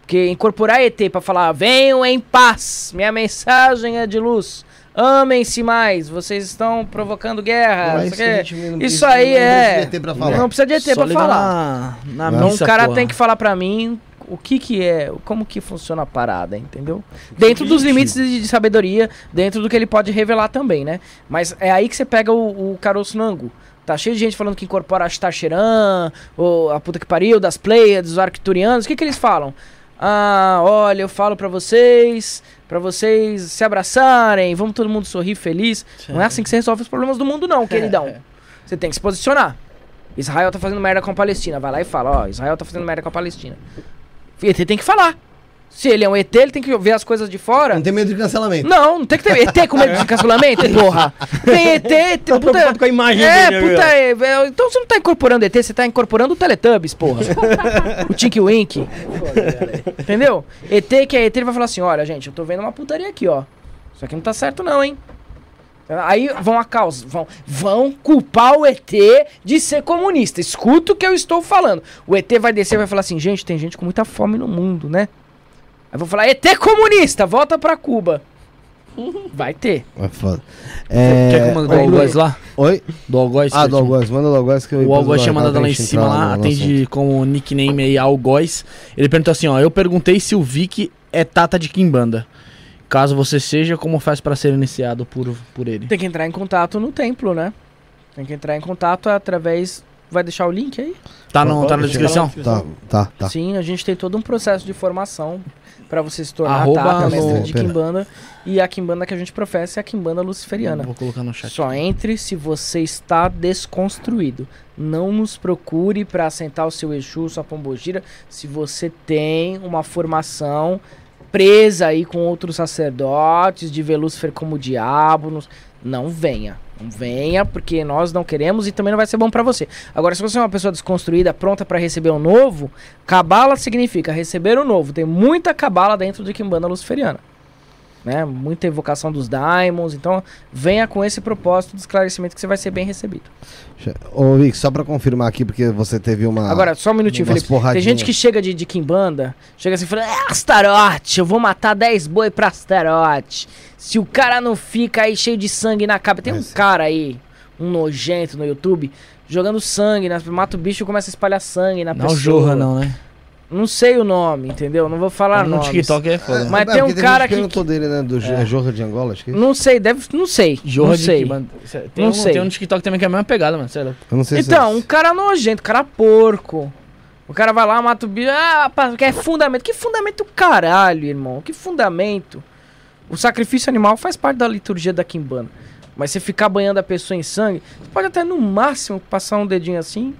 Porque incorporar ET pra falar, venham em paz, minha mensagem é de luz. Amem-se mais, vocês estão provocando guerra. mas não isso a não- Isso aí não é. precisa ter pra falar. Não precisa de ET pra falar. Na, na Não. Então missa, o cara porra. tem que falar pra mim o que que é, como que funciona a parada, entendeu? Dentro dos limites de, de sabedoria, dentro do que ele pode revelar também, né? Mas é aí que você pega o, o caroço no angu. Tá cheio de gente falando que incorpora Ashtar Sheran, ou a puta que pariu, das Pleiades, dos Arcturianos. O que que eles falam? Ah, olha, eu falo pra vocês, pra vocês se abraçarem, vamos todo mundo sorrir feliz. Não é assim que você resolve os problemas do mundo não, queridão. Você tem que se posicionar. Israel tá fazendo merda com a Palestina. Vai lá e fala, ó, Israel tá fazendo merda com a Palestina. ET tem que falar. Se ele é um ET, ele tem que ver as coisas de fora. Não tem medo de cancelamento. Não, não tem que ter ET com medo de cancelamento, porra. Tem ET, ET Tô preocupado com a imagem é, dele, puta, né? é, é, então você não tá incorporando ET, você tá incorporando o Teletubbies, porra. o Tink Wink. Entendeu? ET que é ET, ele vai falar assim, olha, gente, eu tô vendo uma putaria aqui, ó. Isso aqui não tá certo não, hein? Aí vão a causa, vão, vão culpar o ET de ser comunista. Escuta o que eu estou falando. O ET vai descer e vai falar assim, gente, tem gente com muita fome no mundo, né? Aí vou falar, ET comunista, volta pra Cuba. Vai ter. É foda. É... Quer que eu mande do Oi, Algoz lá? Oi? Do Algoz? Ah, do Algoz. Manda do Algoz que eu O Algoz tinha mandado lá em cima, lá, atende como nickname aí Algoz. Ele perguntou assim, ó, eu perguntei se o Vic é Tata de Kimbanda. Caso você seja, como faz pra ser iniciado por, por ele? Tem que entrar em contato no templo, né? Tem que entrar em contato através. Vai deixar o link aí? Tá, no, tá na descrição? Tá, tá, tá. Sim, a gente tem todo um processo de formação pra você se tornar Arroba Tata, no- mestre de. Kimbanda. E a Kimbanda que a gente professa é a Kimbanda Luciferiana. Vou colocar no chat. Só entre se você está desconstruído. Não nos procure para assentar o seu Exu, sua Pombogira, se você tem uma formação presa aí com outros sacerdotes, de ver Lúcifer como diabo. Não venha. Não venha, porque nós não queremos e também não vai ser bom para você. Agora, se você é uma pessoa desconstruída, pronta para receber o novo, cabala significa receber o novo. Tem muita cabala dentro de Kimbanda Luciferiana né? Muita evocação dos daimons. Então, venha com esse propósito de esclarecimento que você vai ser bem recebido. Ô, Vic, só pra confirmar aqui, porque você teve uma. Agora, só um minutinho, Felipe. Tem porradinhas. gente que chega de, de Kimbanda, chega assim e fala: É Astarote, eu vou matar 10 boi pra Astarote. Se o cara não fica aí cheio de sangue na cabeça. Tem um cara aí, um nojento no YouTube, jogando sangue, né? mata o bicho e começa a espalhar sangue na Não pessoa. Jorra, não, né? Não sei o nome, entendeu? Não vou falar no nomes. TikTok é foda. Mas É, tem um porque cara que- perguntou dele, né? Do É. é. Jorra de Angola, acho que é isso. Não sei, deve. Não sei. Jorra não de sei. Kimbanda. Tem Não um, sei. Tem um no TikTok também que é a mesma pegada, mano. Sério. Eu não sei Então, se um cara nojento, cara porco. O cara vai lá, mata o bicho. Ah, pá, quer fundamento. Que fundamento caralho, irmão? Que fundamento? O sacrifício animal faz parte da liturgia da Kimbanda. Mas você ficar banhando a pessoa em sangue, você pode até no máximo passar um dedinho assim,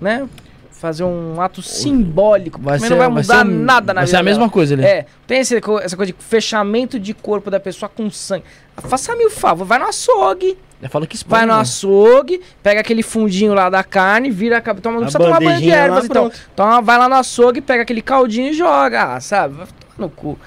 né? Fazer um ato simbólico. Vai Vai ser- não vai vai mudar ser um- nada na vai vida ser a mesma dela. coisa ali. É, tem esse essa coisa de fechamento de corpo da pessoa com sangue. Faça-me o favor, vai no açougue, fala que expõe, vai no né? açougue, pega aquele fundinho lá da carne, vira a cabeça, toma, não A precisa tomar banho de ervas, então. pronto. Toma, vai lá no açougue, pega aquele caldinho e joga, ah, sabe? Vai tomar no cu.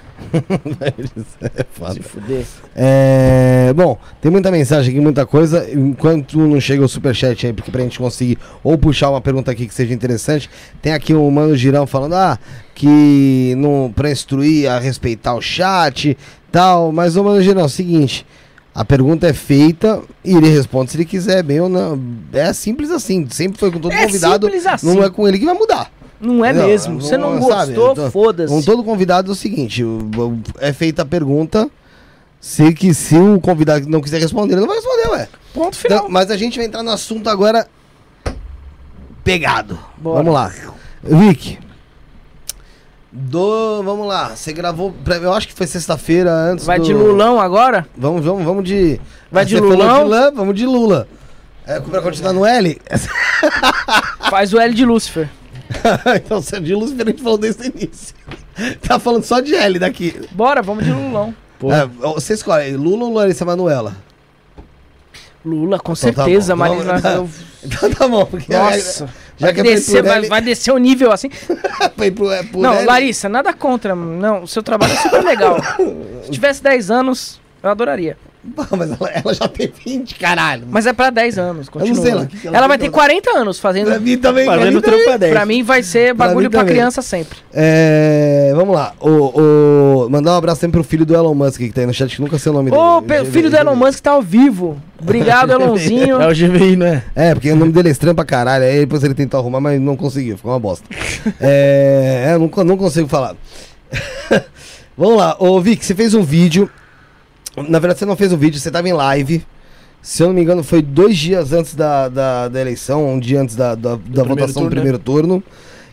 É foda. Se fuder. É, bom, tem muita mensagem aqui, muita coisa. Enquanto não chega o superchat aí, porque pra gente conseguir ou puxar uma pergunta aqui que seja interessante, tem aqui o Mano Girão falando, ah, que não, pra instruir a respeitar o chat tal. Mas, ô Mano Girão, é o seguinte. A pergunta é feita e ele responde se ele quiser, bem ou não. É simples assim. Sempre foi com todo É convidado. assim. Não é com ele que vai mudar. Não é Não, mesmo. Você não gostou, foda-se. Com todo convidado é o seguinte: é feita a pergunta. Se, que, se o convidado não quiser responder, ele não vai responder, ué. Ponto final. Então, mas a gente vai entrar no assunto agora. Pegado. Bora. Vamos lá. Vic. Do, vamos lá. Você gravou. Eu acho que foi sexta-feira antes. Vai do- de Lulão agora? Vamos, vamos, vamos de. Vai Ah, de Lulão? de Lã, vamos de Lula. É, pra continuar no L? Faz o L de Lúcifer. então, você de Lúcifer, a gente falou desde o início. Tá falando só de L daqui. Bora, vamos de Lulão. É, você escolhe, Lula ou Larissa Manoela? Lula, com Então tá certeza, bom. mas Vamos- eu- Então tá bom, porque Nossa. já vai, que é descer, vai, L- vai descer o nível assim. pro, é, Não, L. Larissa, nada contra. Não, o seu trabalho é super legal. Se tivesse 10 anos, eu adoraria. Pô, Mas ela, ela já tem 20, caralho. Mas é pra 10 anos, Eu não continua. sei que que ela ela vai ter pra- 40 anos fazendo. Pra mim também. pra Fazendo mim também. trampa 10. Pra mim vai ser Pra bagulho pra, também. criança sempre. É, vamos lá. O, o, mandar um abraço sempre pro filho do Elon Musk que tá aí no chat, que nunca sei o nome Ô, dele. pe- filho do Elon Musk tá ao vivo. Obrigado, Elonzinho. É o GVI, não é? É, porque o nome dele é estranho pra caralho. Aí depois ele tentou arrumar, mas não conseguiu, ficou uma bosta. é, é, não, não consigo falar. Vamos lá, ô Vic, você fez um vídeo. Na verdade, você não fez um vídeo, você tava em live. Se eu não me engano, foi dois dias antes da, da, da eleição, um dia antes da, da, da votação do turno, né? primeiro turno.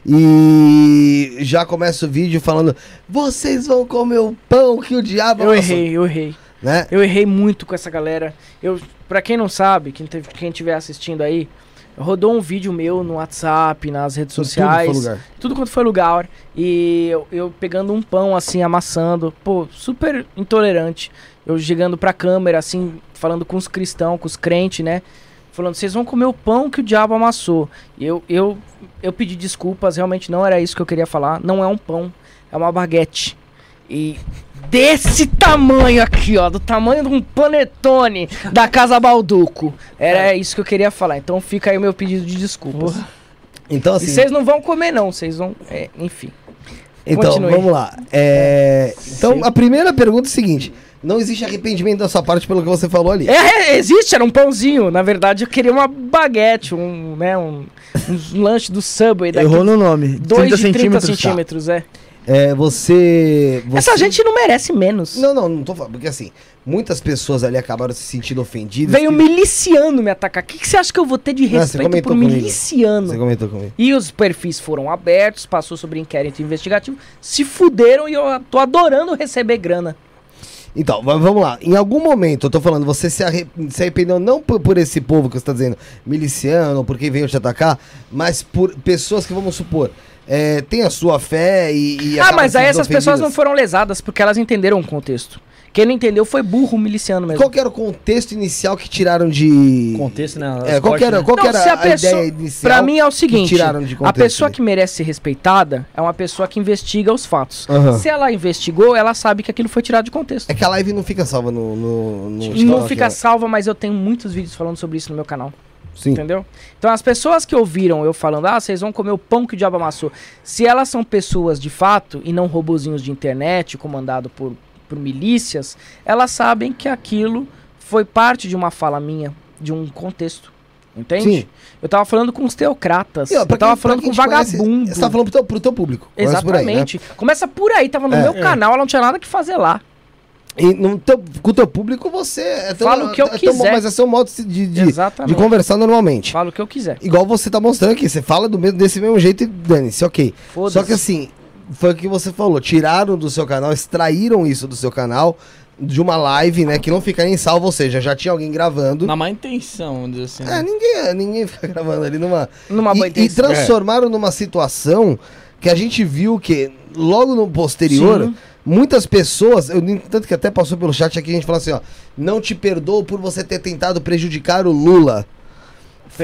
E já começa o vídeo falando: Vocês vão comer o pão que o diabo Eu amassou", errei, eu errei. Né? Eu errei muito com essa galera. Eu, pra quem não sabe, quem, teve, quem estiver assistindo aí, rodou um vídeo meu no WhatsApp, nas redes Tudo sociais. lugar. tudo quanto foi lugar. E eu, eu pegando um pão assim, amassando. Pô, super intolerante. Eu chegando pra câmera, assim, falando com os cristãos, com os crentes, né? Falando, vocês vão comer o pão que o diabo amassou. E eu, eu, eu pedi desculpas, realmente não era isso que eu queria falar. Não é um pão, é uma baguete. E desse tamanho aqui, ó, do tamanho de um panetone da Casa Balduco. Era isso que eu queria falar. Então fica aí o meu pedido de desculpas. Então, E assim. vocês não vão comer, não. Vocês vão. é, enfim. Então, Continue. vamos lá. É, Então, a primeira pergunta é a seguinte: não existe arrependimento da sua parte pelo que você falou ali. É, é, existe, era um pãozinho. Na verdade, eu queria uma baguete, um, né, um, um lanche do Subway daqui. Errou no nome. 2 de 30 centímetros. centímetros, é. É, você, você- Essa gente não merece menos. Não, não, não tô falando. Porque assim, muitas pessoas ali acabaram se sentindo ofendidas. Veio que- miliciano me atacar. O que, que você acha que eu vou ter de Não, você respeito comentou por comigo. miliciano? Você comentou comigo. E os perfis foram abertos, passou sobre inquérito investigativo, se fuderam e eu tô adorando receber grana. Então, va- vamos lá. Em algum momento, eu tô falando, você se, arre- se arrependeu não por, por esse povo que você tá dizendo, miliciano, por quem veio te atacar, mas por pessoas que, vamos supor, é, tem a sua fé e. e ah, mas aí essas pessoas não ofendidas. foram lesadas porque elas entenderam o contexto. Quem não entendeu foi burro miliciano mesmo. Qual que era o contexto inicial que tiraram de. Contexto, né? É, qual que era, qual que Não, era a a, pessoa- ideia inicial? Pra mim é o que seguinte, tiraram de a contexto pessoa ali? que merece ser respeitada é uma pessoa que investiga os fatos. Se ela investigou, ela sabe que aquilo foi tirado de contexto. É que a live não fica salva no. no, no não TikTok, fica né? salva, mas eu tenho muitos vídeos falando sobre isso no meu canal. Sim. Entendeu? Então as pessoas que ouviram eu falando, ah, vocês vão comer o pão que o diabo amassou. Se elas são pessoas de fato e não robozinhos de internet comandado por, por milícias, elas sabem que aquilo foi parte de uma fala minha, de um contexto. Entende? Sim. Eu tava falando com os teocratas. E, pra eu tava quem- falando com te conhece, vagabundo. Você tá falando pro teu, pro teu público. Começa por aí, né? Exatamente. Começa por aí, tava no É. meu canal, ela não tinha nada que fazer lá. E no teu, com o teu público você. É teu- Fala o que eu é teu quiser. mas é seu modo de, de, de Exatamente. conversar normalmente. Falo o que eu quiser. Igual você tá mostrando aqui. Você fala do mesmo, desse mesmo jeito e dane-se, ok. Só que assim, foi o que você falou. Tiraram do seu canal, extraíram isso do seu canal. de uma live, né? Que não fica nem salvo, ou seja, já tinha alguém gravando. Na má intenção, vamos dizer assim. É, ninguém, ninguém fica gravando ali numa. Numa boa e, e intenção. transformaram numa situação que a gente viu que logo no posterior, Sim. muitas pessoas, eu, tanto que até passou pelo chat aqui, a gente falou assim, ó, não te perdoo por você ter tentado prejudicar o Lula.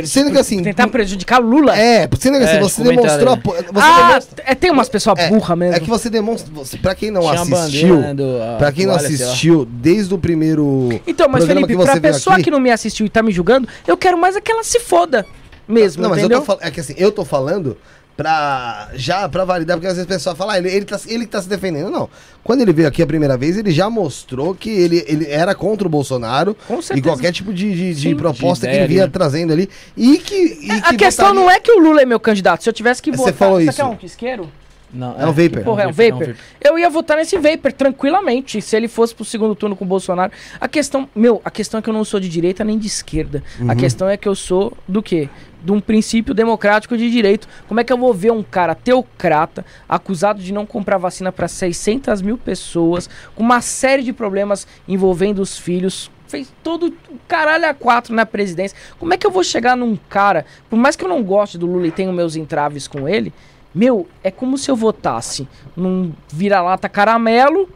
Sendo que assim. Tentar prejudicar o Lula. É, sendo que assim, É, você comentário demonstrou. Você ah, demonstra- é, tem umas pessoas é, burras mesmo. É que você demonstra. Você, pra quem não Tinha assistiu. bandeira, né, do, a Pra quem não lá. assistiu desde o primeiro. Então, mas programa Felipe, que você pra pessoa aqui- que não me assistiu e tá me julgando, eu quero mais é que ela se foda mesmo, Não, mas eu entendeu? tô falando. É que assim, eu tô falando pra. Já pra validar, porque às vezes o pessoal fala, ah, ele, ele, tá, ele que tá se defendendo. Não. Quando ele veio aqui a primeira vez, ele já mostrou que ele, ele era contra o Bolsonaro Com e qualquer tipo de, de, de Sim. proposta De que ele ideia vinha né? trazendo ali. E que. E a questão não é que o Lula é meu candidato. Se eu tivesse que Você votar. falou Você isso. quer um isqueiro? Não, É um vapor. Porra, é um vapor. Eu ia votar nesse vapor tranquilamente, se ele fosse pro segundo turno com o Bolsonaro. A questão, meu, a questão é que eu não sou de direita nem de esquerda. A questão é que eu sou do quê? De um princípio democrático de direito. Como é que eu vou ver um cara teocrata acusado de não comprar vacina para 600 mil pessoas, com uma série de problemas envolvendo os filhos, fez todo caralho a quatro na presidência. Como é que eu vou chegar num cara, por mais que eu não goste do Lula e tenha meus entraves com ele, meu, é como se eu votasse num vira-lata caramelo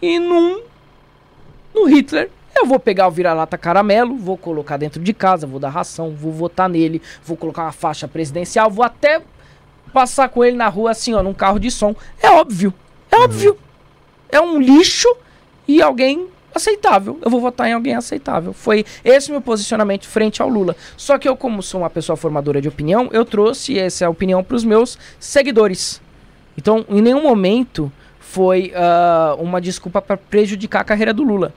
e num no Hitler. Eu vou pegar o vira-lata caramelo, vou colocar dentro de casa, vou dar ração, vou votar nele, vou colocar uma faixa presidencial, vou até passar com ele na rua assim, ó, num carro de som. É óbvio. É óbvio. É um lixo e alguém aceitável. Eu vou votar em alguém aceitável. Foi esse meu posicionamento frente ao Lula. Só que eu, como sou uma pessoa formadora de opinião, eu trouxe essa opinião para os meus seguidores. Então, em nenhum momento foi ah, uma desculpa para prejudicar a carreira do Lula.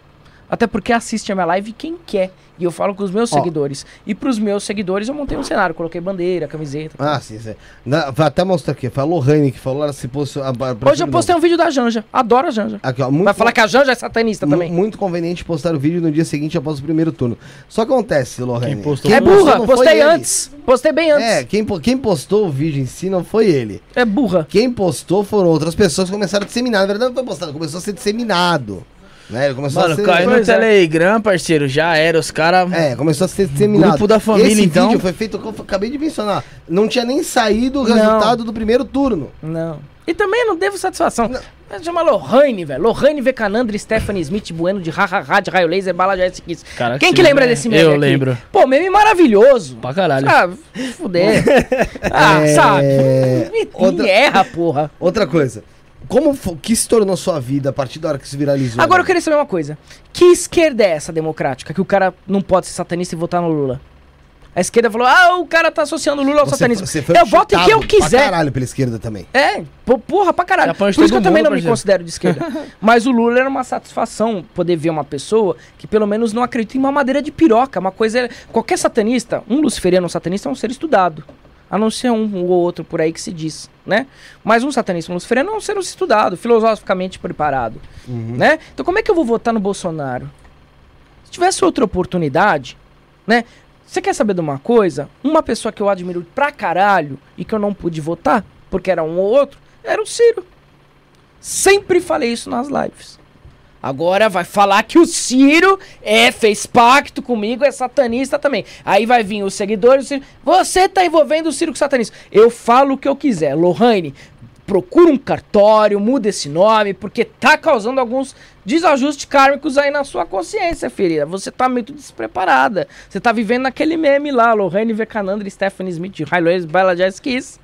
Até porque assiste a minha live quem quer. E eu falo com os meus Ó. seguidores. E pros meus seguidores eu montei um cenário. Coloquei bandeira, camiseta. Ah, sim, sim. Na, vai até mostrar aqui. Foi a Lohane que falou, ela se posicionou. Hoje eu postei um vídeo da Janja. Adoro a Janja. Aqui, ó, muito Vai falar que a Janja é satanista também. Muito conveniente postar o vídeo no dia seguinte após o primeiro turno. Só que acontece, Lohane. Quem postou é postou burra, foi postei ele. antes. Postei bem antes. É, quem, quem postou o vídeo em si não foi ele. É burra. Quem postou foram outras pessoas que começaram a disseminar. Na verdade, não foi postado, começou a ser disseminado. Né? Ele começou Mano, a ser. caiu no é. Telegram, parceiro, já era. Os caras. É, começou a ser disseminado. Grupo da família, Esse então. vídeo foi feito, eu acabei de mencionar. Não tinha nem saído o Não. resultado do primeiro turno. Não. E também não devo satisfação. Chama Lohane, velho. Lohane Vecanandra, Stephanie Smith, Bueno de Hahaha, de Raio Laser, Bala de Kiss. Cara, Quem que que lembra meme. desse meme Eu aqui? lembro. Pô, meme maravilhoso. Pra caralho. Ah, fuder. ah, É, sabe? Me, outra- me erra, porra. Outra coisa. Como que se tornou sua vida a partir da hora que se viralizou? Agora eu né? queria saber uma coisa. Que esquerda é essa democrática? Que o cara não pode ser satanista e votar no Lula? A esquerda falou, ah, o cara tá associando o Lula ao Você satanismo. foi- você foi eu voto em quem eu chutado pra quiser. caralho pela esquerda também. É, porra, pra caralho. Por isso que eu também mundo, não me parceiro. considero de esquerda. Mas o Lula era uma satisfação poder ver uma pessoa que pelo menos não acredita em uma madeira de piroca. Uma coisa é. Qualquer satanista, um luciferiano, um satanista é um ser estudado. A não ser um ou outro por aí que se diz, né? Mas um satanista, um luciferiano é um ser estudado, filosoficamente preparado, né? Então como é que eu vou votar no Bolsonaro? Se tivesse outra oportunidade, né? Você quer saber de uma coisa? Uma pessoa que eu admiro pra caralho e que eu não pude votar, porque era um ou outro, era o Ciro. Sempre falei isso nas lives. Agora vai falar que o Ciro é, fez pacto comigo, é satanista também. Aí vai vir os seguidores, o Ciro, você tá envolvendo o Ciro com satanista. Eu falo o que eu quiser. Lohane, procura um cartório, muda esse nome, porque tá causando alguns desajustes kármicos aí na sua consciência, filha. Você tá muito despreparada. Você tá vivendo naquele meme lá, Lohane Vecanandra, Stephanie Smith, Highways, Bella Jazz Kiss.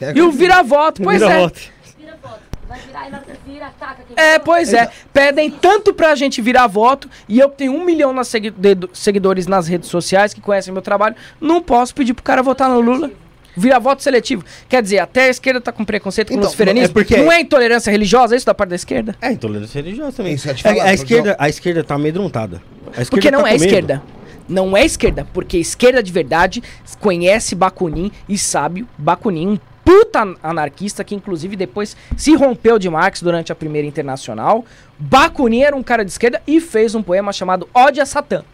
É E o vira-voto, pois é. Vira voto. Vai virar e ela vira, ataca quem É, pois é. Pedem tanto pra gente virar voto e eu que tenho um milhão segui- de- seguidores nas redes sociais que conhecem meu trabalho, não posso pedir pro cara votar no Lula. Virar voto seletivo. Quer dizer, até a esquerda tá com preconceito com Então, o luciferianismo. é porque- Não é intolerância religiosa isso da parte da esquerda? É intolerância religiosa também. Isso te É, falar, a, porque- esquerda, a esquerda tá amedrontada. A esquerda Porque não tá é esquerda. Não é esquerda, porque esquerda de verdade conhece Bakunin e sabe Bakunin, um puta anarquista que inclusive depois se rompeu de Marx durante a primeira internacional. Bakunin era um cara de esquerda e fez um poema chamado Ódio a Satã.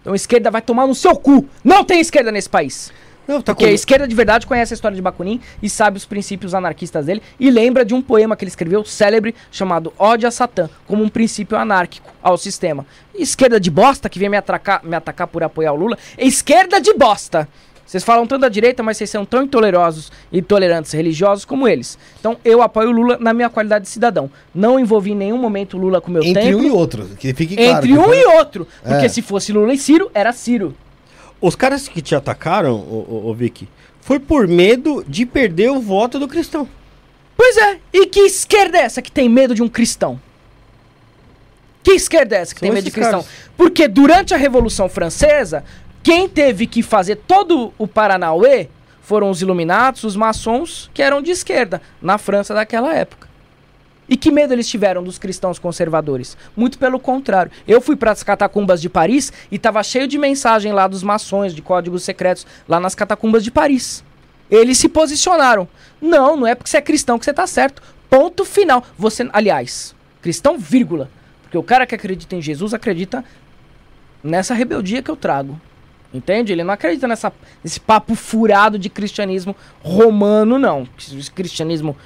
Então esquerda vai tomar no seu cu. Não tem esquerda nesse país. Não, tá Porque a com- esquerda de verdade conhece a história de Bakunin e sabe os princípios anarquistas dele e lembra de um poema que ele escreveu célebre chamado Ódio a Satã, como um princípio anárquico ao sistema. Esquerda de bosta que vem me, atracar, me atacar por apoiar o Lula esquerda de bosta. Vocês falam tanto da direita, mas vocês são tão intolerosos e intolerantes religiosos como eles. Então eu apoio o Lula na minha qualidade de cidadão. Não envolvi em nenhum momento o Lula com o meu Entre tempo. um e outro, que fique claro. entre um foi- e outro. Porque É. se fosse Lula e Ciro, era Ciro. Os caras que te atacaram, ô, ô, ô, Vicky, foi por medo de perder o voto do cristão. Pois é, e que esquerda é essa que tem medo de um cristão? Que esquerda é essa que São tem medo de cristão? caras. Porque durante a Revolução Francesa, quem teve que fazer todo o Paranauê foram os iluminados, os maçons, que eram de esquerda, na França daquela época. E que medo eles tiveram dos cristãos conservadores? Muito pelo contrário. Eu fui para as catacumbas de Paris e tava cheio de mensagem lá dos maçons, de códigos secretos, lá nas catacumbas de Paris. Eles se posicionaram. Não, não é porque você é cristão que você tá certo. Ponto final. Você, aliás, cristão, vírgula. Porque o cara que acredita em Jesus acredita nessa rebeldia que eu trago. Entende? Ele não acredita nessa, nesse papo furado de cristianismo romano, não. Esse cristianismo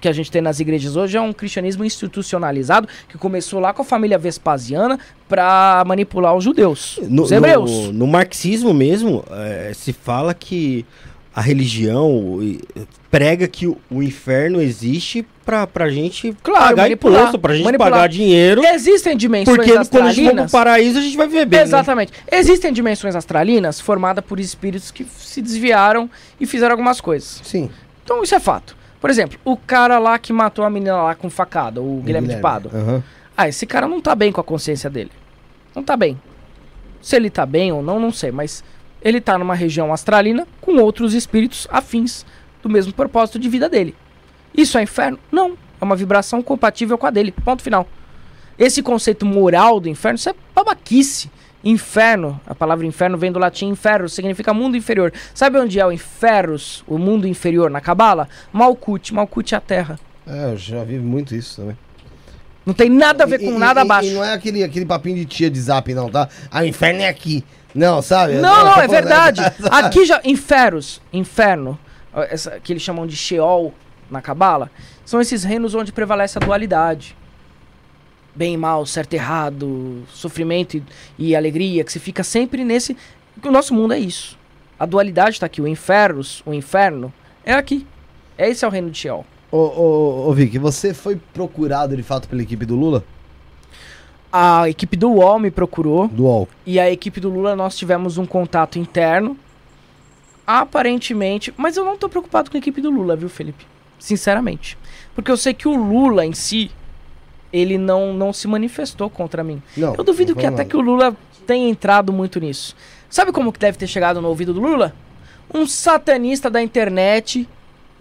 que a gente tem nas igrejas hoje é um cristianismo institucionalizado que começou lá com a família Vespasiana para manipular os judeus, No, os hebreus. no- no marxismo mesmo, eh, se fala que a religião prega que o, inferno existe pra, pra gente Claro, pagar manipular, imposto, pra gente manipular. pagar dinheiro. Existem dimensões Porque quando a gente for pro astralinas. paraíso, a gente vai viver bem. né? Exatamente. Existem dimensões astralinas formadas por espíritos que se desviaram e fizeram algumas coisas. Sim. Então isso é fato. Por exemplo, o cara lá que matou a menina lá com facada, o Guilherme, de Pado. Aham. Ah, esse cara não tá bem com a consciência dele. Não tá bem. Se ele tá bem ou não, não sei, mas ele tá numa região astralina com outros espíritos afins do mesmo propósito de vida dele. Isso é inferno? Não. É uma vibração compatível com a dele. Ponto final. Esse conceito moral do inferno, isso é babaquice. Inferno, a palavra inferno vem do latim inferno, significa mundo inferior. Sabe onde é o inferus, o mundo inferior na Cabala? Malkut, Malkut é a terra. É, eu já vi muito isso também. Não tem nada a ver com e- nada e- abaixo. E não é aquele, aquele papinho de tia de zap, não, tá? Ah, o inferno é aqui. Não, sabe? Não, não, é Pô, verdade. Aqui já. Inferos, inferno, essa, que eles chamam de Sheol na Cabala, são esses reinos onde prevalece a dualidade. Bem e mal, certo e errado, sofrimento e, e alegria, que você fica sempre nesse. O nosso mundo é isso. A dualidade tá aqui. O infernos, o inferno, é aqui. Esse é o reino de Sheol. Ô, ô, ô, Vicky, você foi procurado de fato pela equipe do Lula? A equipe do UOL me procurou. Do UOL. E a equipe do Lula, nós tivemos um contato interno. Aparentemente. Mas eu não tô preocupado com a equipe do Lula, viu, Felipe? Sinceramente. Porque eu sei que o Lula em si, ele não, não se manifestou contra mim. Não. Eu duvido não que até nada. que o Lula tenha entrado muito nisso. Sabe como que deve ter chegado no ouvido do Lula? Um satanista da internet,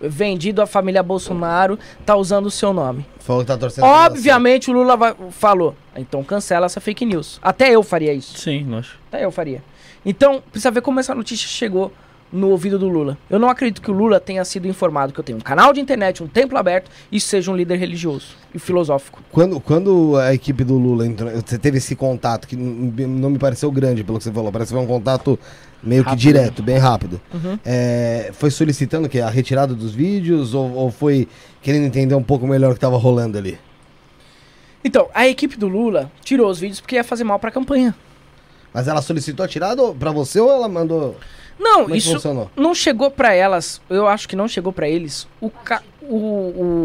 vendido à família Bolsonaro, tá usando o seu nome. Falou que tá torcendo Obviamente o Lula vai- falou, então cancela essa fake news. Até eu faria isso. Sim, lógico. Até eu faria. Então, precisa ver como essa notícia chegou no ouvido do Lula. Eu não acredito que o Lula tenha sido informado que eu tenho um canal de internet, um templo aberto e seja um líder religioso e filosófico. Quando, quando a equipe do Lula entrou, você teve esse contato que não me pareceu grande pelo que você falou, parece que foi um contato meio que Rápido. direto, bem rápido. Uhum. É, foi solicitando que a retirada dos vídeos ou, ou foi querendo entender um pouco melhor o que tava rolando ali? Então, a equipe do Lula tirou os vídeos porque ia fazer mal pra campanha. Mas ela solicitou a tirada pra você ou ela mandou? Não, Como é que isso funcionou? não chegou pra elas, eu acho que não chegou pra eles o, ca- o,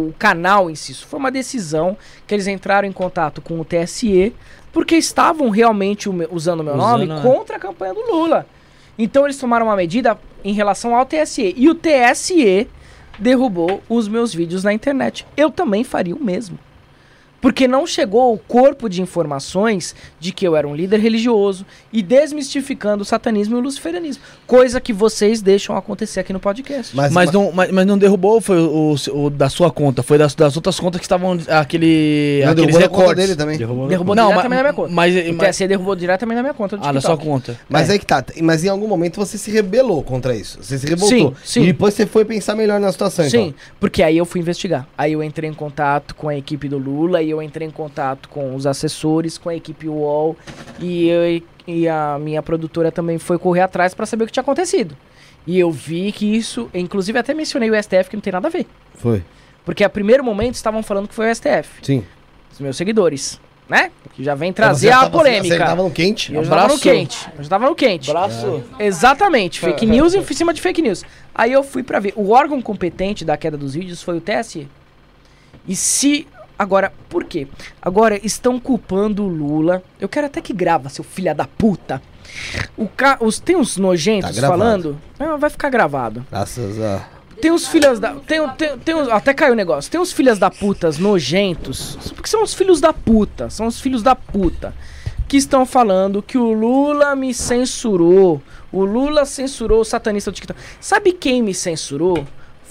o canal em si. Isso foi uma decisão que eles entraram em contato com o TSE porque estavam realmente o me- usando o meu Usando, nome é. contra a campanha do Lula. Então eles tomaram uma medida em relação ao TSE. E o TSE derrubou os meus vídeos na internet. Eu também faria o mesmo. Porque não chegou o corpo de informações de que eu era um líder religioso e desmistificando o satanismo e o luciferianismo. Coisa que vocês deixam acontecer aqui no podcast. Mas, Mas, não, mas, mas não derrubou foi o, o- o da sua conta, foi das, das outras contas que estavam aquele não aqueles derrubou na dele também. Derrubou na Derrubou. Não, diretamente mas- na minha conta. mas- o mas- TSE derrubou diretamente na minha conta Ah, TikTok. sua conta. Mas É. aí que tá. Mas em algum momento você se rebelou contra isso. Você se revoltou. Sim, sim. E depois você foi pensar melhor na situação. Sim, então. porque aí eu fui investigar. Aí eu entrei em contato com a equipe do Lula e eu entrei em contato com os assessores, com a equipe UOL e eu, e a minha produtora também foi correr atrás pra saber o que tinha acontecido. E eu vi que isso, inclusive até mencionei o STF que não tem nada a ver. Foi. Porque a primeiro momento estavam falando que foi o STF, Sim. os meus seguidores, né? Que já vem trazer Você a polêmica. Você tava no quente? Eu já tava no quente. Eu já tava no quente. Braço. Exatamente, fake news em cima de fake news. Aí eu fui pra ver. O órgão competente da queda dos vídeos foi o TSE. E se. Agora, por quê? Agora estão culpando o Lula. Eu quero até que grava, seu filho da puta. O ca... os... Tem uns nojentos Tá falando. Não, vai ficar gravado. Graças a. Tem uns filhas da. Tem, tem, tem uns... Até caiu o negócio. Tem uns filhas da putas nojentos. Porque são os filhos da puta. São os filhos da puta. Que estão falando que o Lula me censurou. O Lula censurou o satanista do TikTok. Sabe quem me censurou?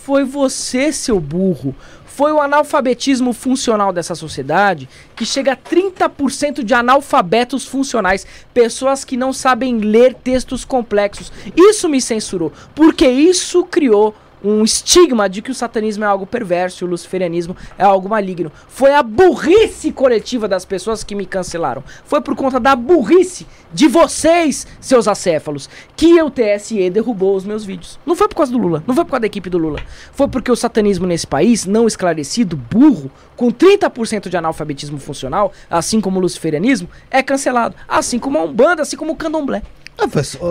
Foi você, seu burro. Foi o analfabetismo funcional dessa sociedade que chega a 30% de analfabetos funcionais, pessoas que não sabem ler textos complexos. Isso me censurou, porque isso criou um estigma de que o satanismo é algo perverso e o luciferianismo é algo maligno. Foi a burrice coletiva das pessoas que me cancelaram. Foi por conta da burrice de vocês, seus acéfalos, que o TSE derrubou os meus vídeos. Não foi por causa do Lula, não foi por causa da equipe do Lula. Foi porque o satanismo nesse país, não esclarecido, burro, com 30% de analfabetismo funcional, assim como o luciferianismo, é cancelado. Assim como a Umbanda, assim como o Candomblé. Ah,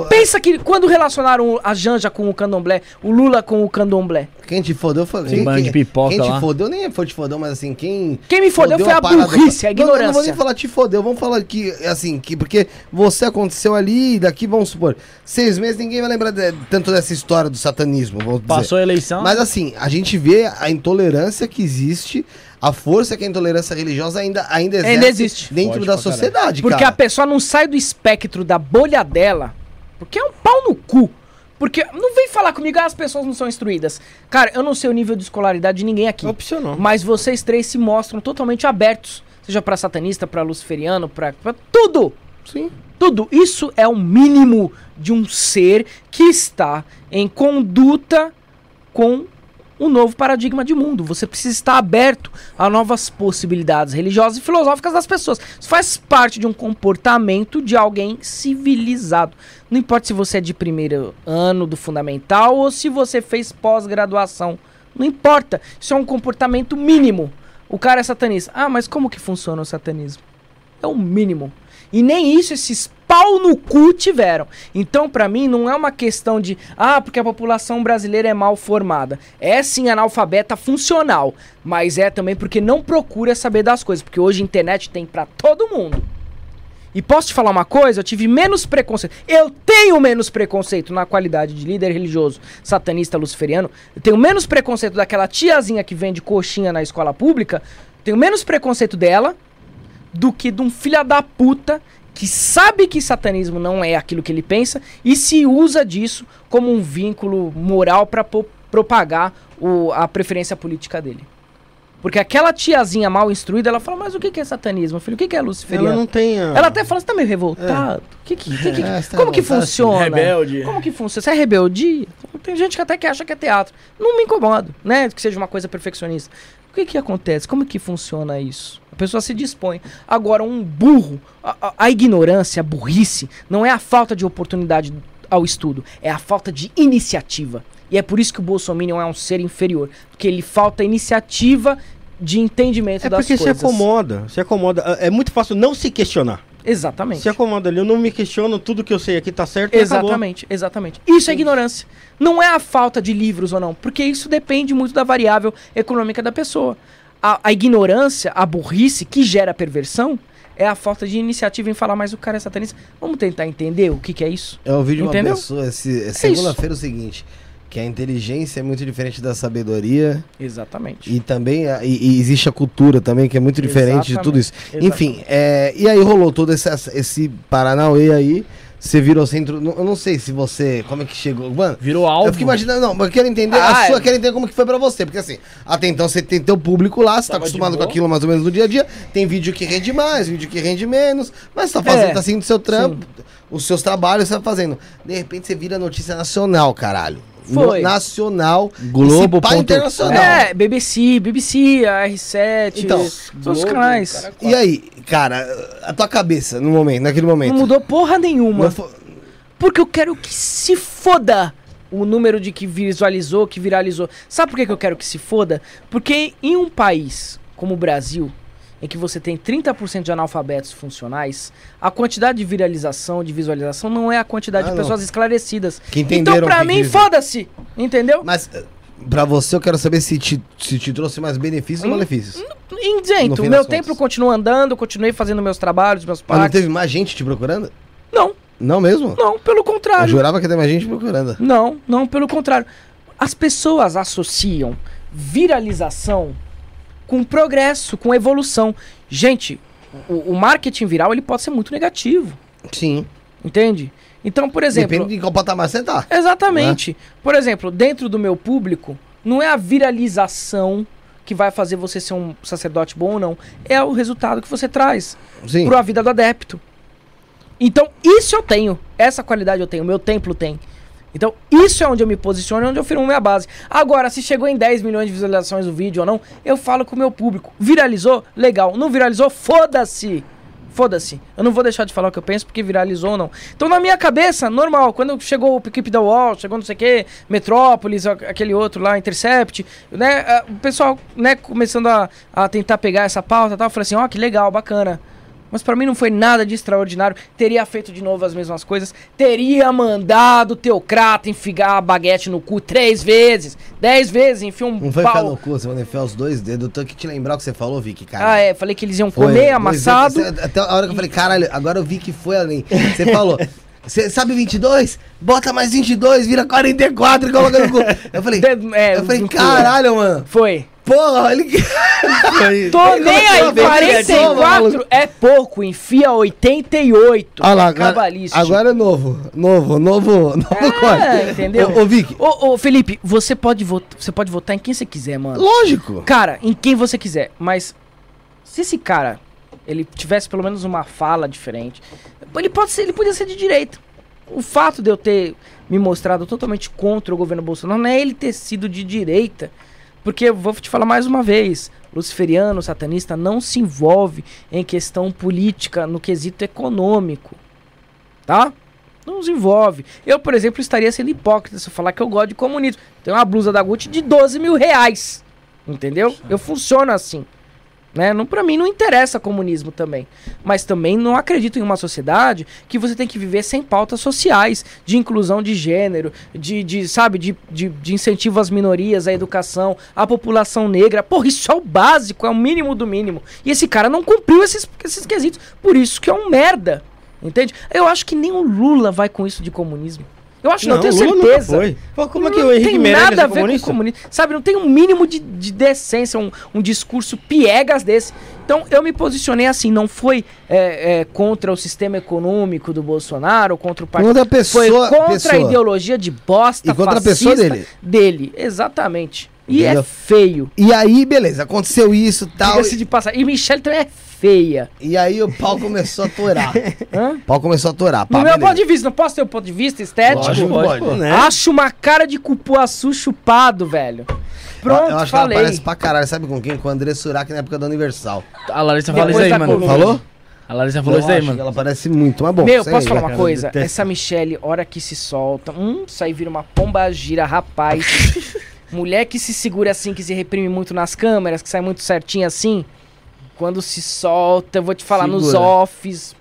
Pensa que quando relacionaram a Janja com o Candomblé, o Lula com o Candomblé. Quem te fodeu foi. Sim, quem, de pipoca Quem lá. te fodeu nem foi te fodeu, mas assim, quem. Quem me fodeu foi a parada- burrice, a Não, Não, não vou ignorância. nem falar te fodeu, vamos falar que, assim, que porque você aconteceu ali, e daqui, vamos supor, seis meses, ninguém vai lembrar de- tanto dessa história do satanismo, vamos dizer. Passou a eleição. Mas assim, a gente vê a intolerância que existe, a força que a intolerância religiosa ainda, ainda exerce Ainda existe. dentro Forte da sociedade, Porque cara. a pessoa não sai do espectro da bolha dela, porque é um pau no cu. Porque não vem falar comigo, ah, as pessoas não são instruídas. Cara, eu não sei o nível de escolaridade de ninguém aqui. Opcional. Mas vocês três se mostram totalmente abertos. Seja pra satanista, pra luciferiano, pra, pra tudo. Sim. Tudo. Isso é o mínimo de um ser que está em conduta com um novo paradigma de mundo. Você precisa estar aberto a novas possibilidades religiosas e filosóficas das pessoas. Isso faz parte de um comportamento de alguém civilizado. Não importa se você é de primeiro ano do fundamental ou se você fez pós-graduação. Não importa. Isso é um comportamento mínimo. O cara é satanista. Ah, mas como que funciona o satanismo? É o mínimo. E nem isso esses pau no cu tiveram. Então, pra mim, não é uma questão de, ah, porque a população brasileira é mal formada. É sim analfabeta funcional, mas é também porque não procura saber das coisas, porque hoje a internet tem pra todo mundo. E posso te falar uma coisa? Eu tive menos preconceito. Eu tenho menos preconceito na qualidade de líder religioso, satanista, luciferiano. Eu tenho menos preconceito daquela tiazinha que vende coxinha na escola pública. Tenho menos preconceito dela do que de um filho da puta que sabe que satanismo não é aquilo que ele pensa e se usa disso como um vínculo moral pra po- propagar o- a preferência política dele. Porque aquela tiazinha mal instruída, ela fala, mas o que que é satanismo, filho? O que que é luciferiano? Ela não tem a... Ela até fala, você tá meio revoltado? Que que, que, que- É, tá como que funciona? Rebelde. Como que funciona? Você é rebeldia? Tem gente que até que acha que é teatro. Não me incomodo, né? Que seja uma coisa perfeccionista. O que que acontece? Como que funciona isso? A pessoa se dispõe. Agora, um burro, a, a- a ignorância, a burrice, não é a falta de oportunidade ao estudo, é a falta de iniciativa. E é por isso que o Bolsonaro é um ser inferior. Porque ele falta iniciativa de entendimento É das porque se coisas. acomoda, se acomoda. É muito fácil não se questionar. Exatamente. Se acomoda ali, eu não me questiono, tudo que eu sei aqui tá certo e acabou. Exatamente, exatamente. Isso é ignorância. Não é a falta de livros ou não, porque isso depende muito da variável econômica da pessoa. A, a ignorância, a burrice que gera perversão é a falta de iniciativa em falar, mas o cara é satanista. Vamos tentar entender o que, que é isso? Eu ouvi de uma Entendeu? pessoa esse, segunda-feira o seguinte: que a inteligência é muito diferente da sabedoria Exatamente. e também a- e, e existe a cultura também, que é muito diferente de tudo isso. Exatamente. Enfim, é, e aí rolou todo esse, esse Paranauê aí. Você virou centro. Eu não sei se você. Como é que chegou? Mano, Virou alvo. eu fico imaginando, não, mas eu quero entender. Ah, a sua, é. quero entender como que foi pra você. Porque assim, até então você tem teu público lá, você tá Tava acostumado com aquilo mais ou menos no dia a dia. Tem vídeo que rende mais, vídeo que rende menos. Mas você tá fazendo, É, tá seguindo seu trampo, os seus trabalhos, você tá fazendo. De repente você vira notícia nacional, caralho. Foi. nacional, Globo pá internacional. É, BBC, BBC, a R7, Então, todos os canais. E aí, cara, a tua cabeça no momento, naquele momento? Não mudou porra nenhuma. Fo- Porque eu quero que se foda o número de que visualizou, que viralizou. Sabe por que que eu quero que se foda? Porque em um país como o Brasil, em que você tem 30% de analfabetos funcionais, a quantidade de viralização, de visualização, não é a quantidade Ah, de não. pessoas esclarecidas. Que Então, entenderam pra o que mim, foda-se. Entendeu? Mas eh, pra você eu quero saber se te, se te trouxe mais benefícios ou Hum, malefícios. Em No dentro, fim meu contas. continua andando, eu continuei fazendo meus trabalhos, meus Mas não pactos. teve mais gente te procurando? Não, Não mesmo? não, pelo Eu contrário. jurava que ia ter mais gente procurando. Não, não, pelo contrário. As pessoas associam viralização com progresso, com evolução. Gente, o, o marketing viral ele pode ser muito negativo, Sim. entende? Então, por exemplo, Depende de qual patamar você tá. exatamente. Por exemplo, dentro do meu público, não é a viralização que vai fazer você ser um sacerdote bom ou não, é o resultado que você traz para a vida do adepto. Então, isso eu tenho. Essa qualidade eu tenho. Meu templo tem. Então, isso é onde eu me posiciono, é onde eu firmo minha base. Agora, se chegou em 10 milhões de visualizações o vídeo ou não, eu falo com o meu público. Viralizou? Legal. Não viralizou? Foda-se. Foda-se. Eu não vou deixar de falar o que eu penso porque viralizou ou não. Então, na minha cabeça, normal. Quando chegou o Equipe da Wall, chegou não sei o quê, Metrópolis, aquele outro lá, Intercept, né? O pessoal, né, começando a, a tentar pegar essa pauta e tal, eu falei assim, ó, que legal, bacana. Mas pra mim não foi nada de extraordinário. Teria feito de novo as mesmas coisas. Teria mandado o Teocrata enfiar a baguete no cu três vezes. Dez vezes, enfia um Não foi pau. no cu, você vai enfiar os dois dedos. Eu tenho que te lembrar o que você falou, Vicky, cara. Ah, é. Falei que eles iam Foi, comer dois amassado. dedos. Até a hora que eu falei, caralho, agora eu vi que foi além. Você falou, você sabe 22? Bota mais 22, vira 44 e coloca no cu. Eu falei, é, eu falei, no cu. caralho, mano. Foi. Porra, olha que... Tô nem aí, colocou bem 44 é pouco, enfia 88. Olha lá, agora, agora é novo. Novo, novo, novo É, corte. entendeu? Ô, ô Vicky, Ô, ô, Felipe, você pode, votar, você pode votar em quem você quiser, mano. lógico. Cara, em quem você quiser, mas se esse cara ele tivesse pelo menos uma fala diferente, ele pode ser, ele podia ser de direita. O fato de eu ter me mostrado totalmente contra o governo Bolsonaro não é ele ter sido de direita, porque vou te falar mais uma vez, luciferiano, satanista não se envolve em questão política no quesito econômico, tá? Não se envolve. Eu, por exemplo, estaria sendo hipócrita se eu falar que eu gosto de comunismo. Tem uma blusa da Gucci de 12 mil reais. Entendeu? Eu funciono assim. Né? Não, pra mim não interessa comunismo também. Mas também não acredito em uma sociedade que você tem que viver sem pautas sociais, de inclusão de gênero, de, de sabe, de, de, de incentivo às minorias, à educação, à população negra. Porra, isso é o básico, é o mínimo do mínimo. E esse cara não cumpriu esses, esses quesitos. Por isso que é um merda. Entende? Eu acho que nem o Lula vai com isso de comunismo. Eu acho, não, eu tenho certeza. foi. Pô, como é que Não o Henrique tem Meirelles nada é a ver comunista? com comunismo. Sabe, não tem um mínimo de, de decência, um, um discurso piegas desse. Então eu me posicionei assim, não foi é, é, contra o sistema econômico do Bolsonaro, ou contra o partido. Contra a pessoa- foi contra a pessoa. ideologia de bosta E contra a pessoa dele. Dele, exatamente. E Entendeu? é feio. E aí, beleza, aconteceu isso e tal. Diga-se de passar. E Michelle também é feia. E aí o pau começou a torar. O pau começou a torar. No pá, meu beleza. ponto de vista, não posso ter um ponto de vista estético? Lógico, pode. Pô, né? Acho uma cara de cupuaçu chupado, velho. Pronto, eu acho falei. que ela parece pra caralho, sabe com quem? Com o André Surak na época do Universal. A Larissa falou isso aí, da mano. Falou? A Larissa falou Eu isso aí, mano. Ela parece muito, mas bom. Meu, posso falar uma coisa? detesto. Essa Michelle, hora que se solta, hum, isso aí vira uma pomba gira, rapaz. Mulher que se segura assim, que se reprime muito nas câmeras, que sai muito certinho assim. Quando se solta, eu vou te falar nos Segura. offs.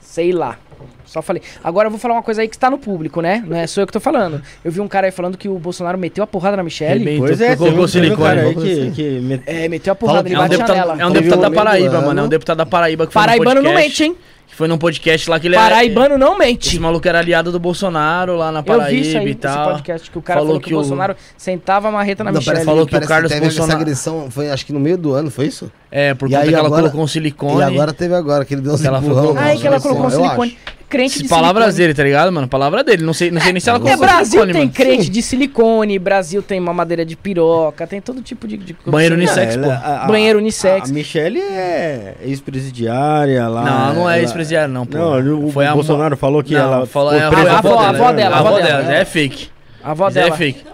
Sei lá. Só falei. Agora eu vou falar uma coisa aí que está no público, né? Não é só eu que tô falando. Eu vi um cara aí falando que o Bolsonaro meteu a porrada na Michelle. Pois é, colocou um- cara aí silicone. que, que met- É, meteu a porrada, ele É um, bate deputado, nela. é um deputado da Paraíba, ano. mano. É um deputado da Paraíba que foi Paraibano num não mente, hein? Que foi num podcast lá que ele Paraibano não Esse mente. maluco era aliado do Bolsonaro lá na Eu Paraíba vi isso aí, e esse tal. podcast, que o cara Falou falou que, que o o- Bolsonaro sentava a marreta na Não, Michelle. parece, falou que o parece Carlos teve Bolsonaro- essa agressão, foi acho que no meio do ano, foi isso? É, por E conta aí que ela colocou um silicone. E agora teve agora, que ele deu um empurrão. falou- na Ai, que ela colocou um eu silicone. Crente Se de palavras silicone. dele, tá ligado, mano? Palavra dele. Não sei, não sei nem se ela É, colocou Brasil silicone, tem mano. crente de silicone, Brasil tem mamadeira de piroca, tem todo tipo de... de Banheiro unissex, ela- pô. a- a- Banheiro unissex. A Michelle é ex-presidiária lá. Não, não é ex-presidiário, não, pô. Não, o Foi a Bolsonaro falou que não, ela. falou, foi é a, a avó- a dela. avó dela, A a avó dela, é. é fake. A avó dela. é fake.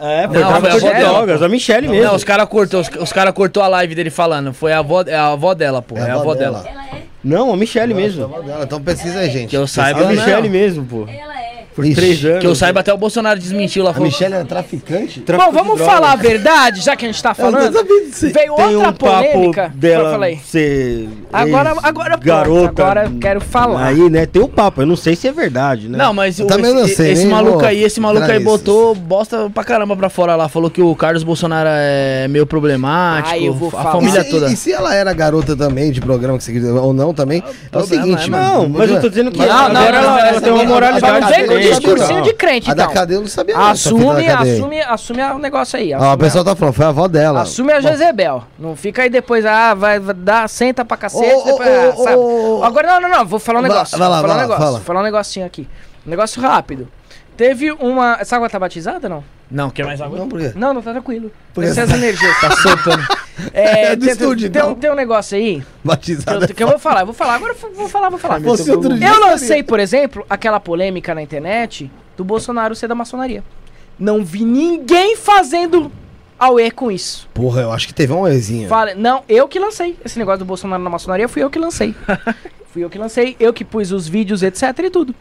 É, Não, foi foi a avó dela, drogas, a Michelle mesmo. Não, os caras cortou, os, os cara cortou a live dele falando. Foi a avó, é a avó dela, pô. É, a avó dela. Ela é. Não, a Michelle Nossa, mesmo. a avó dela. Então pesquisa aí, gente. Que eu saiba, A não. Michelle mesmo, pô. Ela é. Por Ixi, três anos. Que eu saiba, até o Bolsonaro desmentiu lá. A falou- Michelle era traficante? Tráfico Bom, vamos falar a verdade, já que a gente tá Eu não falando. Veio Tem outra um papo polêmica. dela Falei. ser Agora, agora, pronto, garota. agora eu quero falar. Aí, né, tem o papo, eu não sei se é verdade, né? Não, mas o, também não esse, sei, esse maluco aí, esse maluco aí botou bosta pra caramba pra fora lá. Falou que o Carlos Bolsonaro é meio problemático. Ah, eu vou a falar. família e se, toda. E se ela era garota também de programa que você quiser, ou não também? é o problema, seguinte, é, mano. Não, mas eu tô dizendo que Não, não, ela, tem uma não, moralidade diferente, discursinho de crente, A da então. cadeia eu não sabia não, essa fita Assume, cadeia. assume, assume o negócio aí. Ó, Assume, o pessoal tá falando, foi a avó dela. assume a Jezebel. Não fica aí depois, ah, vai, vai dar, senta pra cacete. Ô, ô, depois, ah, ô, sabe? ô, ô. Agora, não, não, não, vou falar um Vai- negócio. vai lá, vou falar vai um lá, negócio, fala. vou falar um negocinho aqui. Um negócio rápido. Teve uma. Essa água tá batizada não? Não, quer mais água? Não, por quê? Não, não tá tranquilo. Por quê? essas energias. Tá soltando. É, É do tem, estúdio, tem, então. tem um negócio aí que Batizada. eu, que eu vou falar, eu vou falar. Agora eu vou- falar, vou falar. Fosse outro dia, Eu lancei, por exemplo, aquela polêmica na internet do Bolsonaro ser da maçonaria. Não vi ninguém fazendo auê com isso. Porra, eu acho que teve uma exinha. Fala, não, eu que lancei. Esse negócio do Bolsonaro na maçonaria fui eu que lancei. fui eu que lancei, eu que pus os vídeos, etc e tudo.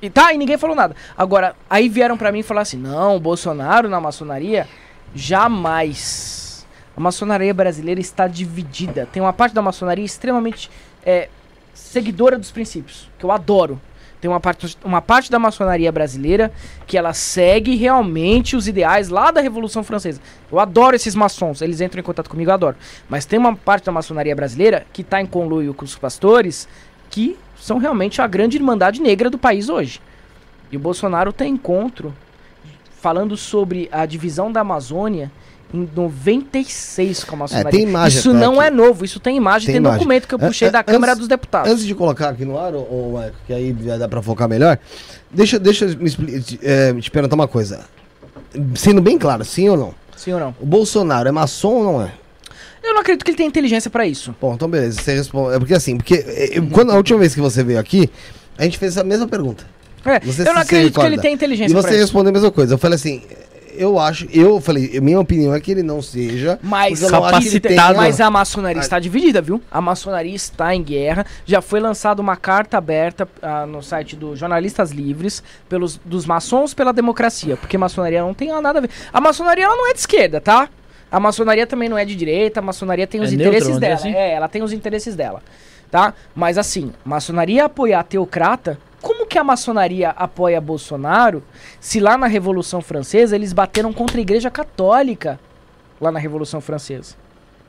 E tá, e ninguém falou nada. Agora, aí vieram pra mim falaram assim: não, Bolsonaro na maçonaria, jamais. A maçonaria brasileira está dividida. Tem uma parte da maçonaria extremamente é, seguidora dos princípios, que eu adoro. Tem uma parte, uma parte da maçonaria brasileira que ela segue realmente os ideais lá da Revolução Francesa. Eu adoro esses maçons, eles entram em contato comigo, eu adoro. Mas tem uma parte da maçonaria brasileira que está em conluio com os pastores que são realmente a grande irmandade negra do país hoje. E o Bolsonaro tem encontro falando sobre a divisão da Amazônia em 96 com a maçonaria. tem imagem isso até não aqui. é novo, isso tem imagem, Tem tem, imagem. documento que eu É, puxei é, da Câmara dos Deputados. Antes de colocar aqui no ar, ô, Maico, que aí dar pra focar melhor, deixa, deixa eu me te, é, te perguntar uma coisa. Sendo bem claro, sim ou não? Sim ou não? O Bolsonaro é maçom ou não é? Eu não acredito que ele tenha inteligência pra isso. Bom, então beleza, você responde. É porque assim, porque é, é, quando, a última vez que você veio aqui, a gente fez essa mesma pergunta. É, Você eu não acredito que ele tenha E inteligência pra você respondeu a mesma coisa. Eu falei assim, eu acho, eu falei, minha opinião é que ele não seja. Mas, eu capacitado. mas a maçonaria Ah. está dividida, viu? A maçonaria está em guerra. Já foi lançada uma carta aberta ah, no site do Jornalistas Livres pelos dos maçons pela democracia, porque maçonaria não tem nada a ver. A maçonaria ela não é de esquerda, tá? A maçonaria também não é de direita, a maçonaria tem os É neutro, interesses dizer dela. assim? É, ela tem os interesses dela, tá? Mas assim, maçonaria apoiar teocrata, como que a maçonaria apoia Bolsonaro se lá na Revolução Francesa eles bateram contra a Igreja Católica lá na Revolução Francesa?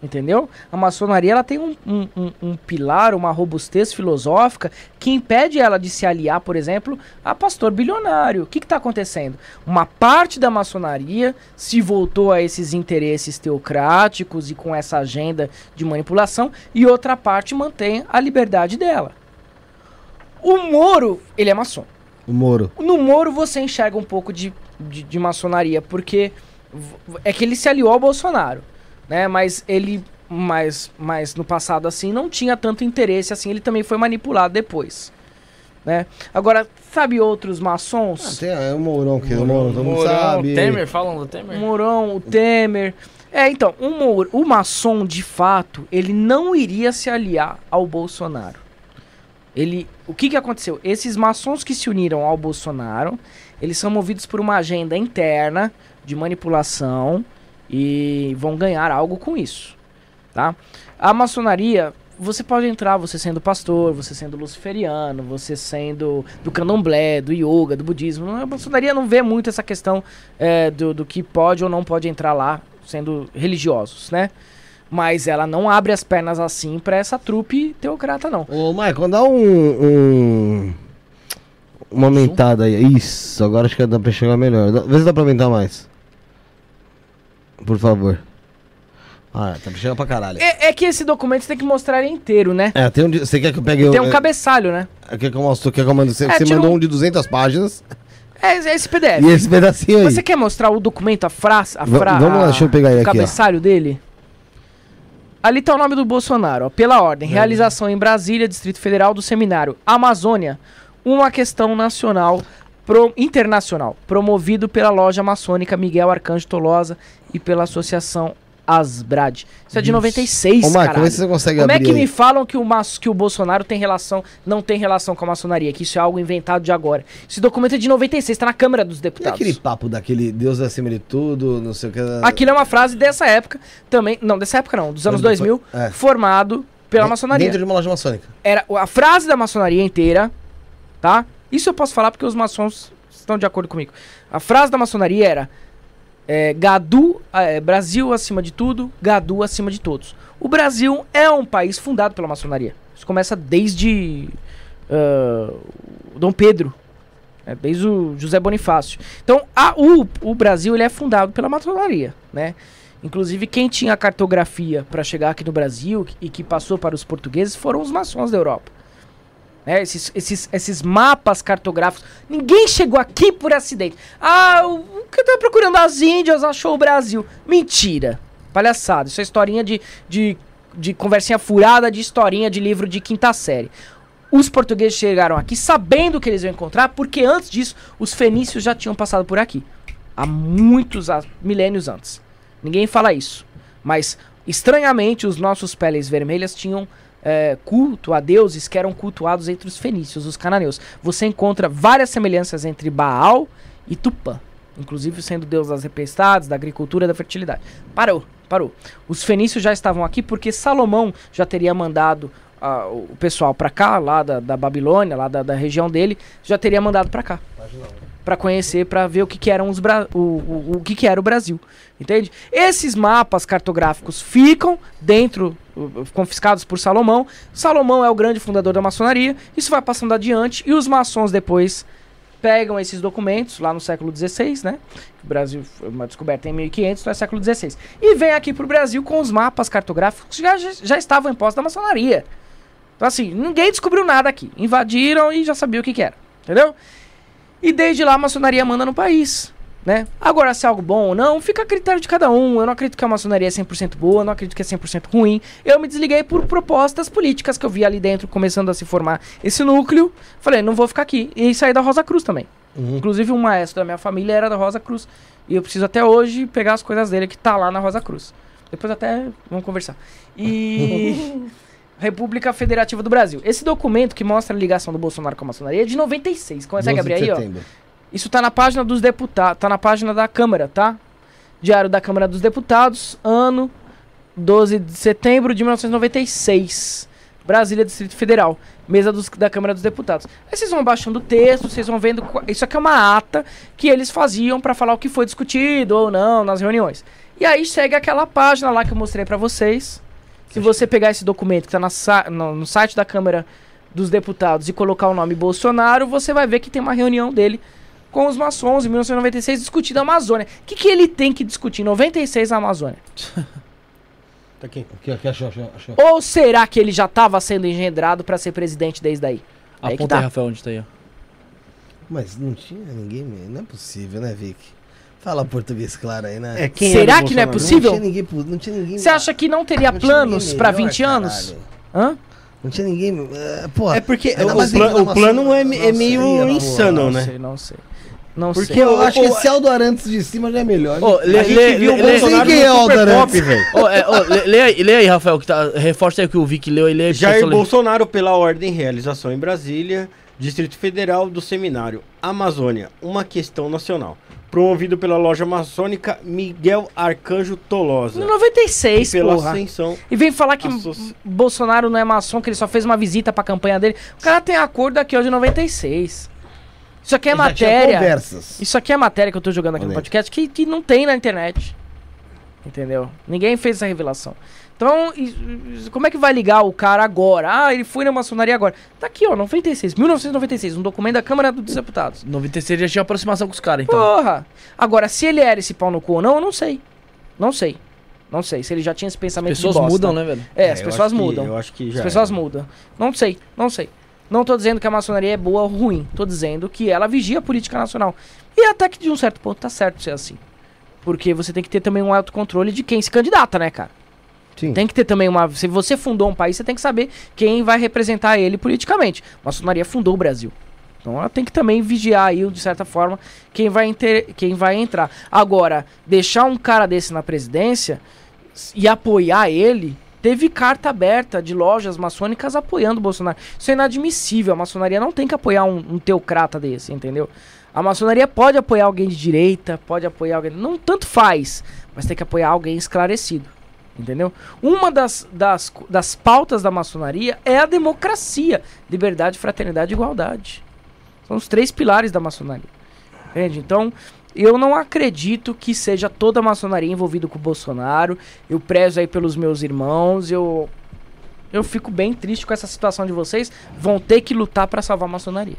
Entendeu? A maçonaria ela tem um, um, um- um pilar, uma robustez filosófica que impede ela de se aliar, por exemplo, a pastor bilionário. O que está acontecendo? Uma parte da maçonaria se voltou a esses interesses teocráticos e com essa agenda de manipulação, e outra parte mantém a liberdade dela. O Moro, ele é maçom. O Moro. No Moro você enxerga um pouco de, de, de maçonaria, porque é que ele se aliou ao Bolsonaro, né? Mas ele, mas, mas no passado assim, não tinha tanto interesse assim, ele também foi manipulado depois, né? Agora, sabe outros Ah, maçons? tem é, o Mourão, que o Mourão, todo mundo Mourão, sabe. Temer, falam do O Temer. Mourão, o Temer. É, então, o, Moro, o maçom, de fato, ele não iria se aliar ao Bolsonaro. Ele, o que que aconteceu? Esses maçons que se uniram ao Bolsonaro, eles são movidos por uma agenda interna de manipulação e vão ganhar algo com isso, tá? A maçonaria, você pode entrar, você sendo pastor, você sendo luciferiano, você sendo do candomblé, do yoga, do budismo. A maçonaria não vê muito essa questão é, do, do que pode ou não pode entrar lá, sendo religiosos, né? Mas ela não abre as pernas assim pra essa trupe teocrata, não. Ô, Maicon, dá um, um- Uma aumentada aí. Isso, agora acho que dá pra chegar melhor. Dá- Vê se dá pra aumentar mais. Por favor. Ah, tá chegando pra caralho. É, é que esse documento você tem que mostrar ele inteiro, né? É, tem um. de- Você quer que eu pegue. Tem um é, cabeçalho, né? Quer que eu mostre? Quer que eu mando? Você, É, você tira mandou um- um de 200 páginas. É, é esse PDF. E esse pedacinho aí. Você quer mostrar o documento, a frase, a Va- fra vamos lá, deixa eu pegar aí o aqui, ó. cabeçalho dele? Ali tá o nome do Bolsonaro, ó. Pela ordem, realização em Brasília, Distrito Federal do Seminário Amazônia, uma questão nacional pro- internacional, promovido pela loja maçônica Miguel Arcanjo Tolosa e pela associação Asbrad. Isso é de 96, Ô, Marco, caralho. como você consegue Como é que aí? me falam que o, mas- que o Bolsonaro tem relação, não tem relação com a maçonaria, que isso é algo inventado de agora? Esse documento é de 96, tá na Câmara dos E Deputados. aquele papo daquele Deus é acima de tudo, não sei o que. Aquilo é uma frase dessa época também, não, dessa época não, dos anos Mas depois- 2000, é. formado pela De- maçonaria. Dentro de uma loja maçônica. Era a frase da maçonaria inteira, tá? Isso eu posso falar porque os maçons estão de acordo comigo. A frase da maçonaria era é, Gadu, é, Brasil acima de tudo, Gadu acima de todos. O Brasil é um país fundado pela maçonaria. Isso começa desde o Dom Pedro, é, desde o José Bonifácio. Então, a- o, o Brasil ele é fundado pela maçonaria, né? Inclusive, quem tinha cartografia para chegar aqui no Brasil e que passou para os portugueses foram os maçons da Europa. né? esses, esses, esses mapas cartográficos. Ninguém chegou aqui por acidente. Ah, o o que eu tava procurando as Índias achou o Brasil. Mentira. Palhaçada. Isso é historinha de, de, de conversinha furada, de historinha de livro de quinta série. Os portugueses chegaram aqui sabendo o que eles iam encontrar, porque antes disso, os fenícios já tinham passado por aqui. Há muitos milênios antes. Ninguém fala isso. Mas, estranhamente, os nossos peles vermelhas tinham é, culto a deuses que eram cultuados entre os fenícios, os cananeus. Você encontra várias semelhanças entre Baal e Tupã. Inclusive sendo deus das tempestades, da agricultura, da fertilidade. Parou, parou. Os fenícios já estavam aqui porque Salomão já teria mandado ah, o pessoal pra cá, lá da, da Babilônia, lá da, da região dele, já teria mandado pra cá. Pra conhecer, pra ver o que, que eram os Bra o, o, o que, que era o Brasil. Entende? Esses mapas cartográficos ficam dentro, confiscados por Salomão. Salomão é o grande fundador da maçonaria. Isso vai passando adiante e os maçons depois pegam esses documentos lá no século XVI, né? O Brasil foi uma descoberta em 1500, então é século XVI. E vem aqui pro Brasil com os mapas cartográficos que já, já, estavam em posse da maçonaria. Então assim, ninguém descobriu nada aqui. Invadiram e já sabia o que, que era. Entendeu? E desde lá a maçonaria manda no país. Né? Agora, se é algo bom ou não, fica a critério de cada um. Eu não acredito que a maçonaria é 100% boa, não acredito que é 100% ruim. Eu me desliguei por propostas políticas que eu vi ali dentro, começando a se formar esse núcleo. Falei, não vou ficar aqui. E saí da Rosa Cruz também. Inclusive, um maestro da minha família era da Rosa Cruz. E eu preciso até hoje pegar as coisas dele que tá lá na Rosa Cruz. Depois até vamos conversar. E. República Federativa do Brasil. Esse documento que mostra a ligação do Bolsonaro com a maçonaria é de 96. Consegue 12 abrir aí, ó? Isso tá na página dos deputados, tá na página da Câmara, tá? Diário da Câmara dos Deputados, ano 12 de setembro de 1996. Brasília, Distrito Federal. Mesa dos- da Câmara dos Deputados. Aí vocês vão baixando o texto, vocês vão vendo. Isso aqui é uma ata que eles faziam pra falar o que foi discutido ou não nas reuniões. E aí segue aquela página lá que eu mostrei pra vocês. Se você pegar esse documento que tá na sa- no, no site da Câmara dos Deputados e colocar o nome Bolsonaro, você vai ver que tem uma reunião dele com os maçons em 1996 discutindo a Amazônia. O que, que ele tem que discutir em 96 na Amazônia? Tá aqui. Aqui, aqui, achou, achou, achou. Ou será que ele já estava sendo engendrado pra ser presidente desde aí? Aí Aponta aí, tá. Rafael, onde tá aí, ó. Mas não tinha ninguém, não é possível, né, Vic? Fala português claro aí, né? É, quem Será que não é possível? Não tinha ninguém, não tinha ninguém. Você acha que não teria não planos melhor, 20 anos? caralho. Hã? Não tinha ninguém. É, porra, É porque o, pla- o plano é, é meio insano, não né? sei, não sei. Não Porque sei. eu o- acho o- que esse Aldorantes de cima já é melhor. Ô, lê, A gente lê, viu lê, o lê, Bolsonaro Quem é no o Super Aldorantes? Pop, velho. Ô, é, ô, lê, lê aí, lê aí, Rafael, que tá. Reforça aí o que o Vic leu e lê Jair ler. Bolsonaro pela ordem realização em Brasília, Distrito Federal do Seminário Amazônia, uma questão nacional. Promovido pela loja maçônica Miguel Arcanjo Tolosa. No 96, e pela porra. ascensão. E vem falar que Associ- Bolsonaro não é maçom, que ele só fez uma visita pra campanha dele. O cara tem acordo aqui ó, de 96. Isso aqui é matéria. Conversas. Isso aqui é matéria que eu tô jogando aqui no Olha aí. podcast que, que não tem na internet. Entendeu? Ninguém fez essa revelação. Então, como é que vai ligar o cara agora? Ah, ele foi na maçonaria agora. Tá aqui, ó, 96, 1996, um documento da Câmara dos Deputados. 96 já tinha aproximação com os caras, então. Porra! Agora, se ele era esse pau no cu ou não, eu não sei. Não sei. Não sei. Se ele já tinha esse pensamento Pessoas de bosta. mudam, né, velho? É, as eu pessoas acho que- mudam. Eu acho que já. As pessoas era. mudam. Não sei, não sei. Não tô dizendo que a maçonaria é boa ou ruim. Tô dizendo que ela vigia a política nacional. E até que de um certo ponto tá certo ser assim. Porque você tem que ter também um autocontrole de quem se candidata, né, cara? Sim. Tem que ter também uma. Se você fundou um país, você tem que saber quem vai representar ele politicamente. A maçonaria fundou o Brasil. Então ela tem que também vigiar aí, de certa forma, quem vai, inter... quem vai entrar. Agora, deixar um cara desse na presidência e apoiar ele, teve carta aberta de lojas maçônicas apoiando o Bolsonaro. Isso é inadmissível. A maçonaria não tem que apoiar um, um teocrata desse, entendeu? A maçonaria pode apoiar alguém de direita, pode apoiar alguém. Não tanto faz, mas tem que apoiar alguém esclarecido. Entendeu? Uma das, das, das pautas da maçonaria é a democracia, liberdade, fraternidade e igualdade. São os três pilares da maçonaria. Entende? Então, eu não acredito que seja toda a maçonaria envolvida com o Bolsonaro. Eu prezo aí pelos meus irmãos. Eu eu fico bem triste com essa situação de vocês. Vão ter que lutar para salvar a maçonaria.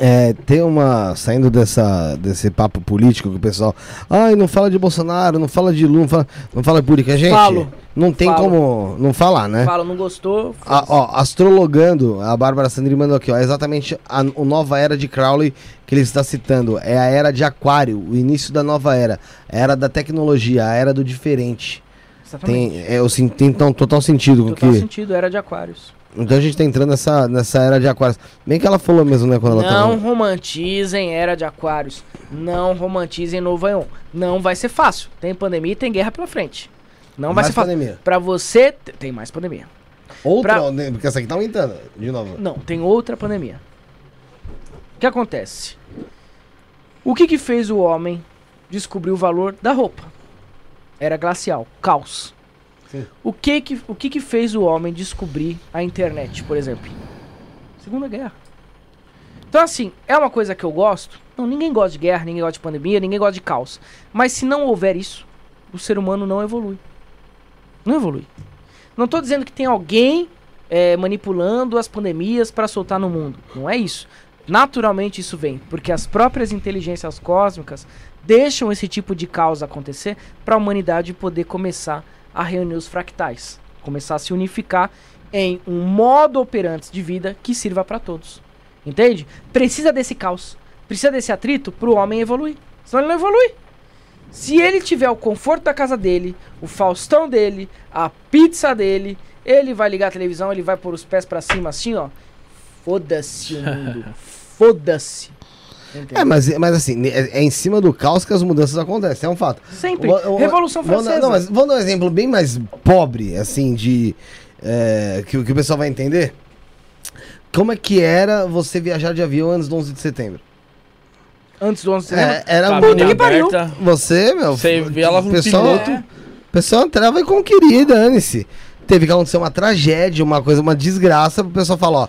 É, tem uma. Saindo dessa, desse papo político que o pessoal. Ai, não fala de Bolsonaro, não fala de Lula, não fala, não fala política. Gente, Falo. não tem Falo. como não falar, né? Fala, não gostou? A- ó, astrologando, a Bárbara Sandri mandou aqui, ó, é exatamente a, a nova era de Crowley que ele está citando. É a era de Aquário, o início da nova era. A era da tecnologia, a era do diferente. Exatamente. Tem, é, eu, tem tão- total sentido com Total que. sentido, era de aquários. Então a gente tá entrando nessa, nessa era de Aquários. Bem que ela falou mesmo, né, quando ela Não tava. romantizem Era de Aquários. Não romantizem Novo Aion. Não vai ser fácil. Tem pandemia e tem guerra pela frente. Não vai Mais ser fácil. pandemia. Pra você. Tem mais pandemia. Outra, pra- né, porque essa aqui tá aumentando, de novo. Não, tem outra pandemia. O que acontece? O que que fez o homem descobrir o valor da roupa? Era glacial, caos. O que que, o que que fez o homem descobrir a internet, por exemplo? Segunda Guerra. Então assim, é uma coisa que eu gosto? Não, ninguém gosta de guerra, ninguém gosta de pandemia, ninguém gosta de caos. Mas se não houver isso, o ser humano não evolui. Não evolui. Não tô dizendo que tem alguém é, manipulando as pandemias para soltar no mundo. Não é isso. Naturalmente isso vem, porque as próprias inteligências cósmicas deixam esse tipo de caos acontecer para a humanidade poder começar a reunir os fractais, começar a se unificar em um modo operante de vida que sirva para todos. Entende? Precisa desse caos, precisa desse atrito para o homem evoluir. Senão ele não evolui. Se ele tiver o conforto da casa dele, o Faustão dele, a pizza dele, ele vai ligar a televisão, ele vai pôr os pés pra cima assim, ó. Foda-se o mundo. Foda-se. Entendeu? É, mas, mas assim, é, é em cima do caos que as mudanças acontecem, é um fato. Sempre. Vou- vou- Revolução vou dar- Francesa. não, mas vamos dar um exemplo bem mais pobre, assim, de. é, que, o- que o pessoal vai entender. Como é que era você viajar de avião antes do 11 de setembro? Antes do 11 de É, setembro. era Cabine muito. que pariu. aberta. Você, meu. Você ela no pessoal, piloto. O pessoal entrava e como queria, dane-se. Teve que acontecer uma tragédia, uma coisa, uma desgraça, pro pessoal falar, ó.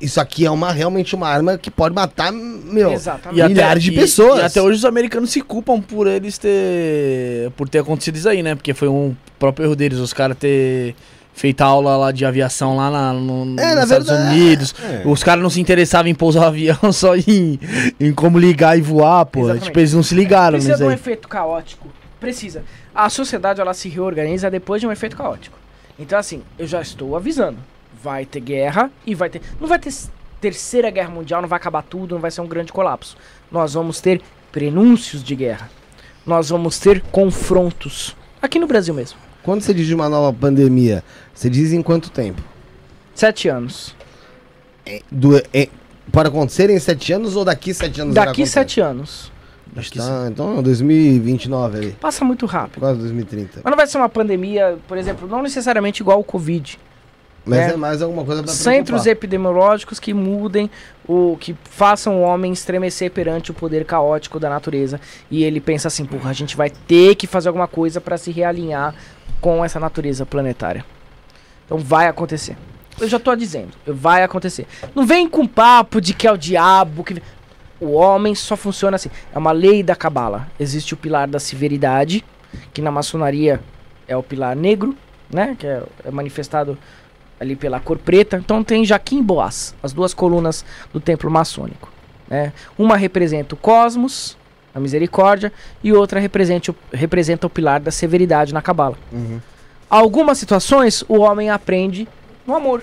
Isso aqui é uma, realmente uma arma que pode matar, meu, Exatamente. E até- milhares de pessoas. E até hoje os americanos se culpam por eles ter. por ter acontecido isso aí, né? Porque foi um próprio erro deles, os caras ter feito aula lá de aviação lá na, no, É, nos Estados verdade, Unidos. é. Os caras não se interessavam em pousar o avião só em, em como ligar e voar, pô. Exatamente. Tipo, eles não se ligaram Precisa de um aí. efeito caótico. Precisa. A sociedade ela se reorganiza depois de um efeito caótico. Então assim, eu já estou avisando. Vai ter guerra e vai ter. Não vai ter terceira guerra mundial, não vai acabar tudo, não vai ser um grande colapso. Nós vamos ter prenúncios de guerra. Nós vamos ter confrontos. Aqui no Brasil mesmo. Quando você diz de uma nova pandemia, você diz em quanto tempo? Sete anos. Do, é, para acontecer em sete anos ou daqui sete anos? Daqui sete anos. Que Tá, então é 2029 ali. Passa muito rápido. Quase 2030. Mas não vai ser uma pandemia, por exemplo, não necessariamente igual o Covid. Mas É. é, mais alguma coisa pra Centros epidemiológicos que mudem, o que façam o homem estremecer perante o poder caótico da natureza. E ele pensa assim, porra, a gente vai ter que fazer alguma coisa para se realinhar com essa natureza planetária. Então vai acontecer. Eu já tô dizendo, vai acontecer. Não vem com papo de que é o diabo que o homem só funciona assim. É uma lei da cabala. Existe o pilar da severidade, que na maçonaria é o pilar negro, né, que é, é manifestado ali pela cor preta. Então tem Jaquim Boaz, as duas colunas do templo maçônico. Né? Uma representa o cosmos, a misericórdia, e outra representa o, representa o pilar da severidade na cabala. Uhum. Algumas situações o homem aprende no amor.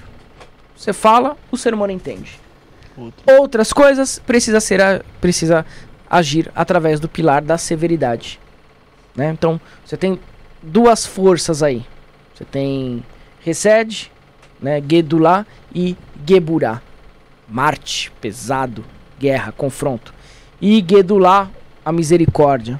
Você fala, o ser humano entende. Outras coisas precisa ser a- precisa agir através do pilar da severidade. Né? Então, você tem duas forças aí. Você tem Resed, né, Gedulá e Geburá. Marte, pesado, guerra, confronto. E Gedulá, a misericórdia.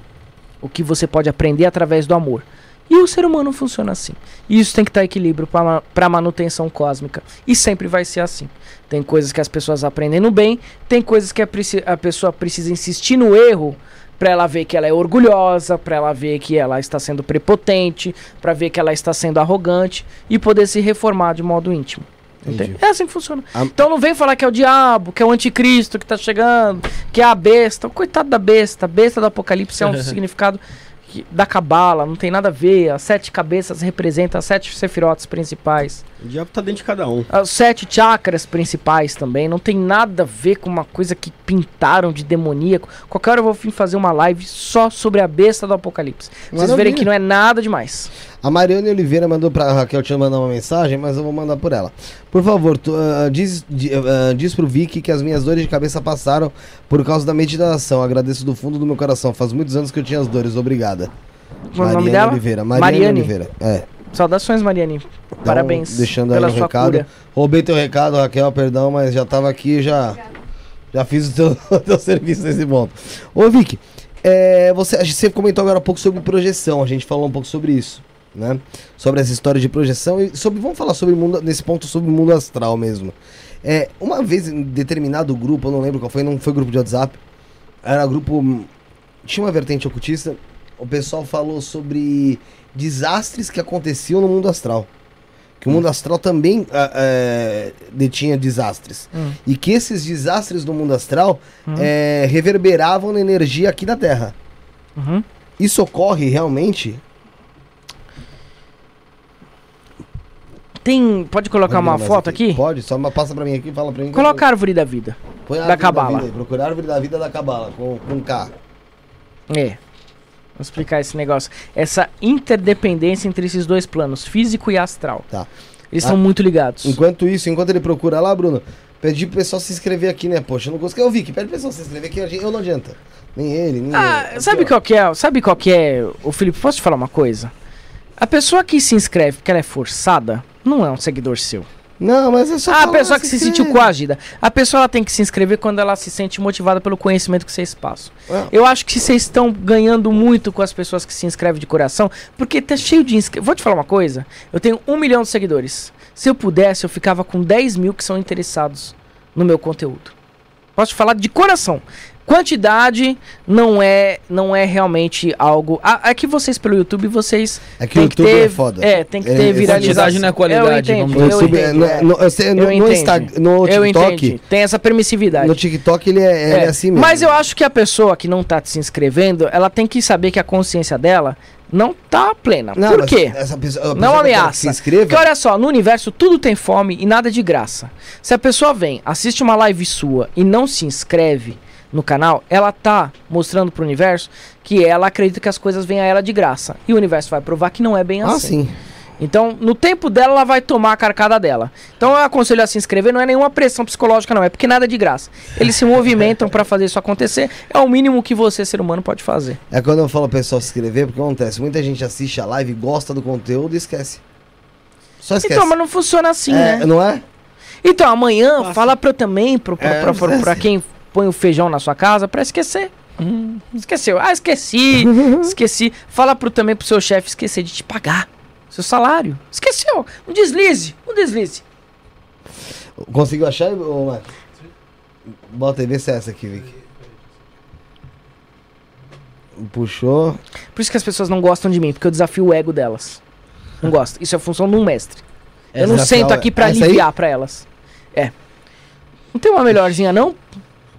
O que você pode aprender através do amor. E o ser humano funciona assim. E isso tem que estar em equilíbrio para manutenção cósmica. E sempre vai ser assim. Tem coisas que as pessoas aprendem no bem, tem coisas que a, a pessoa precisa insistir no erro para ela ver que ela é orgulhosa, para ela ver que ela está sendo prepotente, para ver que ela está sendo arrogante e poder se reformar de modo íntimo. Entendi. Entende? É assim que funciona. A- Então não vem falar que é o diabo, que é o anticristo que tá chegando, que é a besta. Coitado da besta. A besta do apocalipse é um significado que- da cabala, não tem nada a ver. As sete cabeças representam as sete sefirotes principais. O diabo tá dentro de cada um. Os sete chakras principais também. Não tem nada a ver com uma coisa que pintaram de demoníaco. Qualquer hora eu vou fazer uma live só sobre a besta do apocalipse. Pra Vocês verem que não é nada demais. A Mariane Oliveira mandou pra Raquel te mandar uma mensagem, mas eu vou mandar por ela. Por favor, tu, ah, diz, di- ah, diz pro Vicky que as minhas dores de cabeça passaram por causa da meditação. Agradeço do fundo do meu coração. Faz muitos anos que eu tinha as dores. Obrigada. Qual é o nome dela? Oliveira. Mariane, Mariane. Oliveira. É. Saudações, Mariane. Parabéns Então, deixando aí pela o sua recado. cura. Roubei teu recado, Raquel, perdão, mas já tava aqui, já já fiz o teu, o teu serviço nesse ponto. Ô, Vicky, é, você, você comentou agora um pouco sobre projeção, a gente falou um pouco sobre isso, né? Sobre essa história de projeção e sobre, vamos falar sobre o mundo, nesse ponto sobre o mundo astral mesmo. É, uma vez em determinado grupo, eu não lembro qual foi, não foi grupo de WhatsApp, era grupo, tinha uma vertente ocultista, o pessoal falou sobre desastres que aconteciam no mundo astral. Que o mundo astral também ah, é, detinha desastres. Hum. E que esses desastres do mundo astral Hum. é, reverberavam na energia aqui da Terra. Uhum. Isso ocorre realmente? Tem. Pode colocar uma foto aqui? Pode, só passa pra mim aqui, fala pra mim. Coloca eu- a árvore da vida. Põe a da Cabala. Procura a árvore da vida da Cabala, com, com K. É. Vou explicar esse negócio. Essa interdependência entre esses dois planos, físico e astral. Tá. Eles Ah, são muito ligados. Enquanto isso, enquanto ele procura lá, Bruno, pedi pro pessoal se inscrever aqui, né? Poxa, eu não consegui. Eu vi que pede pro pessoal se inscrever aqui, eu não adianta. Nem ele, nem Ah, ele. sabe Aqui, ó. qual que é? Sabe qual que é, o Felipe? Posso te falar uma coisa? A pessoa que se inscreve porque ela é forçada não é um seguidor seu. Não, mas é só. Ah, a pessoa que se sentiu coagida. A pessoa ela tem que se inscrever quando ela se sente motivada pelo conhecimento que vocês passam. É. Eu acho que vocês estão ganhando muito com as pessoas que se inscrevem de coração, porque tá cheio de inscritos. Vou te falar uma coisa: eu tenho um milhão de seguidores. Se eu pudesse, eu ficava com 10 mil que são interessados no meu conteúdo. Posso te falar de coração. Quantidade não é não é realmente algo. É que vocês pelo YouTube vocês É que tem o YouTube ter, é foda. É, tem que É, ter é não é qualidade, Eu entendo, vamos No, dizer. é. no, eu no, Eu no entendi. Insta- no TikTok. Tem essa permissividade. no TikTok ele é, ele é É, assim mesmo. Mas eu acho que a pessoa que não tá se inscrevendo, ela tem que saber que a consciência dela não tá plena. Não, Por quê? Essa pessoa, Não ameaça. Se inscreva. Porque olha só, no universo tudo tem fome e nada de graça. Se a pessoa vem, assiste uma live sua e não se inscreve no canal, ela tá mostrando pro universo que ela acredita que as coisas vêm a ela de graça. E o universo vai provar que não é bem Ah, assim. sim. Então, no tempo dela, ela vai tomar a carcada dela. Então, eu aconselho a se inscrever, não é nenhuma pressão psicológica, não, é porque nada é de graça. Eles se movimentam pra fazer isso acontecer, é o mínimo que você, ser humano, pode fazer. É quando eu falo pro pessoal se inscrever, porque acontece, muita gente assiste a live, gosta do conteúdo e esquece. Só esquece. Então, mas não funciona assim, é, né? Não é? Então, amanhã, fala pra eu também, pro, pra, É, pra- pra- pra quem põe o feijão na sua casa, pra esquecer. Hum, esqueceu. Ah, esqueci, esqueci. Fala pro, também pro seu chefe esquecer de te pagar seu salário. Esqueceu. Um deslize, um deslize. Conseguiu achar, ô Marcos? Bota aí, vê se é essa aqui, Vicky. Puxou. Por isso que as pessoas não gostam de mim, porque eu desafio o ego delas. Não gosto. Isso é função de um mestre. Eu não Desafiar sento aqui pra Essa aí? aliviar pra elas. É. Não tem uma melhorzinha, não?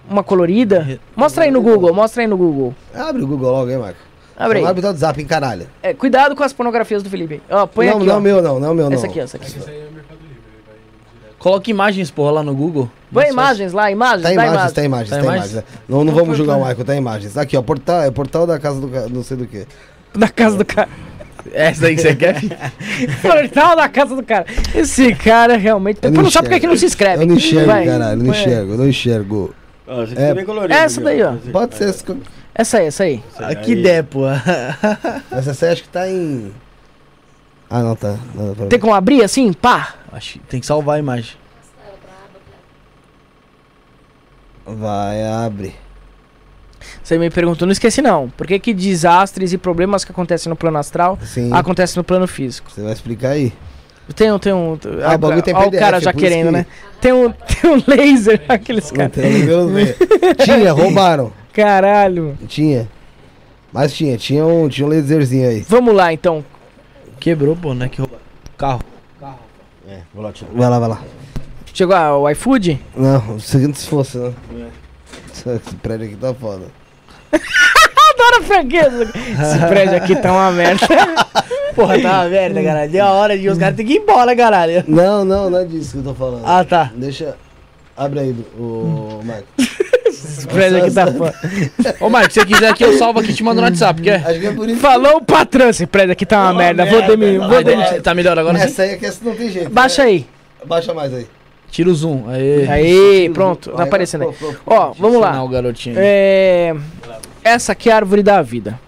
Uma colorida? Mostra aí no Google, mostra aí no Google. Abre o Google logo, hein, Marco? Abre aí. Abre o WhatsApp, hein, caralho. É, cuidado com as pornografias do Felipe. Ó, põe não, aqui, não ó. é meu, não, não é meu, não. Essa aqui, ó, essa aqui. Coloca imagens, porra, lá no Google. Põe imagens lá, imagens, Tá dá imagens, imagens. tá imagens, Tá tá imagens? imagens. Não, não vamos julgar o Michael, tá imagens. Aqui, ó, portal, é portal da casa do não sei do que. Da casa do cara. Essa daí que você quer? Portal da casa do cara. Esse cara realmente. Eu Depois não sabe por que que não se inscreve. Eu não enxergo, Vai, caralho, eu não aí. enxergo, eu não enxergo. Ó, você É, bem colorido. essa daí, ó. Pode ser, essa, Essa aí, essa aí. Ah, que ideia, essa aí acho que tá em... Ah, não, tá. Não, tá. Tem como abrir assim? Pá. Acho que tem que salvar a imagem. Vai, abre. Você me perguntou, não esqueci não. Por que, que desastres e problemas que acontecem no plano astral Sim. acontecem no plano físico? Você vai explicar aí. Tem um. Tem um Ah, o bagulho tem ó, o PDF, cara já por isso querendo, que- né? Tem um, tem um laser, aqueles caras. Tinha, roubaram. Caralho. Tinha. Mas tinha, tinha um, tinha um laserzinho aí. Vamos lá então. Quebrou, pô, né? Que roubaram. Carro. É, vou lá tirar. Vai lá, vai lá. Chegou ah, o iFood? Não, o seguinte se fosse, né? Esse prédio aqui tá foda. Franqueza. Esse prédio aqui tá uma merda. Porra, tá uma merda, caralho. Deu a hora de os caras terem que ir embora, caralho. Não, não, não é disso que eu tô falando. Ah, tá. Deixa. Abre aí, o Marco. Esse prédio aqui tá foda. Ô, Marcos, se você quiser aqui, eu salvo aqui e te mando no WhatsApp, quer? Acho que é por isso. Falou o patrão, esse prédio aqui tá uma merda. Vou demitir. Vou demitir. Tá melhor agora? sim? Essa aí é que essa não tem jeito. Baixa aí. Baixa mais aí. Tira o zoom. Aí. Aí, pronto. Tá aparecendo aí. Ó, vamos lá. O garotinho. É, essa aqui é a árvore da vida.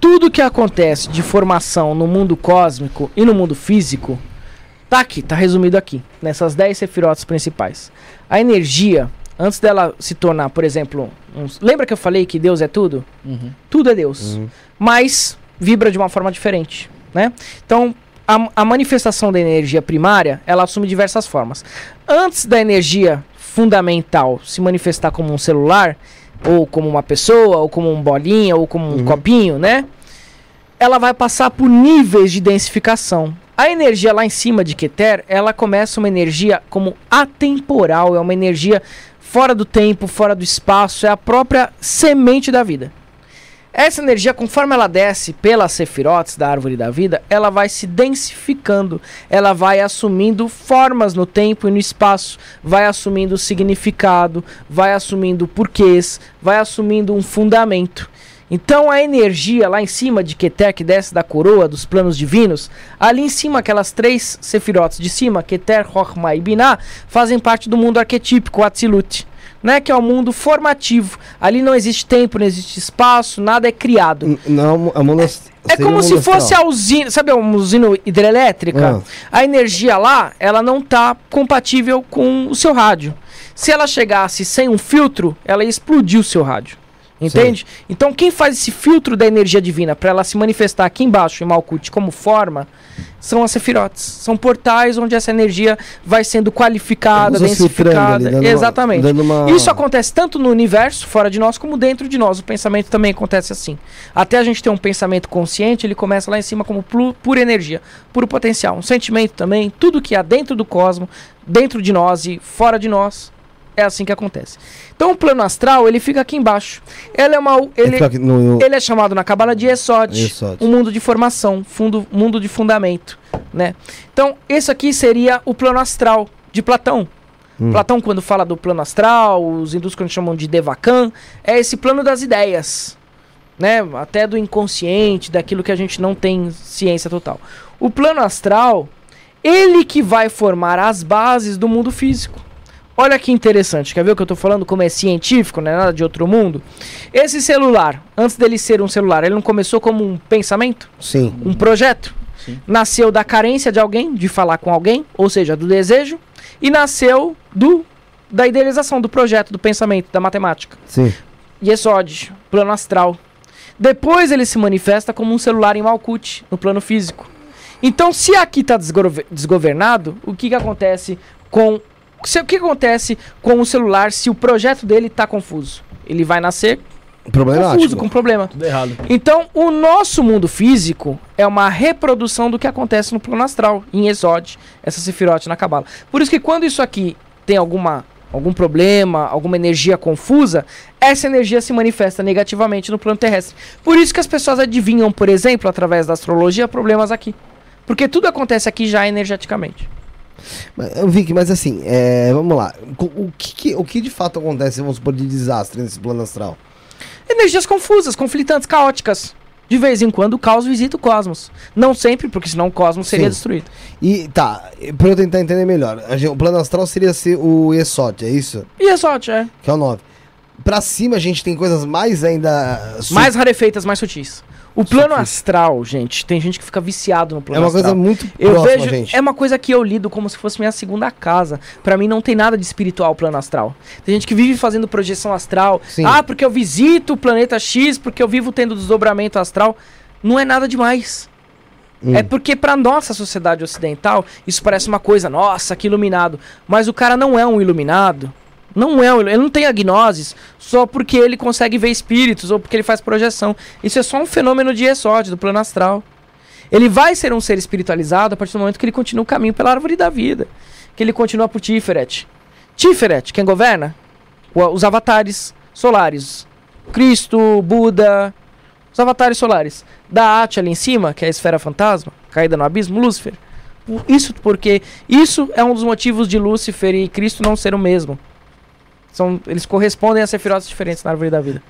Tudo que acontece de formação no mundo cósmico e no mundo físico tá aqui, tá resumido aqui, nessas 10 sefirotes principais. A energia, antes dela se tornar, por exemplo, um- lembra que eu falei que Deus é tudo? Uhum. Tudo é Deus, mas vibra de uma forma diferente, né? Então, a, a manifestação da energia primária, ela assume diversas formas. Antes da energia fundamental se manifestar como um celular, ou como uma pessoa, ou como um bolinha, ou como um copinho, né? Ela vai passar por níveis de densificação. A energia lá em cima de Keter, ela começa uma energia como atemporal, é uma energia fora do tempo, fora do espaço, é a própria semente da vida. Essa energia, conforme ela desce pelas sefirotes da árvore da vida, ela vai se densificando, ela vai assumindo formas no tempo e no espaço, vai assumindo significado, vai assumindo porquês, vai assumindo um fundamento. Então a energia lá em cima de Keter, que desce da coroa dos planos divinos, ali em cima, aquelas três sefirotes de cima, Keter, Chokhmah e Binah, fazem parte do mundo arquetípico, Atzilut né, que é o mundo formativo. Ali não existe tempo, não existe espaço, nada é criado. Não, a monas... É como se fosse a usina, sabe uma usina hidrelétrica? A energia lá, ela não tá compatível com o seu rádio. Se ela chegasse sem um filtro, ela ia explodir o seu rádio. Entende? Então quem faz esse filtro da energia divina para ela se manifestar aqui embaixo em Malkuth como forma, são as sefirotes. São portais onde essa energia vai sendo qualificada, filtrando ali, densificada. dando uma- Exatamente. dando uma- Isso acontece tanto no universo, fora de nós, como dentro de nós. O pensamento também acontece assim. Até a gente ter um pensamento consciente, ele começa lá em cima como pura energia, puro potencial. Um sentimento também, tudo que há dentro do cosmos, dentro de nós e fora de nós, é assim que acontece. Então o plano astral, ele fica aqui embaixo. Ele é uma... Ele, Ele, no, no... ele é chamado na cabala de Esod, Esod. um mundo de formação, fundo, mundo de fundamento, né? Então, esse aqui seria o plano astral de Platão. Hum. Platão, quando fala do plano astral, os hindus quando chamam de Devakan, é esse plano das ideias, né? Até do inconsciente, daquilo que a gente não tem ciência total. O plano astral, ele que vai formar as bases do mundo físico. Olha que interessante, quer ver o que eu tô falando? Como é científico, não é nada de outro mundo. Esse celular, antes dele ser um celular, ele não começou como um pensamento? Sim. um projeto. Nasceu da carência de alguém, de falar com alguém, ou seja, do desejo, e nasceu do da idealização do projeto, do pensamento, da matemática. Sim. Yesod, plano astral. Depois ele se manifesta como um celular em Malkuth, no plano físico. Então, se aqui está desgovernado, o que, que acontece com o que acontece com o celular se o projeto dele está confuso? Ele vai nascer Problemático. confuso, com problema. Tudo errado. Então, o nosso mundo físico é uma reprodução do que acontece no plano astral, em Exod, essa sefirote na Cabala. Por isso que quando isso aqui tem alguma, algum problema, alguma energia confusa, essa energia se manifesta negativamente no plano terrestre. Por isso que as pessoas adivinham, por exemplo, através da astrologia, problemas aqui. Porque tudo acontece aqui já energeticamente. Mas, ô, Vic, mas assim, é, vamos lá. O que, o que de fato acontece, vamos supor, de desastre nesse plano astral? Energias confusas, conflitantes, caóticas. De vez em quando o caos visita o cosmos. Não sempre, porque senão o cosmos seria Sim. destruído. E tá, pra eu tentar entender melhor, gente- o plano astral seria ser o Esot, é isso? E é é. Que é o 9. Pra cima a gente tem coisas mais ainda. su- Mais rarefeitas, mais sutis. O plano astral, gente, tem gente que fica viciado no É plano uma astral. coisa muito Eu próxima, vejo, gente. é uma coisa que eu lido como se fosse minha segunda casa. Pra mim não tem nada de espiritual o plano astral. Tem gente que vive fazendo projeção astral. Sim. Ah, porque eu visito o planeta X, porque eu vivo tendo desdobramento astral. Não é nada demais. Hum. É porque pra nossa sociedade ocidental, isso parece uma coisa, nossa, que iluminado. Mas o cara não é um iluminado. Não é ele não tem a gnoses só porque ele consegue ver espíritos ou porque ele faz projeção. Isso é só um fenômeno de Esod, do plano astral. Ele vai ser um ser espiritualizado a partir do momento que ele continua o caminho pela árvore da vida. Que ele continua por Tiferet. Tiferet, quem governa? Os avatares solares. Cristo, Buda, os avatares solares. Da Ati ali em cima, que é a esfera fantasma, caída no abismo, Lúcifer. Isso porque isso é um dos motivos de Lúcifer e Cristo não ser o mesmo. São, eles correspondem a sefirotes diferentes na árvore da vida.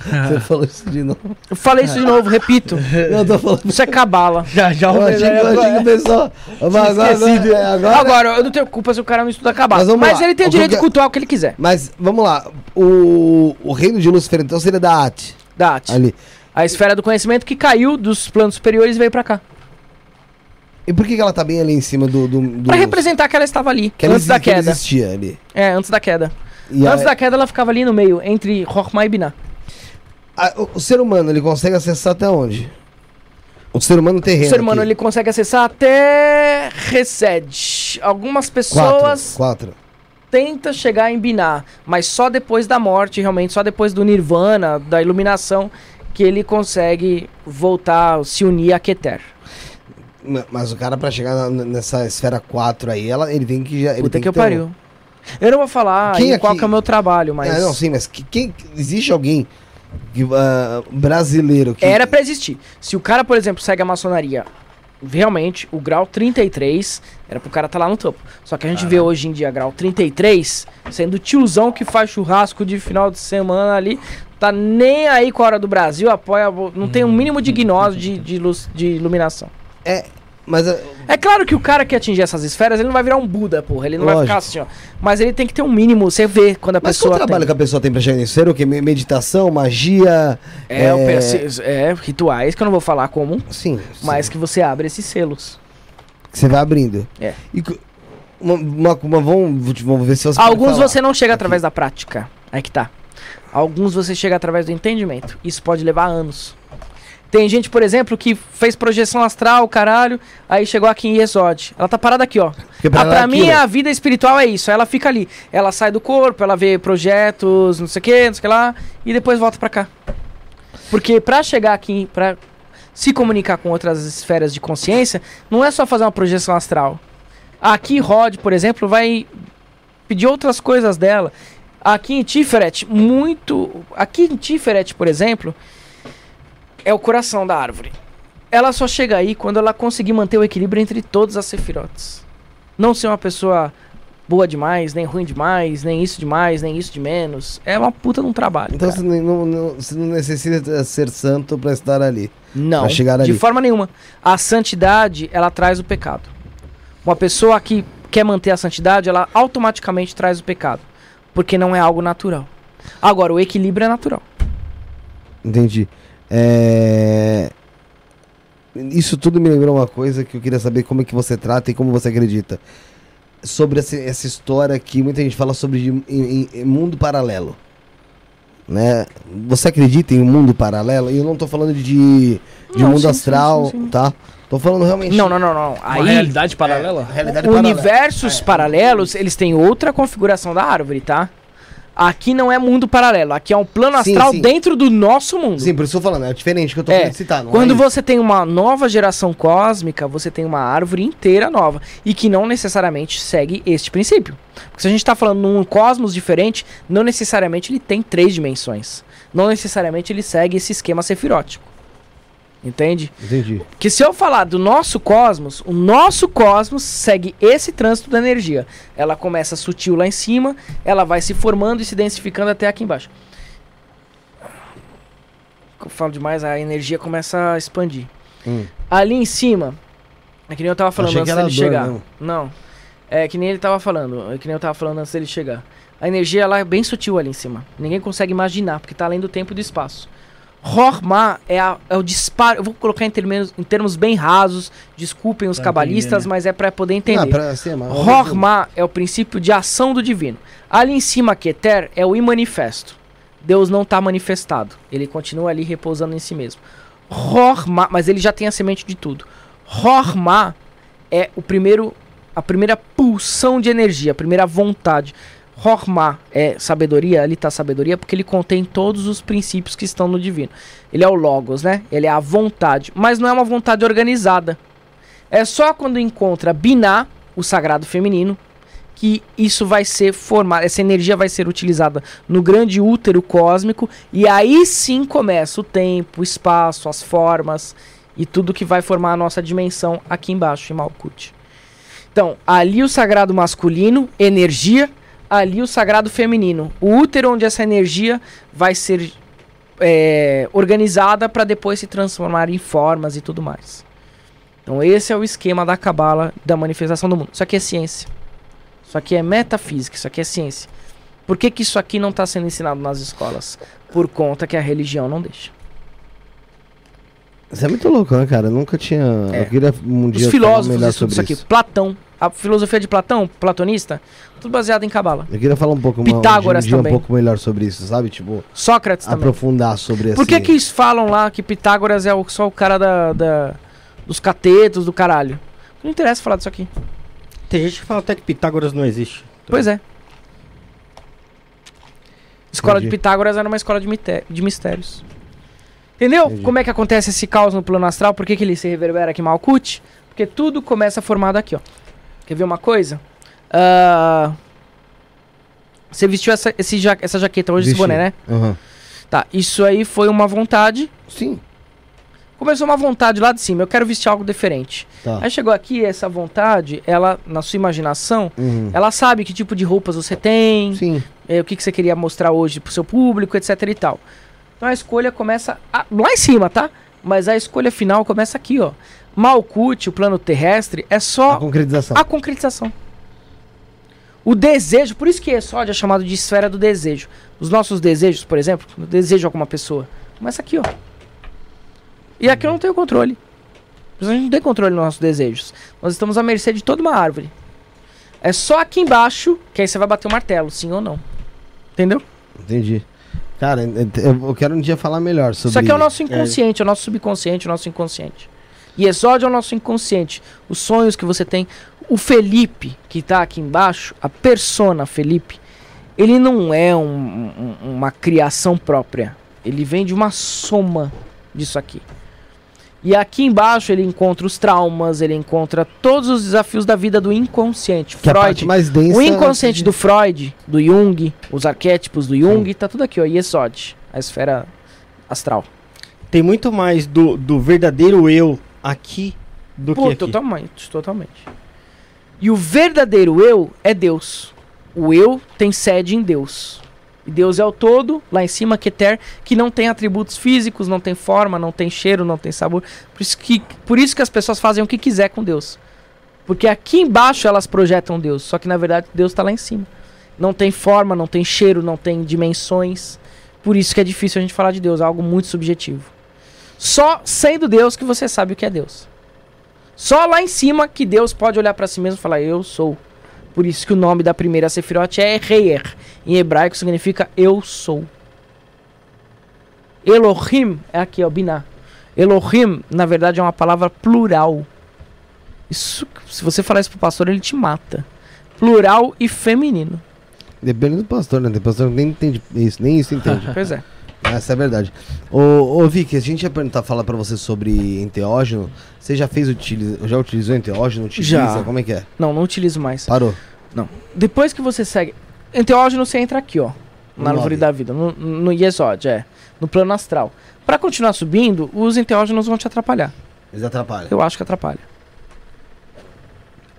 Você falou isso de novo. Eu falei isso de novo, repito. Não, eu tô falando. Isso é cabala. Já, já Eu achei, que- eu achei que o pessoal. Mas agora, agora, é, agora- Agora, eu não tenho culpa se o cara não estuda cabala. Mas Mas, ele tem O o direito que de que- cultuar o que ele quiser. Mas vamos lá. O, o reino de Lúcifer, então, seria da At. Da Ati. Ali. A esfera do conhecimento que caiu dos planos superiores e veio pra cá. E por que, ela tá bem ali em cima do. do, do Pra representar que ela estava ali, que antes da exi- que queda. existia ali. É, antes da queda. E antes a- da queda ela ficava ali no meio, entre Rokhma e Binah. a- o, o ser humano, ele consegue acessar até onde? O ser humano terreno. O ser humano aqui. ele consegue acessar até Resed. Algumas pessoas Quatro. quatro. tentam chegar em Binah, mas só depois da morte, realmente, só depois do Nirvana, da iluminação, que ele consegue voltar, se unir a Keter. Ma- Mas o cara, pra chegar na- nessa esfera 4 aí, ela, ele tem que já. Ele Puta que eu ter um- pariu. Eu não vou falar Quem aí qual aqui- que é o meu trabalho, mas. Ah, não, sim, mas que, quem, existe alguém que, ah, brasileiro que. Era pra existir. Se o cara, por exemplo, segue a maçonaria, realmente, o grau 33 era pro cara estar lá no topo. Só que a gente vê hoje em dia grau 33 sendo tiozão que faz churrasco de final de semana ali, tá nem aí com a hora do Brasil, apoia, não tem um mínimo de gnose de, de, luz, de iluminação. É, mas. ah, É claro que o cara que atingir essas esferas, ele não vai virar um Buda, porra. Ele não vai Lógico. ficar assim, ó. Mas ele tem que ter um mínimo, você vê quando a Mas pessoa. o trabalho tem. que a pessoa tem pra chegar nisso? Seria o quê? Me- Meditação, magia? É, pe- é, rituais que eu não vou falar como, Sim. mas sim. que você abre esses selos. Que você vai abrindo. É. E uma, uma, uma- vamos, vamos ver se você Alguns você não chega Aqui. através da prática. Aí que tá. Alguns você chega através do entendimento. Isso pode levar anos. Tem gente, por exemplo, que fez projeção astral, caralho, aí chegou aqui em Yesod. Ela tá parada aqui, ó. Ah, pra mim, a vida espiritual é isso. Ela fica ali. Ela sai do corpo, ela vê projetos, não sei o que, não sei o que lá, e depois volta pra cá. Porque pra chegar aqui, pra se comunicar com outras esferas de consciência, não é só fazer uma projeção astral. Aqui, Rod, por exemplo, vai pedir outras coisas dela. Aqui em Tiferet, muito. Aqui em Tiferet, por exemplo, é o coração da árvore. Ela só chega aí quando ela conseguir manter o equilíbrio entre todas as sefirotes. Não ser uma pessoa boa demais, nem ruim demais, nem isso demais, nem isso de menos. É uma puta de um trabalho. Então você não, não- você não necessita ser santo pra estar ali. Não, de ali. forma nenhuma. A santidade, ela traz o pecado. Uma pessoa que quer manter a santidade, ela automaticamente traz o pecado. Porque não é algo natural. Agora, o equilíbrio é natural. Entendi. É... Isso tudo me lembrou uma coisa que eu queria saber como é que você trata e como você acredita. Sobre essa, essa história que muita gente fala sobre de- em- em- mundo paralelo. Né? Você acredita em um mundo paralelo? E eu não tô falando de, de Não, mundo sim, astral, sim, sim. tá? Tô falando realmente. Não, não, não, não. Uma realidade paralela? Realidade paralela. universos paralelos, eles têm outra configuração da árvore, tá? Aqui não é mundo paralelo, aqui é um plano Sim, astral sim. dentro do nosso mundo. Sim, por isso eu tô falando, é diferente que eu tô É, querendo citar. Não Quando é você tem uma nova geração cósmica, você tem uma árvore inteira nova e que não necessariamente segue este princípio. Porque se a gente está falando num cosmos diferente, não necessariamente ele tem três dimensões. Não necessariamente ele segue esse esquema sefirótico. Entende? Entendi. Que se eu falar do nosso cosmos, o nosso cosmos segue esse trânsito da energia. Ela começa sutil lá em cima, ela vai se formando e se densificando até aqui embaixo. Eu falo demais, a energia começa a expandir. Hum. Ali em cima, é que nem eu tava falando Achei antes dele dor chegar. mesmo. Não. É que nem ele tava falando, é que nem eu tava falando antes dele chegar. A energia ela é bem sutil ali em cima. Ninguém consegue imaginar, porque tá além do tempo e do espaço. Horma é, a- é o disparo. Eu vou colocar em termos, em termos bem rasos. Desculpem os Pra cabalistas, entender, né? mas é pra poder entender. Não, pra é o princípio de ação do divino. Ali em cima, Keter, é o imanifesto. Deus não está manifestado. Ele continua ali repousando em si mesmo. Horma, mas ele já tem a semente de tudo. Horma é o primeiro, a primeira pulsão de energia, a primeira vontade. Horma é sabedoria, ali está sabedoria, porque ele contém todos os princípios que estão no divino. Ele é o Logos, né? Ele é a vontade, mas não é uma vontade organizada. É só quando encontra Binah, o sagrado feminino, que isso vai ser formado, essa energia vai ser utilizada no grande útero cósmico, e aí sim começa o tempo, o espaço, as formas e tudo que vai formar a nossa dimensão aqui embaixo, em Malkuth. Então, ali o sagrado masculino, energia, ali o sagrado feminino, o útero onde essa energia vai ser é, organizada para depois se transformar em formas e tudo mais. Então esse é o esquema da cabala da manifestação do mundo. Isso aqui é ciência. Isso aqui é metafísica, isso aqui é ciência. Por que, que isso aqui não está sendo ensinado nas escolas? Por conta que a religião não deixa. Isso é muito louco, né, cara? Eu nunca tinha. É. Eu queria um dia Os filósofos sobre isso aqui. isso. Platão, a filosofia de Platão, platonista, tudo baseado em cabala. Eu queria falar um pouco Pitágoras um dia também. um pouco melhor sobre isso, sabe? Tipo, Sócrates também. aprofundar sobre Por que assim- que eles falam lá que Pitágoras é o- só o cara da, da- dos catetos, do caralho? Não interessa falar disso aqui. Tem gente que fala até que Pitágoras não existe. Pois é. Escola de Entendi. Pitágoras era uma escola de, mité- de mistérios. Entendeu? Entendi. Como é que acontece esse caos no plano astral? Por que, que ele se reverbera aqui em Malkuth? Porque tudo começa formado aqui, ó. Quer ver uma coisa? Ah, Você vestiu essa, esse ja- essa jaqueta hoje, esse Vesti. boné, né? Aham. Tá, isso aí foi uma vontade. Sim. Começou uma vontade lá de cima, eu quero vestir algo diferente. Tá. Aí chegou aqui, essa vontade, ela, na sua imaginação, Uhum. ela sabe que tipo de roupas você tem, Sim. é, o que, que você queria mostrar hoje pro seu público, etc e tal. Então a escolha começa a- lá em cima, tá? Mas a escolha final começa aqui, ó. Malkuth, o plano terrestre, é A só concretização. a concretização. O desejo, por isso que Exódio é chamado de esfera do desejo. Os nossos desejos, por exemplo, eu desejo alguma pessoa, começa aqui, ó. E aqui eu não tenho controle. A gente não tem controle nos nossos desejos. Nós estamos à mercê de toda uma árvore. É só aqui embaixo que aí você vai bater o martelo, sim ou não. Entendeu? Entendi. Cara, eu eu quero um dia falar melhor sobre Isso aqui é o nosso inconsciente, é o nosso subconsciente, o nosso inconsciente. E Exódio é o nosso inconsciente. Os sonhos que você tem. O Felipe, que tá aqui embaixo, a persona Felipe, ele não é um- um- uma criação própria. Ele vem de uma soma disso aqui. E aqui embaixo ele encontra os traumas, ele encontra todos os desafios da vida do inconsciente. Que é a parte Freud, mais densa. o inconsciente do Freud, do Jung, os arquétipos do Jung, tá tudo aqui, ó. Yesod, a esfera astral. Tem muito mais do, do verdadeiro eu aqui do Pô, que aqui. totalmente, totalmente. E o verdadeiro eu é Deus. O eu tem sede em Deus. E Deus é o todo, lá em cima, Keter, que não tem atributos físicos, não tem forma, não tem cheiro, não tem sabor. Por isso que, por isso que as pessoas fazem o que quiser com Deus. Porque aqui embaixo elas projetam Deus, só que na verdade Deus está lá em cima. Não tem forma, não tem cheiro, não tem dimensões. Por isso que é difícil a gente falar de Deus, é algo muito subjetivo. Só sendo Deus que você sabe o que é Deus. Só lá em cima que Deus pode olhar para si mesmo e falar, eu sou. Por isso que o nome da primeira Sefirot é Reier. Em hebraico significa eu sou. Elohim é aqui, ó, Binah. Elohim, na verdade, é uma palavra plural. Isso, se você falar isso pro pastor, ele te mata. Plural e feminino. Depende do pastor, né? Tem pastor que nem entende isso, nem isso entende. Pois é. Essa é a verdade. Ô, ô Vicky, a gente ia perguntar, falar pra você sobre enteógeno. Você já fez, utiliza, já utilizou enteógeno? Utiliza? Já. Como é que é? Não, não utilizo mais. Parou. Depois que você segue. Enteógeno, você entra aqui, ó. No Na árvore nove. da vida, no, no Yesod, é. No plano astral. Pra continuar subindo, os enteógenos vão te atrapalhar. Eles atrapalham. Eu acho que atrapalha.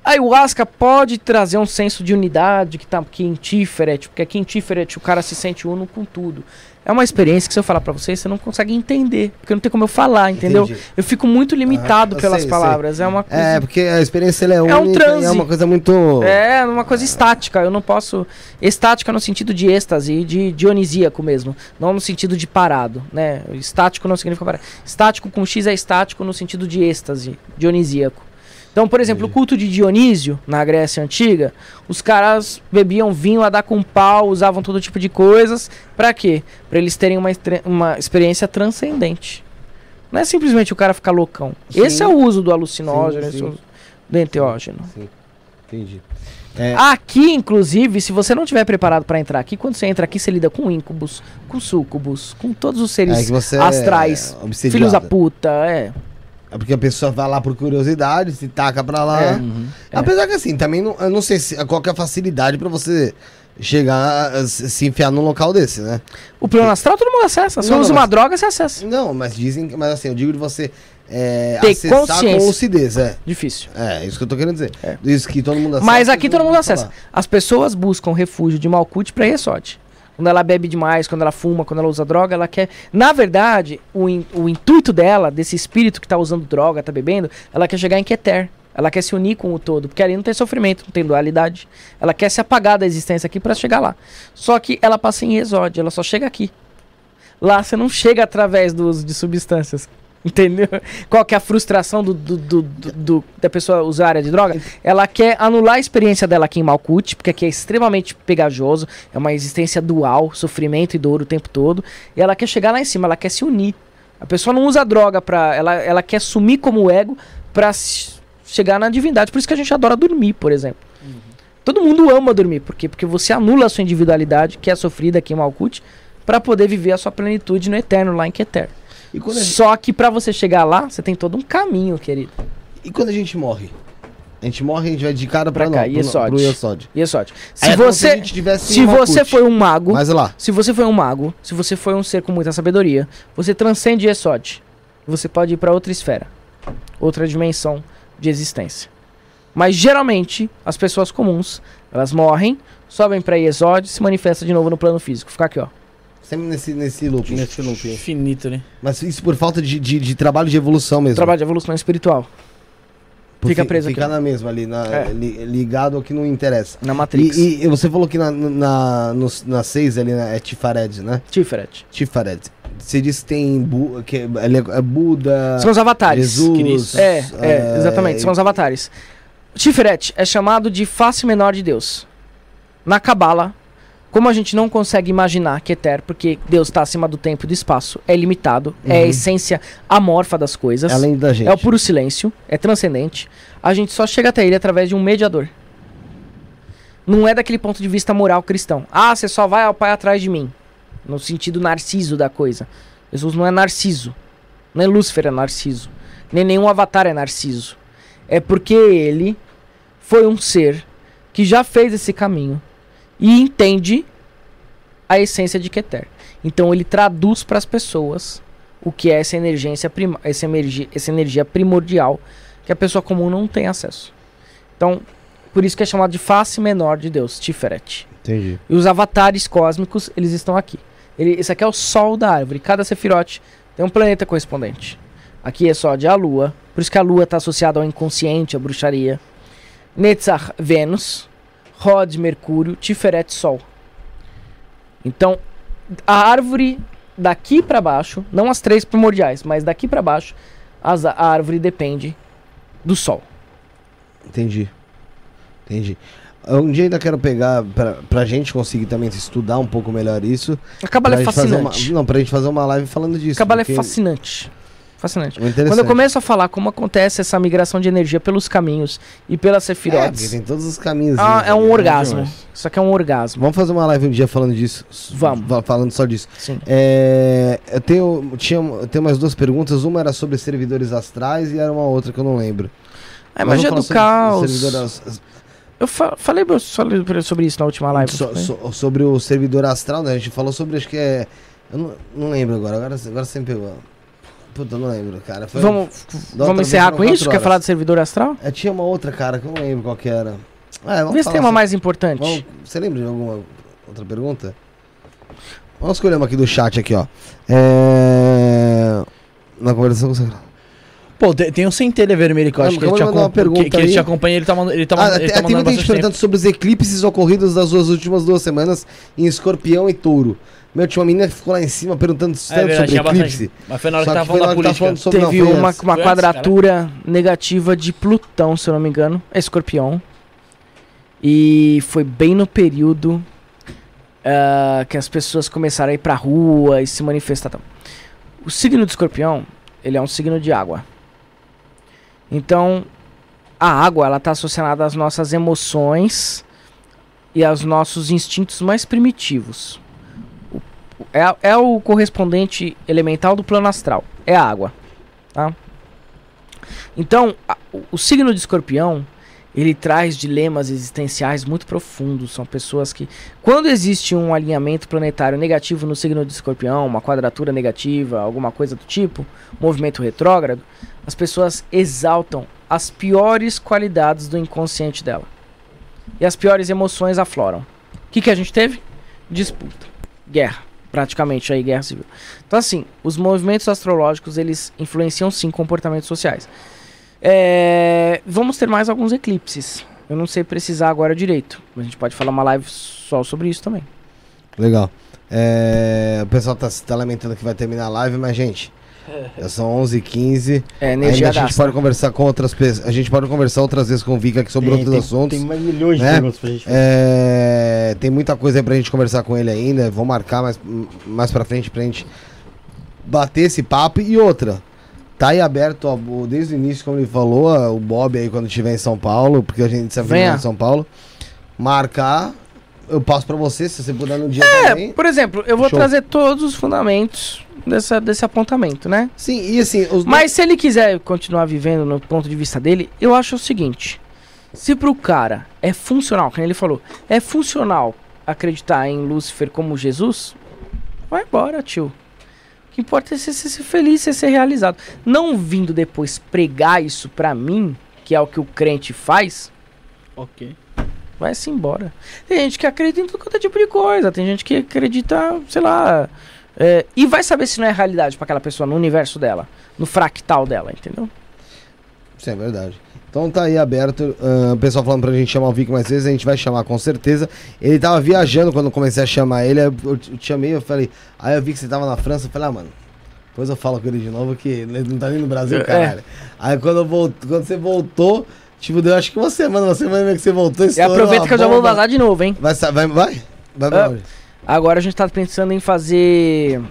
A ayahuasca pode trazer um senso de unidade que tá aqui em Tiferet, porque aqui em Tiferet o cara se sente uno com tudo. É uma experiência que se eu falar pra vocês, você não consegue entender, porque não tem como eu falar, entendeu? Entendi. Eu fico muito limitado Ah, pelas sei, palavras. É uma coisa. É, porque a experiência é, É um única e transe. é uma coisa muito. É, uma coisa estática. Eu não posso. Estática no sentido de êxtase, de dionisíaco mesmo. Não no sentido de parado, né? Estático não significa parado. Estático com X é estático no sentido de êxtase, dionisíaco. Então, por exemplo, o culto de Dionísio, na Grécia Antiga, os caras bebiam vinho a dar com pau, usavam todo tipo de coisas. Pra quê? Pra eles terem uma, uma experiência transcendente. Não é simplesmente o cara ficar loucão. Sim. Esse é o uso do alucinógeno, Sim, esse sim. é o uso do enteógeno. Entendi. É, Aqui, inclusive, se você não tiver preparado pra entrar aqui, quando você entra aqui, você lida com íncubos, com súcubos, com todos os seres é você astrais, é filhos da puta, é. É porque a pessoa vai lá por curiosidade, se taca pra lá. É. Apesar que assim, também não, eu não sei se, qual que é a facilidade pra você chegar, a se enfiar num local desse, né? O plano astral todo mundo acessa. Se Não, usa não, uma mas- droga, você acessa. Não, mas dizem, mas assim, eu digo de você é, Ter acessar consciência. com lucidez, é. Difícil. É, isso que eu tô querendo dizer. É. Isso que todo mundo acessa. Mas aqui todo mundo acessa. falar. As pessoas buscam refúgio de Malkuth pra Resort. Quando ela bebe demais, quando ela fuma, quando ela usa droga, ela quer. Na verdade, o, in- o intuito dela, desse espírito que tá usando droga, tá bebendo, ela quer chegar em Keter. Ela quer se unir com o todo, porque ali não tem sofrimento, não tem dualidade. Ela quer se apagar da existência aqui pra chegar lá. Só que ela passa em Resort, ela só chega aqui. Lá você não chega através do uso de substâncias. Entendeu? Qual que é a frustração do, do- do- do- da pessoa usuária de droga? Ela quer anular a experiência dela aqui em Malkuth, porque aqui é extremamente pegajoso, é uma existência dual, sofrimento e dor o tempo todo. E ela quer chegar lá em cima, ela quer se unir. A pessoa não usa droga pra. Ela, ela quer sumir como ego pra chegar na divindade. Por isso que a gente adora dormir, por exemplo. Todo mundo ama dormir. Por quê? Porque você anula a sua individualidade, que é sofrida aqui em Malkuth, pra poder viver a sua plenitude no eterno, lá em Keter. Gente, Só que pra você chegar lá, você tem todo um caminho, querido. e quando a gente morre? A gente morre, a gente vai de cara pra, Pra cá, não, pro, Yesod. pro Yesod. É. Se Aí é você, se você foi um mago, Mas lá, se você foi um mago, se você foi um ser com muita sabedoria, você transcende Esod. Você pode ir pra outra esfera, outra dimensão de existência. Mas geralmente as pessoas comuns, elas morrem, sobem pra Esod e se manifestam de novo no plano físico. Ficar aqui, ó. Sempre nesse, nesse loop. Nesse looping. Infinito, né? Mas isso por falta de, de, de trabalho de evolução mesmo. Trabalho de evolução espiritual Por fica fi- preso Fica aqui. na mesma ali, na- É. li- ligado ao que não interessa. na Matrix. E, e você falou que na, na, nos- na 6 ali né, é Tifared, né? Tiferet. Tifared. Você disse que tem Bu, que é, é Buda, São os avatares. Jesus. Cristo. É, é, exatamente, são os avatares. Tiferet é chamado de face menor de Deus. Na Cabala, como a gente não consegue imaginar que Keter, porque Deus está acima do tempo e do espaço, é limitado, é a Uhum. essência amorfa das coisas, Além da gente. é o puro silêncio, é transcendente, a gente só chega até ele através de um mediador. Não é daquele ponto de vista moral cristão. Ah, você só vai ao pai atrás de mim. No sentido narciso da coisa. Jesus não é narciso. Nem Lúcifer é narciso. Nem nenhum avatar é narciso. É porque ele foi um ser que já fez esse caminho e entende a essência de Keter. Então ele traduz para as pessoas o que é essa energia, essa, energia, essa energia primordial que a pessoa comum não tem acesso. Então, por isso que é chamado de face menor de Deus, Tiferet. Entendi. E os avatares cósmicos, eles estão aqui. Ele, esse aqui é o sol da árvore. Cada sefirote tem um planeta correspondente. Aqui é só de a lua. Por isso que a lua está associada ao inconsciente, à bruxaria. Netzach, Vênus. Rod, Mercúrio. Tiferet, Sol. Então, a árvore daqui para baixo, não as três primordiais, mas daqui para baixo, as, a árvore depende do Sol. Entendi. Entendi. Um dia ainda quero pegar, pra, pra gente conseguir também estudar um pouco melhor isso. A Cabala é fascinante. Uma, não, pra gente fazer uma live falando disso. A Cabala é fascinante. Fascinante. é. Quando eu começo a falar como acontece essa migração de energia pelos caminhos e pelas É, sefirotes, tem todos os caminhos. ah, é um né? orgasmo. Isso aqui é um orgasmo. Vamos fazer uma live um dia falando disso. Vamos. fa- Falando só disso. Sim. É, eu tenho, tinha, eu tenho mais duas perguntas. Uma era sobre servidores astrais e era uma outra que eu não lembro. A Mas magia do caos. Eu fa- falei sobre isso na última live. so- so- sobre o servidor astral, né? A gente falou sobre, acho que é. Eu não, não lembro agora, agora, agora você me pegou. Puta, eu não lembro, cara. Foi- Vamos, vamos encerrar com isso? quatro Quer horas. falar do servidor astral? É, tinha uma outra, cara, que eu não lembro qual que era. É, vamos Vê se tem uma mais importante. Vamos- você lembra de alguma outra pergunta? Vamos escolher uma aqui do chat aqui, ó. É... Na conversação com você. Pô, tem, tem um centelha vermelho que eu Ah, acho que ele, te que, que ele te acompanha, ele tá, mand- ele tá, Ah, ele tem, tá tem muita gente perguntando sobre os eclipses ocorridos das duas últimas duas semanas em Escorpião e Touro. Meu, tinha uma menina que ficou lá em cima perguntando. É tanto verdade, sobre eclipse. bastante. Mas foi na hora Só que que tava falando da política. sobre Teve não, uma, uma quadratura negativa de Plutão, se eu não me engano. É escorpião. E foi bem no período ah, que as pessoas começaram a ir pra rua e se manifestar. tal. O signo de escorpião, ele é um signo de água. Então, a água, ela tá associada às nossas emoções e aos nossos instintos mais primitivos. É, é o correspondente elemental do plano astral. É a água. Tá? Então, a- o, o signo de escorpião, ele traz dilemas existenciais muito profundos. São pessoas que, quando existe um alinhamento planetário negativo no signo de escorpião, uma quadratura negativa, alguma coisa do tipo, movimento retrógrado, as pessoas exaltam as piores qualidades do inconsciente dela. E as piores emoções afloram. O que, que a gente teve? Disputa. Guerra. Praticamente aí, guerra civil. Então, assim, os movimentos astrológicos, eles influenciam sim comportamentos sociais. É, vamos ter mais alguns eclipses. Eu não sei precisar agora direito. A gente pode falar uma live só sobre isso também. Legal. É, o pessoal tá, tá lamentando que vai terminar a live, mas, gente, já são 11h15. É, Ainda a gente pode conversar com outras pessoas. A gente pode conversar outras vezes com o Vika aqui sobre Tem- outros tem, assuntos. Tem mais milhões de né? perguntas pra gente fazer. É, tem muita coisa aí pra gente conversar com ele ainda. Vou marcar mais, mais pra frente pra gente bater esse papo. E outra, tá aí aberto, ó, desde o início, como ele falou, ó, o Bob aí quando estiver em São Paulo, porque a gente se Venha. em São Paulo, marcar. Eu passo pra você, se você puder no dia É, também. por exemplo, eu vou Show. trazer todos os fundamentos dessa, desse apontamento, né? Sim, e assim, os Mas se ele quiser continuar vivendo no ponto de vista dele, eu acho o seguinte: se pro cara é funcional, como ele falou, é funcional acreditar em Lúcifer como Jesus, vai embora, tio. O que importa é você ser feliz, você ser realizado. Não vindo depois pregar isso pra mim, que é o que o crente faz, Ok. Vai-se embora. Tem gente que acredita em tudo quanto é tipo de coisa, tem gente que acredita, sei lá. é, e vai saber se não é realidade pra aquela pessoa no universo dela, no fractal dela, entendeu? Isso é verdade. Então tá aí aberto. ahn, o pessoal falando pra gente chamar o Vic mais vezes, a gente vai chamar com certeza. Ele tava viajando quando eu comecei a chamar ele, eu, eu te chamei, eu falei, aí eu vi que você tava na França, eu falei, ah, mano, depois eu falo com ele de novo, que ele não tá nem no Brasil, É. caralho. Aí quando, eu volt, quando você voltou, tipo, deu acho que uma semana, uma semana mesmo que você voltou, E aproveita que eu já vou vazar de novo, hein? Vai, vai, vai? Vai pra Ah. Agora a gente tá pensando em fazer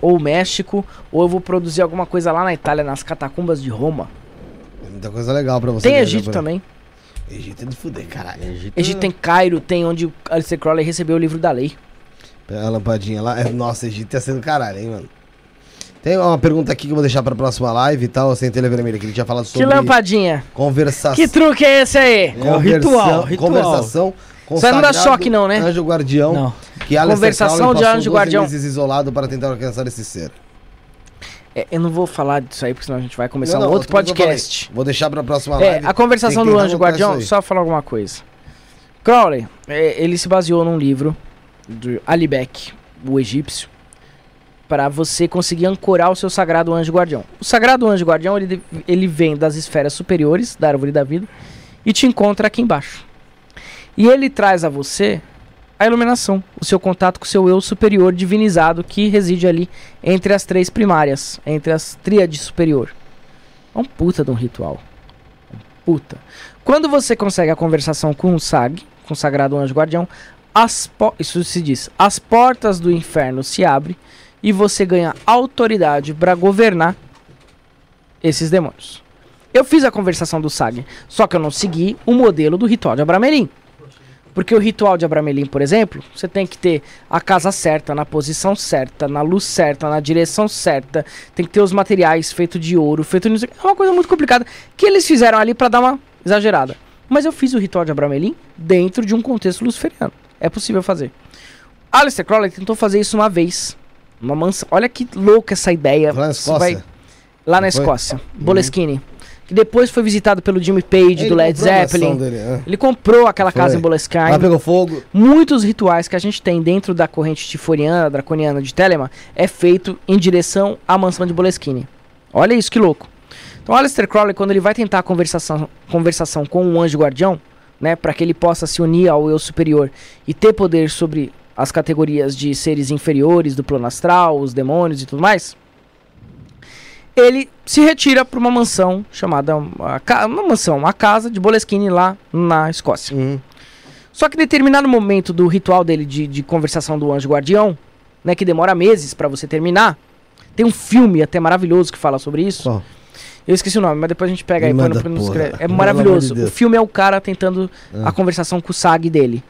ou México, ou eu vou produzir alguma coisa lá na Itália, nas catacumbas de Roma. Tem muita coisa legal pra você. Tem viajar Egito por aí. também. Egito é de fuder, caralho. Egito, Egito tem Cairo, tem onde o Alistair Crowley recebeu o livro da lei. A lampadinha lá. É, Nossa, Egito ia ser do caralho, hein, mano. Tem uma pergunta aqui que eu vou deixar pra próxima live e tal, sem telha vermelha, que ele tinha falado sobre Que lampadinha. conversação. Que truque é esse aí? É o ritual, ritual. Conversação Isso não dá choque não, né? Anjo guardião. Não. Que Conversação de anjo 12 guardião. meses isolado para tentar alcançar esse ser. É, eu não vou falar disso aí, porque senão a gente vai começar Não, um não, outro podcast. Vou deixar pra próxima É, live. a conversação do anjo guardião, só falar alguma coisa. Crowley, é, ele se baseou num livro do Alibeck, o egípcio, para você conseguir ancorar o seu sagrado anjo guardião. O sagrado anjo guardião, ele, ele vem das esferas superiores da árvore da vida e te encontra aqui embaixo. E ele traz a você a iluminação, o seu contato com o seu eu superior divinizado que reside ali entre as três primárias, entre as tríades superior. É um puta de um ritual. Puta. Quando você consegue a conversação com o SAG, com o Sagrado Anjo Guardião, as isso se diz, as portas do inferno se abrem e você ganha autoridade para governar esses demônios. Eu fiz a conversação do SAG, só que eu não segui o modelo do ritual de Abramelin. Porque o ritual de Abramelin, por exemplo, você tem que ter a casa certa, na posição certa, na luz certa, na direção certa, tem que ter os materiais feitos de ouro, feito nisso. É uma coisa muito complicada que eles fizeram ali pra dar uma exagerada. Mas eu fiz o ritual de Abramelin dentro de um contexto luciferiano. É possível fazer. Alistair Crowley tentou fazer isso uma vez. Uma mansão. Olha que louca essa ideia. Lá na Escócia. vai- Lá na Foi? Escócia. Boleskine. Que depois foi visitado pelo Jimmy Page, Ele do Led Zeppelin. dele, né? Ele comprou aquela Foi. casa em Boleskine. Ela pegou fogo. Muitos rituais que a gente tem dentro da corrente tiforiana, draconiana de Telemann, é feito em direção à mansão de Boleskine. Olha isso, que louco. Então, Aleister Crowley, quando ele vai tentar a conversação, conversação com o anjo guardião, né, para que ele possa se unir ao eu superior e ter poder sobre as categorias de seres inferiores do plano astral, os demônios e tudo mais, ele se retira para uma mansão chamada uma, mansão, uma casa de Boleskine lá na Escócia. Uhum. Só que em determinado momento do ritual dele de, de conversação do anjo guardião, né, que demora meses pra você terminar, tem um filme até maravilhoso que fala sobre isso. Qual? Eu esqueci o nome, mas depois a gente pega aí Me manda, no- no porra. escreve. É maravilhoso. de. O filme é o cara tentando Ah. a conversação com o SAG dele.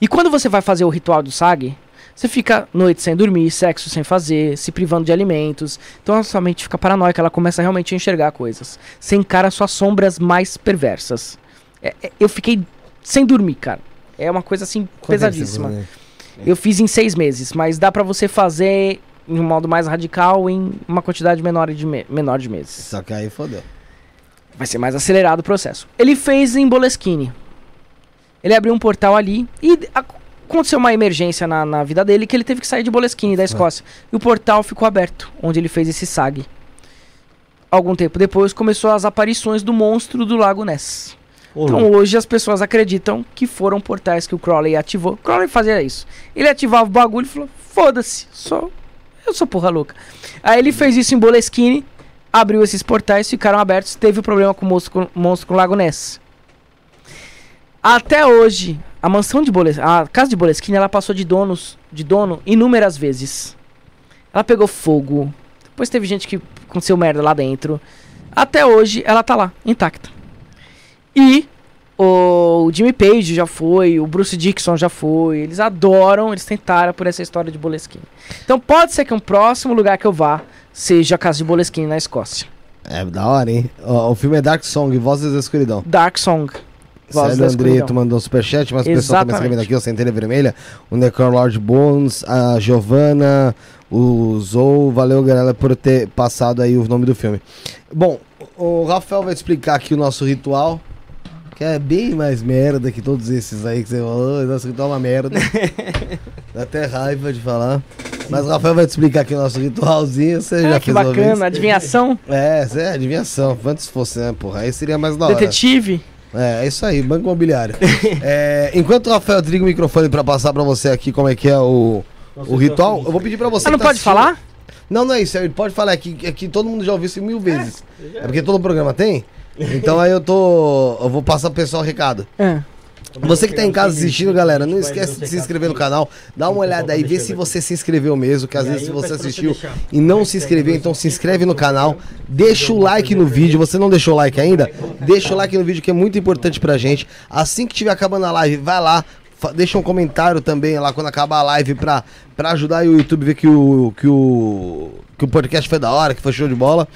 E quando você vai fazer o ritual do SAG, você fica noite sem dormir, sexo sem fazer, se privando de alimentos. Então a sua mente fica paranoica, ela começa realmente a enxergar coisas. Você encara suas sombras mais perversas. É- é- eu fiquei sem dormir, cara. É uma coisa assim pesadíssima. né? Eu fiz em seis meses, mas dá pra você fazer em um modo mais radical em uma quantidade menor de, me- menor de meses. Só que aí fodeu. Vai ser mais acelerado o processo. Ele fez em Boleskine. Ele abriu um portal ali e ac- aconteceu uma emergência na, na vida dele que ele teve que sair de Boleskine, da Escócia. E o portal ficou aberto, onde ele fez esse SAG. Algum tempo depois começou as aparições do monstro do Lago Ness. Então hoje as pessoas acreditam que foram portais que o Crowley ativou. O Crowley fazia isso. Ele ativava o bagulho e falou: foda-se, sou, eu sou porra louca. Aí ele fez isso em Boleskine, abriu esses portais, ficaram abertos, teve o problema com o monstro com, monstro com o Lago Ness. Até hoje, a mansão de Boleskine, a casa de Boleskine, ela passou de donos, de dono inúmeras vezes. Ela pegou fogo. Depois teve gente que aconteceu merda lá dentro. Até hoje ela tá lá, intacta. E o Jimmy Page já foi, o Bruce Dixon já foi. Eles adoram, eles tentaram por essa história de Boleskine. Então pode ser que um próximo lugar que eu vá seja a casa de Boleskine na Escócia. É da hora, hein? Ó, o filme é Dark Song, Vozes da Escuridão. Dark Song. Célio. Andreto mandou um superchat, mas o pessoal também Exatamente. escrevendo aqui, o Centelha Vermelha, o Necrolord Bones, a Giovanna, o Zou, valeu galera por ter passado aí o nome do filme. Bom, o Rafael vai explicar aqui o nosso ritual, que é bem mais merda que todos esses aí que você falou, nosso ritual é uma merda. Dá até raiva de falar. Mas o Rafael vai te explicar aqui o nosso ritualzinho, você já Ah, que fez bacana, adivinhação, É, é adivinhação. Antes fosse, né, porra? Aí seria mais da hora. detetive. É, é isso aí, Banco Imobiliário. É, enquanto o Rafael desliga o microfone pra passar pra você aqui como é que é o, o ritual, eu vou pedir pra você. Ah, não que tá pode assistindo- falar? Não, não é isso, ele pode falar aqui, é que todo mundo já ouviu isso mil vezes. É porque todo programa tem? Então aí eu tô. Eu vou passar pro pessoal o recado. É. Você que tá em casa assistindo, galera, não esquece de se inscrever no canal. Dá uma olhada aí, vê se você se inscreveu mesmo, que às vezes se você assistiu e não se inscreveu, então se inscreve no canal, deixa o like no vídeo. Você não deixou o like ainda? Deixa o like no vídeo que é muito importante pra gente. Assim que tiver acabando a live, vai lá, deixa um comentário também lá quando acabar a live pra, pra ajudar o YouTube ver que o, que o que o podcast foi da hora, que foi show de bola.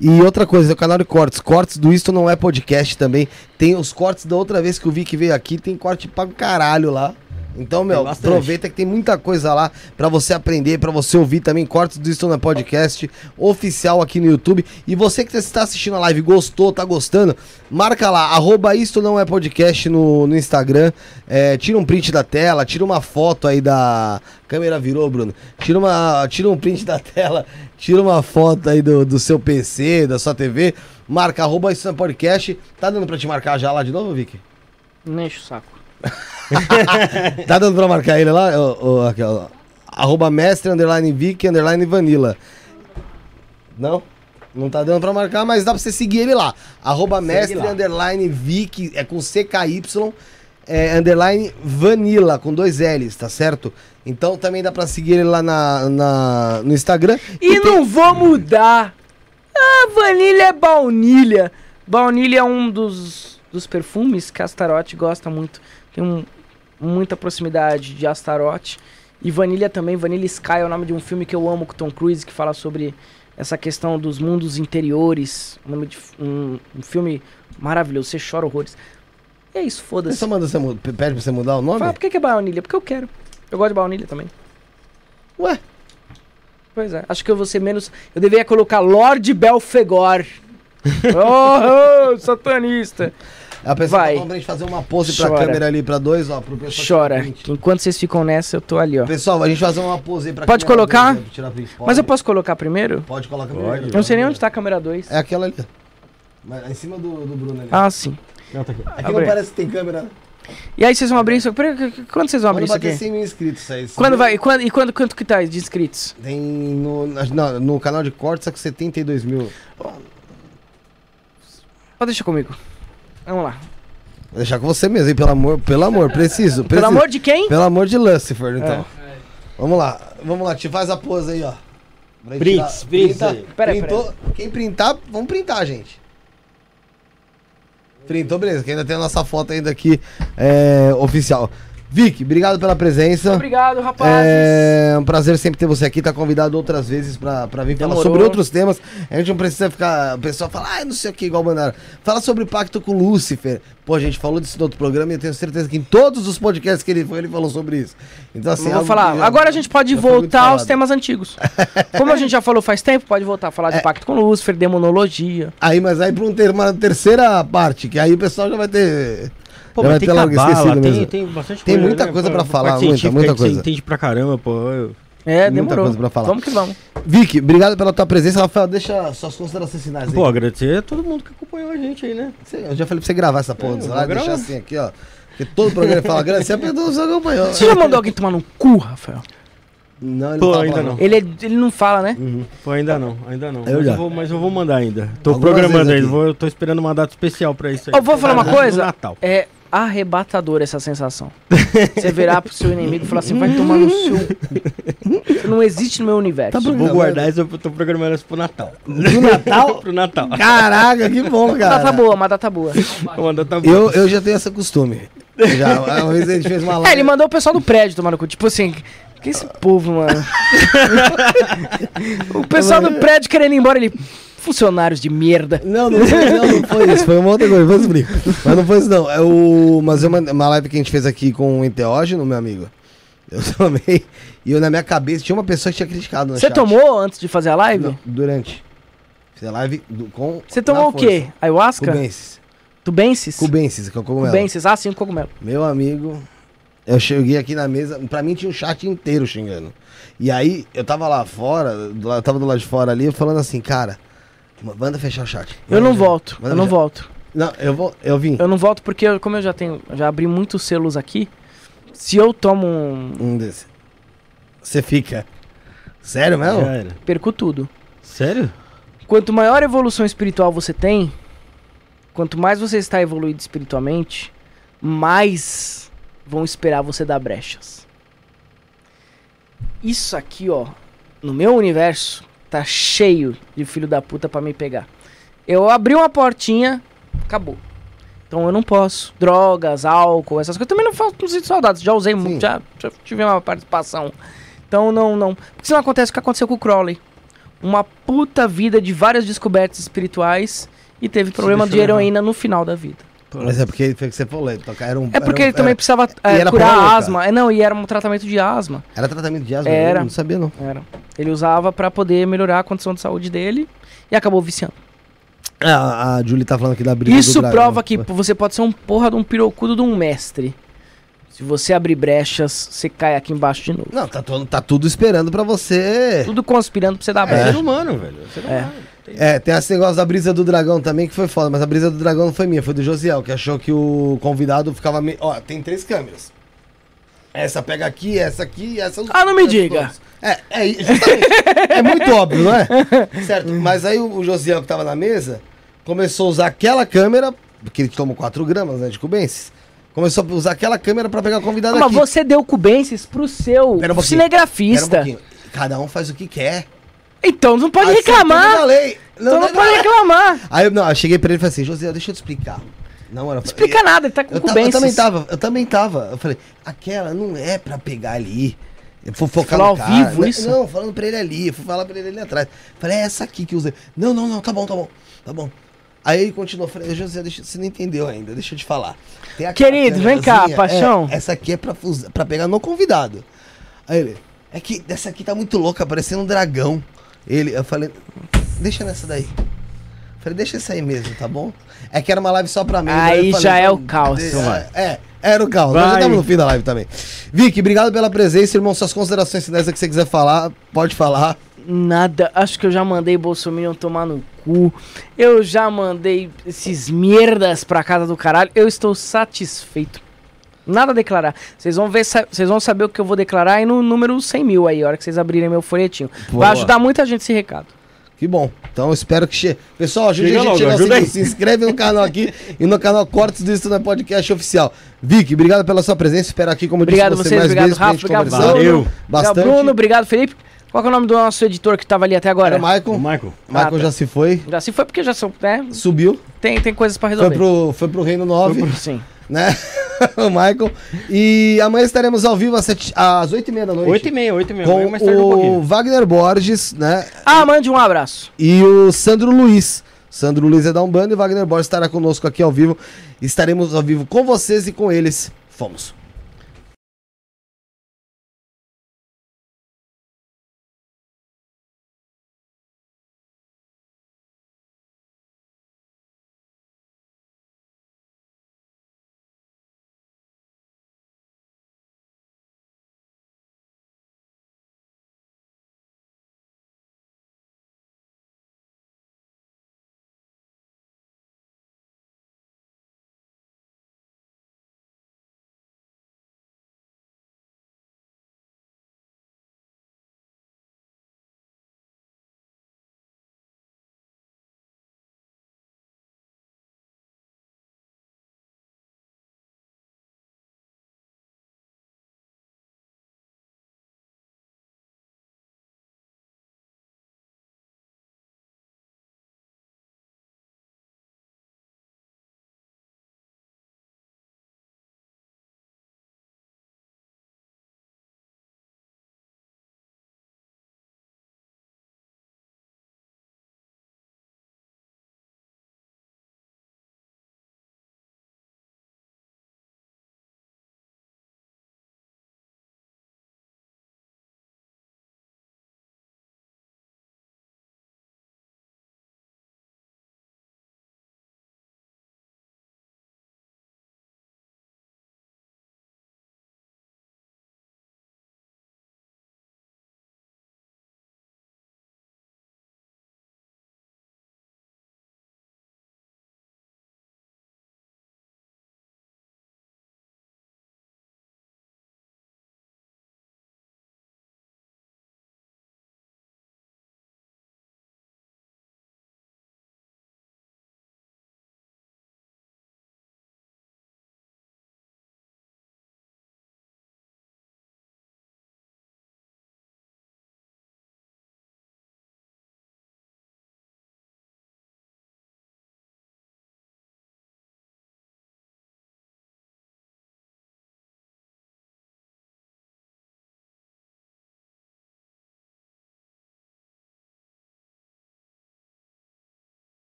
E outra coisa, o canal de cortes. Cortes do Isto Não É Podcast também. Tem os cortes da outra vez que o Vic veio aqui, tem corte pra caralho lá. Então, meu, aproveita que tem muita coisa lá pra você aprender, pra você ouvir também cortes do Isto Não É Podcast oficial aqui no YouTube. E você que está assistindo a live, gostou, tá gostando, marca lá, arroba Isto Não É Podcast no, no Instagram. É, tira um print da tela, tira uma foto aí da... Câmera virou, Bruno. Tira, uma, tira um print da tela, tira uma foto aí do, do seu PC, da sua TV. Marca arroba Isto Não É Podcast. Tá dando pra te marcar já lá de novo, Vicky? Não enche o saco. Tá dando pra marcar ele lá? Ô, ô, aqui, ó. Arroba mestre, underline Vicky, underline Vanilla. Não? Não tá dando pra marcar, mas dá pra você seguir ele lá. Arroba mestre, lá. underline Vicky, é com CKY, é, underline Vanilla, com dois L's, tá certo? Então também dá pra seguir ele lá na, na- no Instagram. E tem- não vou mudar. Ah, vanilha é baunilha. Baunilha é um dos, dos perfumes que a Astaroth gosta muito. Tem um, muita proximidade de Astaroth. E Vanilha também. Vanilla Sky é o nome de um filme que eu amo com Tom Cruise, que fala sobre essa questão dos mundos interiores. Um, nome de, um, um filme maravilhoso. Você chora horrores. E é isso, Você foda-se. só manda você, pede pra você mudar o nome? Fala, por que, que é baunilha? Porque eu quero. Eu gosto de baunilha também. Ué? Pois é. Acho que eu vou ser menos. Eu deveria colocar Lord Belfegor. oh, oh, satanista. A pessoa Vai. tá pra gente fazer uma pose pra Chora. câmera ali, pra dois, ó, pro pessoal. Chora. Enquanto vocês ficam nessa, eu tô ali, ó. Pessoal, a gente vai fazer uma pose aí pra Pode colocar? dois, né, pra. Mas eu posso colocar primeiro? Pode colocar Pode. primeiro. Eu não sei nem onde tá a câmera 2. É aquela ali. Mas em cima do, do Bruno ali. Ah, sim. Não, tá aqui. Aqui abre. não parece que tem câmera. E aí vocês vão abrir isso? Quando vocês vão abrir Quando isso bater aqui? 100 mil inscritos, isso aí. Quando vai? E quando, e quando, quanto que tá de inscritos? Tem no, não, no canal de cortes, é com 72 mil. Pode deixar comigo. Vamos lá. Vou deixar com você mesmo, hein? Pelo amor, pelo amor, preciso. Pelo preciso. amor de quem? Pelo amor de Lucifer, então. É. Vamos lá, vamos lá, te faz a pose aí, ó. Prints, prints printa- aí. Pera aí, printou- Quem printar, vamos printar, gente. Printou, beleza, que ainda tem a nossa foto ainda aqui é, oficial. Vic, obrigado pela presença. Obrigado, rapazes. É um prazer sempre ter você aqui, tá convidado outras vezes pra, pra vir falar Demorou. sobre outros temas. A gente não precisa ficar. O pessoal fala, ah, não sei o que, igual mandaram. Fala sobre o pacto com Lúcifer. Pô, a gente falou disso no outro programa e eu tenho certeza que em todos os podcasts que ele foi, ele falou sobre isso. Então, assim. Vou falar. já- Agora a gente pode voltar aos temas antigos. Como a gente já falou faz tempo, pode voltar a falar de É. Pacto com Lúcifer, demonologia. Aí, mas aí pra um ter, uma terceira parte, que aí o pessoal já vai ter. Pô, mas tem cabala, tem, tem bastante Tem coisa. muita né? coisa pra Parte falar, muita, muita que você coisa. entende pra caramba, pô. Eu- É, Muita demorou. coisa pra falar. Vamos que vamos. Vic, obrigado pela tua presença. Rafael, deixa suas considerações finais aí. Pô, agradecer a todo mundo que acompanhou a gente aí, né? Eu já falei pra você gravar essa porra É, do celular, deixar assim aqui, ó. Porque todo programa fala agradecer a pessoa que acompanhou. Você já mandou alguém tomar no cu, Rafael? Não, ele Pô, fala ainda palavrão. não. Ele, é- ele não fala, né? Pô, ainda não, ainda não. Eu mas, já. Eu vou, mas eu vou mandar ainda. Tô Algumas programando ainda, vou, eu tô esperando uma data especial pra isso aí. Eu vou falar uma No coisa. Natal. É arrebatador essa sensação. Você virar pro seu inimigo e falar assim, vai tomar no seu cu. Não existe no meu universo. Tá bom. Vou guardar isso, eu tô programando isso pro Natal. Do Natal? pro Natal. Caraca, que bom, Uma cara. data boa, uma data boa. Uma data Eu, eu já tenho esse costume. Já, uma vez a gente fez uma É, live. ele mandou o pessoal do prédio tomar no cu. Tipo assim, que esse povo, mano? o pessoal do prédio querendo ir embora, ele. Funcionários de merda. Não, não foi, não, não foi isso. Foi uma outra coisa, depois eu explico. Mas não foi isso, não. É o, mas é uma, uma live que a gente fez aqui com o enteógeno, meu amigo. Eu tomei. E eu, na minha cabeça, tinha uma pessoa que tinha criticado Você tomou antes de fazer a live? Não, durante. Fiz a live do- com. Você tomou o quê? Ayahuasca? Cubensis. Tubensis? Cubensis, que é o cogumelo. Cubensis. Ah, sim, o cogumelo. Meu amigo, eu cheguei aqui na mesa, pra mim tinha um chat inteiro xingando. E aí, eu tava lá fora, eu tava do lado de fora ali, falando assim, cara, manda fechar o chat. Eu não Manda fechar. volto, Manda eu não fechar. volto. Não, eu vou, eu vim. Eu não volto porque, eu- como eu já tenho, já abri muitos selos aqui, se eu tomo um... Um desses. Você fica. Sério mesmo? Perco tudo. Sério? Quanto maior evolução espiritual você tem, quanto mais você está evoluído espiritualmente, mais vão esperar você dar brechas. Isso aqui, ó, no meu universo, tá cheio de filho da puta pra me pegar. Eu abri uma portinha, acabou. Então eu não posso. Drogas, álcool, essas coisas. Também não faço não sinto saudades. Já usei Sim. muito, já, já tive uma participação. Então não, não. Porque senão acontece o que aconteceu com o Crowley. Uma puta vida de várias descobertas espirituais e teve problema de heroína no final da vida. Mas é porque foi o que você falou, ele toca- era um. É porque era um- ele também era, precisava e é, era curar asma. É, não, e era um tratamento de asma. era tratamento de asma, Era. eu não sabia não. Era. Ele usava pra poder melhorar a condição de saúde dele e acabou viciando. A, a Julie tá falando aqui da briga Isso prova que você pode ser um porra de um pirocudo de um mestre. Se você abrir brechas, você cai aqui embaixo de novo. Não, tá, tá tudo esperando pra você. Tudo conspirando pra você dar É. brecha. Ser humano, velho. Ser É. É, tem esse negócio da brisa do dragão também que foi foda, mas a brisa do dragão não foi minha, foi do Josiel, que achou que o convidado ficava. Me... Ó, tem três câmeras. Essa pega aqui, essa aqui e essa. Ah, não me diga. É, é, justamente. é muito óbvio, não é? Certo, mas aí o, o Josiel que tava na mesa começou a usar aquela câmera, porque ele tomou 4 gramas né, de cubensis. Começou a usar aquela câmera pra pegar o convidado Ah, mas aqui. você deu cubensis pro seu Pera um cinegrafista. Pera um. Cada um faz o que quer. Então não pode reclamar. na lei. Então não não- pode reclamar. Aí eu, não, eu cheguei pra ele e falei assim, José, deixa eu te explicar. Não, era Não explica nada, ele tá com eu, eu também tava, eu também tava. Eu falei, aquela não é pra pegar ali. Eu fui focar Falou no ao cara. vivo não, isso? Não, falando pra ele ali. Eu fui falar pra ele ali atrás. Falei, é essa aqui que usa. Não, não, não, tá bom, tá bom, tá bom. Aí ele continuou, falei, José, deixa, você não entendeu ainda, deixa eu te falar. Querido, vem cá, câmerazinha, paixão. é, essa aqui é pra, pra pegar no convidado. Aí ele, É que dessa aqui tá muito louca, parecendo um dragão. Ele, eu falei, deixa nessa daí. Falei, deixa essa aí mesmo, tá bom? É que era uma live só pra mim. Aí eu falei, já é o "Vamos, caos." de- Então vai. É, era o caos. Nós já Vai. estamos no fim da live também. Vicky, obrigado pela presença, irmão. Suas considerações finais é que você quiser falar, pode falar. Nada, acho que eu já mandei Bolsonaro tomar no cu. Eu já mandei esses merdas pra casa do caralho. Eu estou satisfeito. Nada a declarar. Vocês vão ver, vocês vão saber o que eu vou declarar aí no número 100 mil aí, a hora que vocês abrirem meu folhetinho. Boa. Vai ajudar muita gente esse recado. Que bom. Então eu espero que chegue. Pessoal, ajude Chega a gente logo, aí. Se inscreve no canal aqui e no canal Cortes do é Podcast Oficial. Vicky, obrigado pela sua presença. Espero aqui, como eu Obrigado disse, você vocês, mais obrigado vezes Rafa, obrigado. Bruno. Valeu. Bastante. Obrigado Bruno, obrigado Felipe. Qual é o nome do nosso editor que tava ali até agora? Era o Michael. O Michael. Michael Ah, tá. já se foi. Já se foi porque já são, né? Subiu. Tem, tem coisas pra Foi resolver. pro, foi pro Reino 9, Sim. Né? o Michael. E amanhã estaremos ao vivo às, sete- às 8h30 da noite. 8 e meia, 8 e meia. Com Amanhã mais tarde um o pouquinho. Wagner Borges, né? Ah, mande um abraço. E o Sandro Luiz. Sandro Luiz é da Umbanda e o Wagner Borges estará conosco aqui ao vivo. Estaremos ao vivo com vocês e com eles. Fomos.